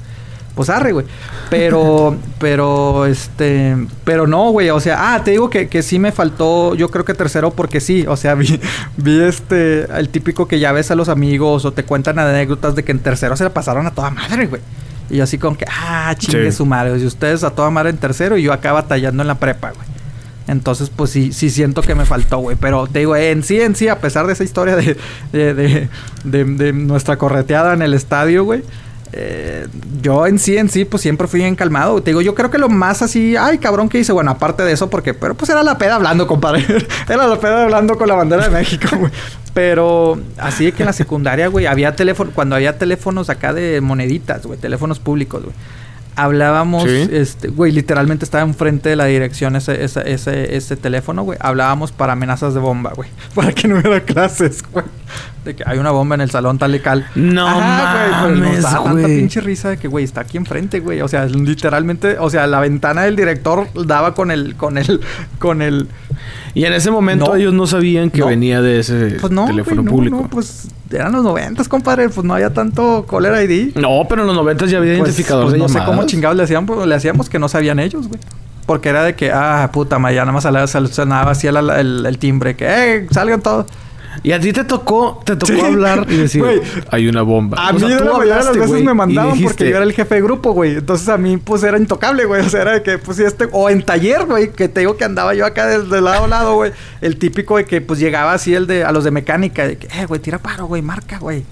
[SPEAKER 3] pues arre, güey. Pero, pero, este, pero no, güey. O sea, ah, te digo que, que sí me faltó, yo creo que tercero porque sí. O sea, vi, vi este, el típico que ya ves a los amigos o te cuentan anécdotas de que en tercero se la pasaron a toda madre, güey. Y yo así como que, ah, chingue
[SPEAKER 2] Sí.
[SPEAKER 3] su madre. Y ustedes a toda madre en tercero y yo acá batallando en la prepa, güey. Entonces, pues sí, sí siento que me faltó, güey. Pero te digo, en sí, en sí, a pesar de esa historia de, de, de, de- de nuestra correteada en el estadio, güey. Eh, yo en sí, en sí, pues siempre fui bien calmado. Te digo, yo creo que lo más así, ay, cabrón, que hice, bueno, aparte de eso, porque, pero pues era la peda hablando, compadre. era la peda hablando con la bandera de México, güey. Pero así de que en la secundaria, güey, había teléfono, cuando había teléfonos acá de moneditas, güey, teléfonos públicos, güey. Hablábamos,
[SPEAKER 2] Sí.
[SPEAKER 3] este, güey, literalmente estaba enfrente de la dirección ese, ese, ese, ese teléfono, güey. Hablábamos para amenazas de bomba, güey. Para que no hubiera clases, güey. De que hay una bomba en el salón tal y cal.
[SPEAKER 2] No
[SPEAKER 3] Ajá, güey,
[SPEAKER 2] mames,
[SPEAKER 3] nos da tanta
[SPEAKER 2] güey.
[SPEAKER 3] pinche risa de que, güey, está aquí enfrente, güey. O sea, literalmente, o sea, la ventana del director daba con el, con el, con el...
[SPEAKER 2] Y en ese momento
[SPEAKER 3] No.
[SPEAKER 2] ellos no sabían que
[SPEAKER 3] No.
[SPEAKER 2] venía de ese
[SPEAKER 3] Pues no,
[SPEAKER 2] teléfono
[SPEAKER 3] güey, no,
[SPEAKER 2] público.
[SPEAKER 3] no, pues eran los noventas, compadre. Pues no había tanto caller ID.
[SPEAKER 2] No, pero en los 90 ya había
[SPEAKER 3] Pues,
[SPEAKER 2] identificador
[SPEAKER 3] pues
[SPEAKER 2] de
[SPEAKER 3] no sé cómo chingados le hacían, pues le hacíamos que no sabían ellos, güey. Porque era de que, ah, puta, ma, ya nada más sal- sal- sonaba así el, el- el timbre, que, eh, salgan todos.
[SPEAKER 2] Y a ti te tocó, te tocó
[SPEAKER 3] Sí.
[SPEAKER 2] hablar y decir,
[SPEAKER 3] Güey.
[SPEAKER 2] hay una bomba.
[SPEAKER 3] A
[SPEAKER 2] O
[SPEAKER 3] mí
[SPEAKER 2] sea,
[SPEAKER 3] de la mayoría de las veces me mandaban porque yo era el jefe de grupo, güey. Entonces a mí, pues, era intocable, güey. O sea, era de que, pues, este... O en taller, güey, que te digo que andaba yo acá de, de lado a lado, güey. El típico de que, pues, llegaba así el de... A los de mecánica, de que, eh, güey, tira paro, güey, marca, güey.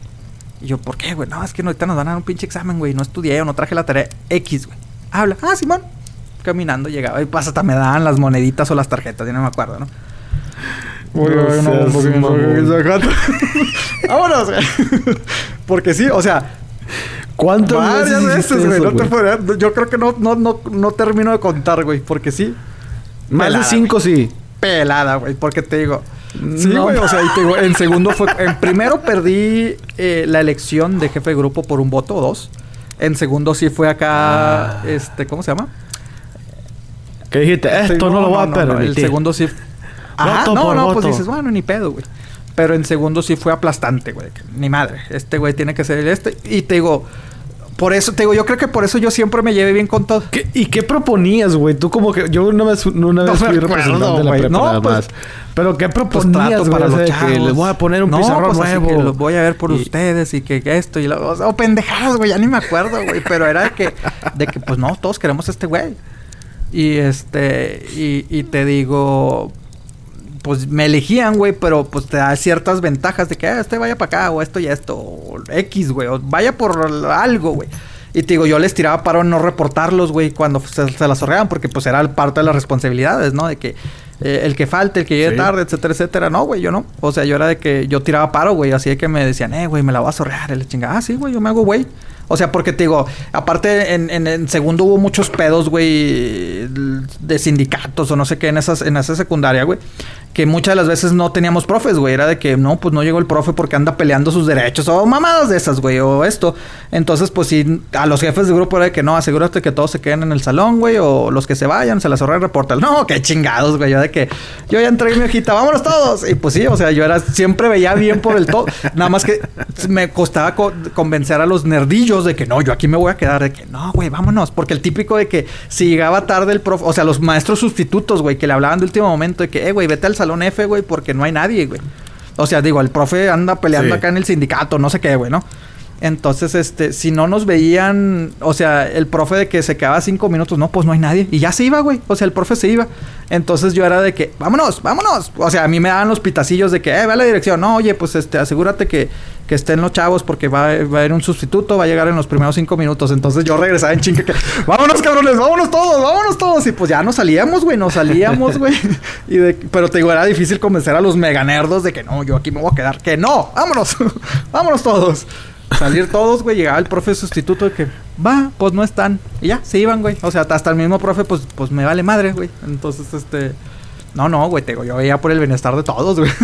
[SPEAKER 3] Y yo, ¿por qué, güey? No, es que ahorita nos van a dar un pinche examen, güey. No estudié o no traje la tarea X, güey. Habla. Ah, Simón. Caminando llegaba. Y pues hasta me daban las moneditas o las tarjetas, ya no me acuerdo, ¿no? Uy,
[SPEAKER 2] No
[SPEAKER 3] uy, no,
[SPEAKER 2] seas
[SPEAKER 3] un poquito,
[SPEAKER 2] mamón.
[SPEAKER 3] un poquito. Vámonos. Porque sí, o sea,
[SPEAKER 2] ¿Cuántas
[SPEAKER 3] varias
[SPEAKER 2] veces,
[SPEAKER 3] güey. No te yo creo que no, no, no, no termino de contar, güey. Porque sí,
[SPEAKER 2] Más de cinco, sí.
[SPEAKER 3] pelada, güey. Porque te digo. Sí,
[SPEAKER 2] No.
[SPEAKER 3] güey. O sea, y te digo, en segundo fue. En primero perdí eh, la elección de jefe de grupo por un voto o dos. En segundo sí fue acá.
[SPEAKER 2] Ah.
[SPEAKER 3] Este, ¿cómo se llama?
[SPEAKER 2] Que dijiste, esto no, lo voy a permitir.
[SPEAKER 3] El segundo sí. Ajá,
[SPEAKER 2] Voto
[SPEAKER 3] no,
[SPEAKER 2] por
[SPEAKER 3] no, pues
[SPEAKER 2] voto.
[SPEAKER 3] dices, bueno, ni pedo, güey. Pero en segundo sí fue aplastante, güey. Ni madre. Este güey tiene que ser el este. Y te digo, por eso, te digo, yo creo que por eso yo siempre me llevé bien con todo.
[SPEAKER 2] ¿Qué- ¿Y qué proponías, güey? Tú como que... Yo una vez, una
[SPEAKER 3] No
[SPEAKER 2] vez
[SPEAKER 3] me
[SPEAKER 2] fui
[SPEAKER 3] acuerdo,
[SPEAKER 2] representante de la prepa
[SPEAKER 3] No,
[SPEAKER 2] nada
[SPEAKER 3] pues-
[SPEAKER 2] más. Pero ¿qué
[SPEAKER 3] Pues
[SPEAKER 2] proponías,
[SPEAKER 3] para los chavos.
[SPEAKER 2] que les voy a poner un
[SPEAKER 3] No,
[SPEAKER 2] pizarrón
[SPEAKER 3] pues
[SPEAKER 2] nuevo.
[SPEAKER 3] que los voy a ver por
[SPEAKER 2] Y-
[SPEAKER 3] ustedes y que, esto y lo... O, sea, o pendejadas, güey. Ya ni me acuerdo, güey. Pero era de que... De que, pues, no, todos queremos a este güey. Y este... Y, y te digo... Pues me elegían, güey, pero pues te da ciertas ventajas de que ah, este vaya para acá, o esto y esto, o X, güey, o vaya por algo, güey. Y te digo, yo les tiraba paro en no reportarlos, güey, cuando se, se las orgaban, porque pues era parte de las responsabilidades, ¿no? De que eh, el que falte, el que llegue
[SPEAKER 2] Sí.
[SPEAKER 3] tarde, etcétera, etcétera. No, güey, yo no. O sea, yo era de que yo tiraba paro, güey, así de que me decían, eh, güey, me la vas a sorrear. Y le chingaba, ah, sí, güey, yo me hago, güey. O sea, porque te digo, aparte en, en, segundo hubo muchos pedos, güey, de sindicatos o no sé qué en, esas, en esa secundaria, güey. Que muchas de las veces no teníamos profes, güey. Era de que no, pues no llegó el profe porque anda peleando sus derechos o mamadas de esas, güey, o esto. Entonces, pues sí, a los jefes de grupo era de que no, asegúrate que todos se queden en el salón, güey, o los que se vayan, se las ahorra reportan. No, qué chingados, güey. Yo de que yo ya entregué mi hojita, vámonos todos. Y pues sí, o sea, yo era, siempre veía bien por el todo. Nada más que me costaba co- convencer a los nerdillos de que no, yo aquí me voy a quedar, de que no, güey, vámonos. Porque el típico de que si llegaba tarde el profe, o sea, los maestros sustitutos, güey, que le hablaban de último momento de que, eh, güey, vete al salón F, güey, porque no hay nadie, güey. O sea, digo, el profe anda peleando
[SPEAKER 2] Sí.
[SPEAKER 3] acá en el sindicato, no sé qué, güey, ¿no? Entonces, este, si no nos veían, o sea, el profe de que se quedaba cinco minutos, no, pues no hay nadie. Y ya se iba, güey. O sea, el profe se iba. Entonces yo era de que, vámonos, vámonos. O sea, a mí me daban los pitacillos de que, eh, ve a la dirección. No, oye, pues este, asegúrate que, que estén los chavos porque va, a haber un sustituto, va a llegar en los primeros cinco minutos. Entonces yo regresaba en chinga que, vámonos, cabrones, vámonos todos, vámonos todos. Y pues ya nos salíamos, güey, nos salíamos, güey. y de, pero te digo, era difícil convencer a los meganerdos de que no, yo aquí me voy a quedar. Que no, vámonos, vámonos todos. Salir todos, güey, llegaba el profe sustituto de que, va, pues no están. Y ya, se iban, güey. O sea, hasta el mismo profe, pues, pues me vale madre, güey. Entonces, este. No, no, güey, te digo, yo veía por el bienestar de todos, güey.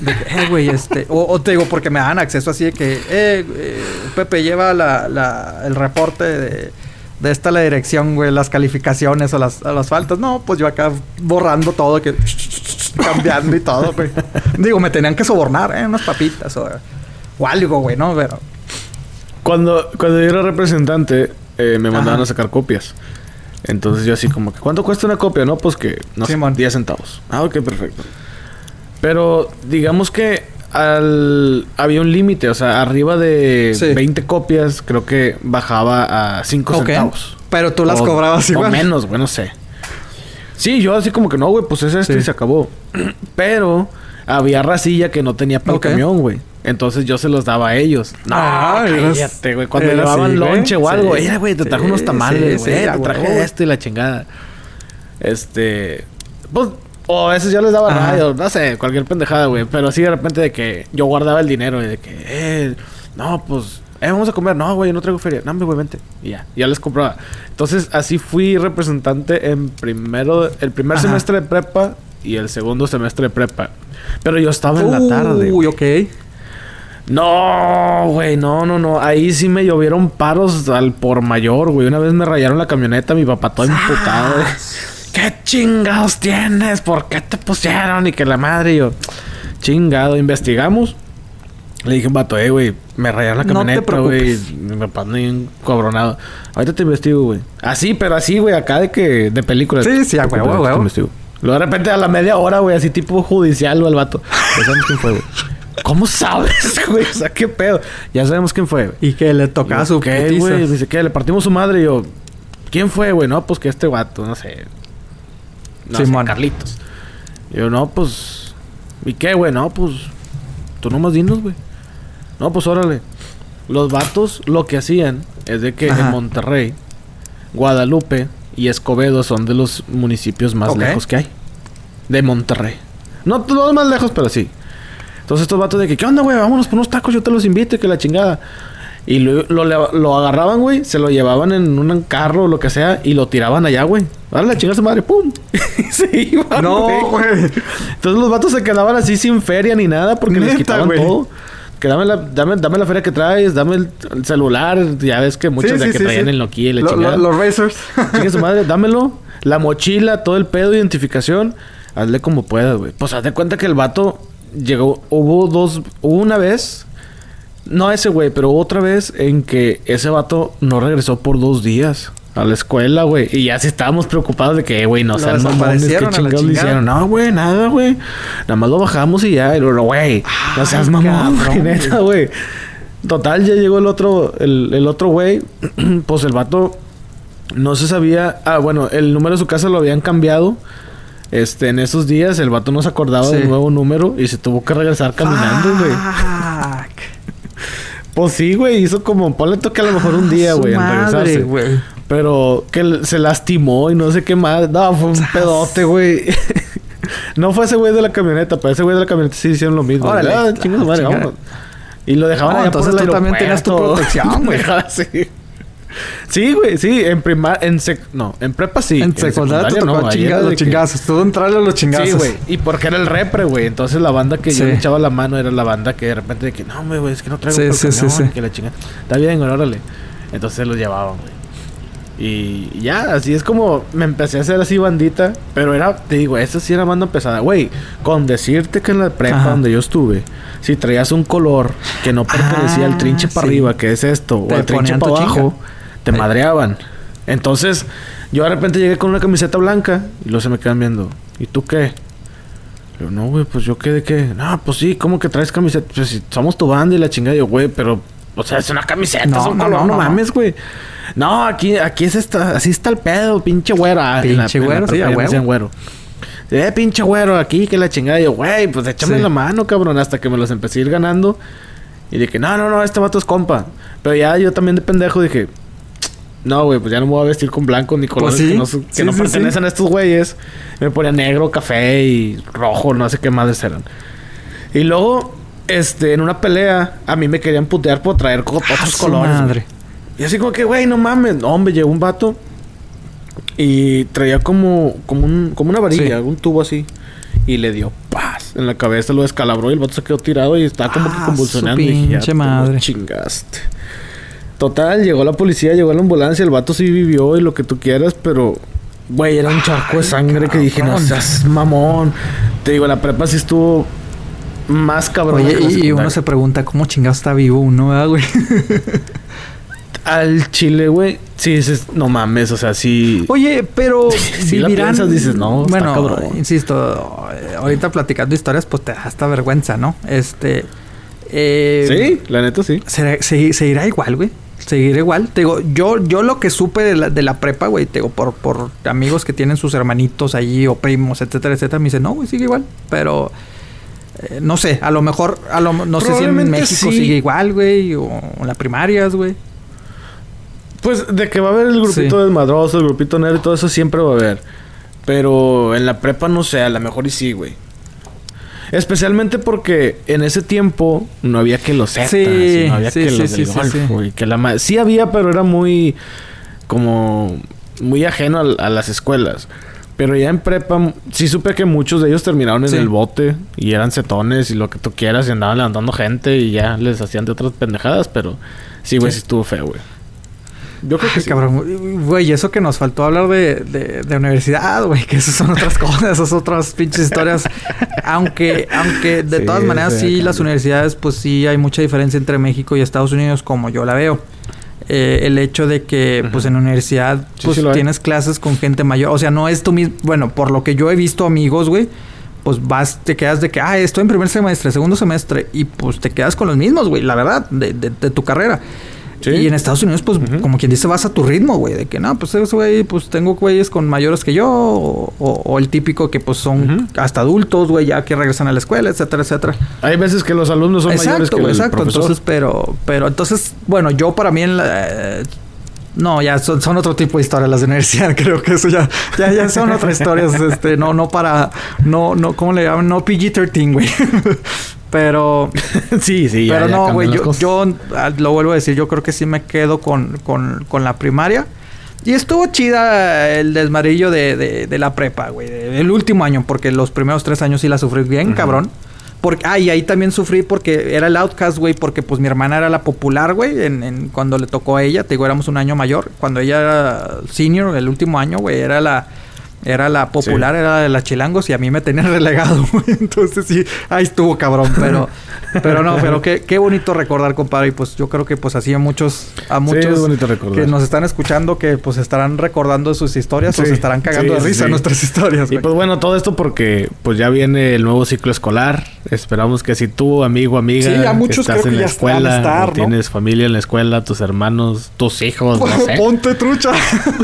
[SPEAKER 3] De que, eh, güey, este. O, te digo, porque me dan acceso así de que, eh, eh, Pepe, lleva la, la, el reporte de, de esta la dirección, güey, las calificaciones o las, o las faltas. No, pues yo acá borrando todo, que cambiando y todo, güey. Digo, me tenían que sobornar, ¿eh? Unas papitas o, o algo, güey, ¿no? Pero.
[SPEAKER 2] Cuando, cuando yo era representante, eh, me mandaban
[SPEAKER 3] Ajá.
[SPEAKER 2] a sacar copias. Entonces yo así como que, ¿cuánto cuesta una copia? No, pues que, no sé,
[SPEAKER 3] Simón.
[SPEAKER 2] 10 centavos. Ah, ok, perfecto. Pero digamos que al, había un límite, o sea, arriba de
[SPEAKER 3] Sí.
[SPEAKER 2] 20 copias, creo que bajaba a 5
[SPEAKER 3] Ok.
[SPEAKER 2] centavos.
[SPEAKER 3] Pero tú las
[SPEAKER 2] O-
[SPEAKER 3] cobrabas igual.
[SPEAKER 2] O menos, güey, no sé. Sí, yo así como que no, güey, pues es esto
[SPEAKER 3] Sí.
[SPEAKER 2] y se acabó. Pero había racilla que no tenía para el camión, güey. Entonces yo se los daba a ellos. No,
[SPEAKER 3] Ah,
[SPEAKER 2] cállate, güey. Cuando
[SPEAKER 3] así, güey.
[SPEAKER 2] lonche o algo, era, güey, te traje
[SPEAKER 3] Sí,
[SPEAKER 2] unos tamales, güey.
[SPEAKER 3] sí,
[SPEAKER 2] te traje esto y la chingada. Este. Pues. O a veces yo les daba
[SPEAKER 3] Ajá.
[SPEAKER 2] radio, no sé, cualquier pendejada, güey. Pero así de repente de que yo guardaba el dinero y de que, eh, no, pues, eh, vamos a comer. No, güey, yo no traigo feria. No, hombre, güey, vente. Y ya, ya les compraba. Entonces, así fui representante en primero, el primer
[SPEAKER 3] Ajá.
[SPEAKER 2] semestre de prepa y el segundo semestre de prepa. Pero yo estaba en la tarde.
[SPEAKER 3] Uy, ok.
[SPEAKER 2] No, güey, no, no, no. Ahí sí me llovieron paros al por mayor, güey. Una vez me rayaron la camioneta, mi papá todo imputado, güey. ¿Qué chingados tienes? ¿Por qué te pusieron? Y que la madre, y yo, chingado, investigamos. Le dije, vato, eh, güey, me rayaron la
[SPEAKER 3] No
[SPEAKER 2] camioneta, güey.
[SPEAKER 3] preocupes.
[SPEAKER 2] Mi papá bien cabronado. Ahorita te investigo, güey. Así, pero así, güey, acá de que, de películas.
[SPEAKER 3] Sí, sí, a
[SPEAKER 2] Te
[SPEAKER 3] huevo,
[SPEAKER 2] Luego de repente a la media hora, güey, así tipo judicial, güey, el vato. Ya sabemos quién fue, güey. ¿Cómo sabes, güey? O sea, qué pedo. Ya sabemos quién fue, güey.
[SPEAKER 3] Y que le tocaba su
[SPEAKER 2] ¿Qué, güey? Dice, ¿qué? Le partimos su madre. Y yo, ¿quién fue, güey? No, pues que este vato, no sé. No sé,
[SPEAKER 3] Simón.
[SPEAKER 2] Carlitos. Y yo, no, pues. ¿Y qué, güey? No, pues. Tú nomás dinos, güey. No, pues órale. Los vatos lo que hacían es de que
[SPEAKER 3] Ajá.
[SPEAKER 2] en Monterrey, Guadalupe y Escobedo son de los municipios más lejos que hay. De Monterrey. No todos más lejos, pero sí. Entonces estos vatos de que, ¿qué onda, güey? Vámonos por unos tacos, yo te los invito y que la chingada. Y lo, lo, lo agarraban, güey, se lo llevaban en un carro o lo que sea y lo tiraban allá, güey. Dale la chingada a su madre, ¡pum! y se iban,
[SPEAKER 3] No, güey.
[SPEAKER 2] Entonces los vatos se quedaban así sin feria ni nada porque les quitaban todo. Que dame la, dame, dame la feria que traes, dame el, el celular. Ya ves que muchos
[SPEAKER 3] Sí,
[SPEAKER 2] de
[SPEAKER 3] sí,
[SPEAKER 2] que
[SPEAKER 3] sí,
[SPEAKER 2] traían el Nokia y la
[SPEAKER 3] Lo-
[SPEAKER 2] chingada.
[SPEAKER 3] lo- los racers.
[SPEAKER 2] Chingue su madre, dámelo. La mochila, todo el pedo, identificación. Hazle como puedas, güey. Pues haz de cuenta que el vato llegó. Hubo dos. Hubo una vez. No ese güey, pero otra vez en que ese vato no regresó por dos días a la escuela, güey. Y ya sí estábamos preocupados de que, güey, no sean mamones, ¿qué chingados le hicieron? No, güey, nada, güey. Nada más lo bajamos y ya. Y luego, güey, no seas
[SPEAKER 3] Ay,
[SPEAKER 2] mamón, güey,
[SPEAKER 3] cabrón,
[SPEAKER 2] neta, güey. Total, ya llegó el otro, el, el otro güey. pues el vato no se sabía. Ah, bueno, el número de su casa lo habían cambiado. Este, en esos días el vato no se acordaba
[SPEAKER 3] Sí.
[SPEAKER 2] del nuevo número y se tuvo que regresar caminando, güey. Pues sí, güey, hizo como, ponle toque a lo mejor un día,
[SPEAKER 3] Ah,
[SPEAKER 2] güey, en
[SPEAKER 3] madre,
[SPEAKER 2] regresarse.
[SPEAKER 3] güey.
[SPEAKER 2] Pero que se lastimó y no sé qué más. No, fue un pedote, güey. no fue ese güey de la camioneta, pero ese güey de la camioneta sí hicieron lo mismo.
[SPEAKER 3] Órale.
[SPEAKER 2] Ah, chinga su madre,
[SPEAKER 3] Ah,
[SPEAKER 2] vámonos. Y lo dejaban
[SPEAKER 3] No,
[SPEAKER 2] allá por
[SPEAKER 3] entonces
[SPEAKER 2] el
[SPEAKER 3] tú también tenías tu protección, güey.
[SPEAKER 2] Así. Sí, güey, sí, en primar, en sec, no, en prepa sí.
[SPEAKER 3] en secundaria te tocó
[SPEAKER 2] no, de
[SPEAKER 3] los
[SPEAKER 2] que-
[SPEAKER 3] chingazos. Tú entrarle a los chingazos.
[SPEAKER 2] Sí, güey. Y porque era el repre, güey. Entonces la banda que yo
[SPEAKER 3] Sí.
[SPEAKER 2] le echaba la mano era la banda que de repente de que no, güey, güey, es que no traigo
[SPEAKER 3] Sí,
[SPEAKER 2] por
[SPEAKER 3] sí, sí,
[SPEAKER 2] camión",
[SPEAKER 3] sí.
[SPEAKER 2] que la chingada. Está bien, güey, órale. Entonces los llevaban, güey. Y ya, así es como me empecé a hacer así bandita. Pero era, te digo, esa sí era banda pesada. Güey, con decirte que en la prepa
[SPEAKER 3] Ajá.
[SPEAKER 2] donde yo estuve, si traías un color que no pertenecía al
[SPEAKER 3] Ah,
[SPEAKER 2] trinche para
[SPEAKER 3] sí.
[SPEAKER 2] arriba, que es esto,
[SPEAKER 3] Te
[SPEAKER 2] o al trinche para abajo,
[SPEAKER 3] chinga.
[SPEAKER 2] te madreaban. Entonces, yo de repente llegué con una camiseta blanca y luego se me quedan viendo. ¿Y tú qué? Yo, no, güey, pues yo qué de qué. No, pues sí, ¿cómo que traes camiseta? Pues si somos tu banda y la chingada. Yo, güey, pero, o sea, es una camiseta,
[SPEAKER 3] No,
[SPEAKER 2] es un
[SPEAKER 3] no,
[SPEAKER 2] color,
[SPEAKER 3] no,
[SPEAKER 2] no. mames, güey. No, aquí, aquí es esta, así está el pedo, pinche güero. Ah,
[SPEAKER 3] Pinche güero, sí, a huevo.
[SPEAKER 2] güero. Eh, pinche güero, aquí que la chingada. Yo, güey, pues échame
[SPEAKER 3] Sí.
[SPEAKER 2] la mano, cabrón, hasta que me los empecé a ir ganando. Y dije, no, no, no, este vato es compa. Pero ya yo también de pendejo dije, no, güey, pues ya no me voy a vestir con blanco ni colores
[SPEAKER 3] Pues sí.
[SPEAKER 2] que no, su- que
[SPEAKER 3] Sí,
[SPEAKER 2] no
[SPEAKER 3] sí,
[SPEAKER 2] pertenecen a estos güeyes. Me ponía negro, café y rojo, no sé qué madres eran. Y luego, este, en una pelea, a mí me querían putear por traer co-
[SPEAKER 3] Ah,
[SPEAKER 2] otros
[SPEAKER 3] su
[SPEAKER 2] colores.
[SPEAKER 3] madre.
[SPEAKER 2] Y así como que, güey, no mames. No, hombre, llegó un vato y traía como, como, un, como una varilla,
[SPEAKER 3] Sí.
[SPEAKER 2] un tubo así. Y le dio paz en la cabeza, lo descalabró y el vato se quedó tirado y estaba como que
[SPEAKER 3] Ah,
[SPEAKER 2] convulsionando.
[SPEAKER 3] su
[SPEAKER 2] Y dije, ya
[SPEAKER 3] pinche madre.
[SPEAKER 2] chingaste. Total, llegó la policía, llegó la ambulancia, el vato sí vivió y lo que tú quieras, pero, güey, era un charco de sangre que dije, no seas mamón. Te digo, la prepa sí estuvo más cabrón.
[SPEAKER 3] Oye, y, y uno se pregunta cómo chingados está vivo uno, ¿verdad, güey?
[SPEAKER 2] Al chile, güey, sí dices, no mames, o sea, sí.
[SPEAKER 3] Oye, pero
[SPEAKER 2] Si la
[SPEAKER 3] vivirán...
[SPEAKER 2] piensas, dices, no, está
[SPEAKER 3] bueno,
[SPEAKER 2] cabrón.
[SPEAKER 3] insisto, eh, ahorita platicando historias, pues te da hasta vergüenza, ¿no? Este... eh,
[SPEAKER 2] Sí, la neta sí.
[SPEAKER 3] ¿será- se, se irá igual, güey. Seguirá igual. Te digo, yo, yo lo que supe de la, de la prepa, güey, te digo, por, por amigos que tienen sus hermanitos allí o primos, etcétera, etcétera, me dicen, no, güey, sigue igual. Pero eh, no sé, a lo mejor, a lo, no sé si en México
[SPEAKER 2] sí.
[SPEAKER 3] sigue igual, güey, o en las primarias, güey.
[SPEAKER 2] Pues de que va a haber el grupito
[SPEAKER 3] Sí.
[SPEAKER 2] desmadroso, el grupito nerd y todo eso siempre va a haber. Pero en la prepa no sé, a lo mejor y sí, güey. Especialmente porque en ese tiempo no había que los Zetas,
[SPEAKER 3] Sí,
[SPEAKER 2] no había
[SPEAKER 3] sí,
[SPEAKER 2] que los del
[SPEAKER 3] sí,
[SPEAKER 2] golf,
[SPEAKER 3] sí.
[SPEAKER 2] güey, que la sí había, pero era muy como muy ajeno a, las escuelas. Pero ya en prepa, sí supe que muchos de ellos terminaron en
[SPEAKER 3] Sí.
[SPEAKER 2] el bote y eran cetones y lo que tú quieras y andaban levantando gente y ya les hacían de otras pendejadas, pero sí, güey, sí, estuvo feo, güey. Yo creo que sí.
[SPEAKER 3] cabrón, güey, eso que nos faltó hablar de, de, de universidad, güey, que esas son otras cosas, esas otras pinches historias. aunque, aunque de
[SPEAKER 2] Sí,
[SPEAKER 3] todas maneras
[SPEAKER 2] sí,
[SPEAKER 3] las universidades, pues sí hay mucha diferencia entre México y Estados Unidos, como yo la veo. Eh, el hecho de que, pues en la universidad,
[SPEAKER 2] Sí,
[SPEAKER 3] pues
[SPEAKER 2] sí
[SPEAKER 3] tienes clases con gente mayor. O sea, no es tú mismo. Bueno, por lo que yo he visto amigos, güey, pues vas, te quedas de que, ah, estoy en primer semestre, segundo semestre, y pues te quedas con los mismos, güey, la verdad, de, de- de tu carrera.
[SPEAKER 2] Sí.
[SPEAKER 3] Y en Estados Unidos, pues, como quien dice, vas a tu ritmo, güey. De que, no, pues, ese güey, pues, tengo güeyes con mayores que yo. O, o- o el típico que, pues, son hasta adultos, güey, ya que regresan a la escuela, etcétera, etcétera.
[SPEAKER 2] Hay veces que los alumnos son mayores
[SPEAKER 3] Exacto,
[SPEAKER 2] que
[SPEAKER 3] güey,
[SPEAKER 2] el
[SPEAKER 3] exacto.
[SPEAKER 2] profesor.
[SPEAKER 3] Entonces, pero, pero, entonces, bueno, yo para mí en la... eh, no, ya son, son otro tipo de historias las de universidad. Creo que eso ya, ya, ya son otras historias. Este, no, no para, no, no, ¿cómo le llaman? No PG-13, güey. Pero,
[SPEAKER 2] sí, sí. ya-
[SPEAKER 3] pero
[SPEAKER 2] ya
[SPEAKER 3] no, güey, yo, yo ah, lo vuelvo a decir, yo creo que sí me quedo con, con, con la primaria. Y estuvo chida el desmarillo de, de, de la prepa, güey. El último año, porque los primeros tres años sí la sufrí bien, cabrón. Porque, ah, y ahí también sufrí porque era el outcast, güey, porque pues mi hermana era la popular, güey, en, en- cuando le tocó a ella, te digo, éramos un año mayor. Cuando ella era senior, el último año, güey, era la... Era la popular, era la de las chilangos y a mí me tenían relegado. Entonces sí, ahí estuvo cabrón, pero... Pero no, pero qué, qué bonito recordar, compadre. Y pues yo creo que pues así a muchos, a
[SPEAKER 2] Sí,
[SPEAKER 3] muchos que nos están escuchando que pues estarán recordando sus historias o
[SPEAKER 2] Sí,
[SPEAKER 3] se estarán cagando
[SPEAKER 2] sí,
[SPEAKER 3] de
[SPEAKER 2] sí,
[SPEAKER 3] risa
[SPEAKER 2] sí.
[SPEAKER 3] nuestras historias.
[SPEAKER 2] Y pues bueno, todo esto porque pues ya viene el nuevo ciclo escolar. Esperamos que si tú, amigo, amiga,
[SPEAKER 3] Sí, muchos
[SPEAKER 2] estás en la escuela,
[SPEAKER 3] estar,
[SPEAKER 2] o
[SPEAKER 3] ¿no?
[SPEAKER 2] tienes familia en la escuela, tus hermanos, tus hijos, no sé.
[SPEAKER 3] Ponte trucha.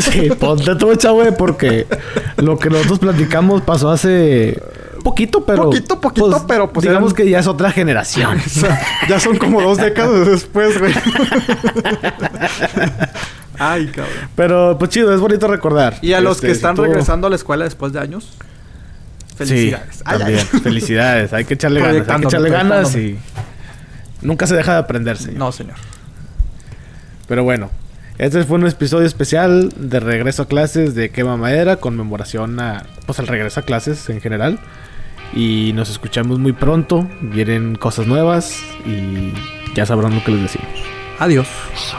[SPEAKER 2] Sí, ponte trucha, güey, porque lo que nosotros platicamos pasó hace poquito, pero
[SPEAKER 3] Poquito, poquito, pero, pues,
[SPEAKER 2] digamos
[SPEAKER 3] eran-
[SPEAKER 2] que ya es otra generación.
[SPEAKER 3] O sea, ya son como dos décadas después, güey. Ay, cabrón.
[SPEAKER 2] Pero pues chido, es bonito recordar.
[SPEAKER 3] Y a los
[SPEAKER 2] Este,
[SPEAKER 3] que
[SPEAKER 2] si
[SPEAKER 3] están
[SPEAKER 2] tú-
[SPEAKER 3] regresando a la escuela después de años, felicidades.
[SPEAKER 2] Sí,
[SPEAKER 3] Ay, ay.
[SPEAKER 2] también. Felicidades. Hay que echarle ganas. Hay que echarle ganas y nunca se deja de aprender, señor.
[SPEAKER 3] No, señor.
[SPEAKER 2] Pero bueno, este fue un episodio especial de regreso a clases de Quema Madera, conmemoración a, pues al regreso a clases en general. Y nos escuchamos muy pronto, vienen cosas nuevas y ya sabrán lo que les decimos.
[SPEAKER 3] Adiós.
[SPEAKER 4] So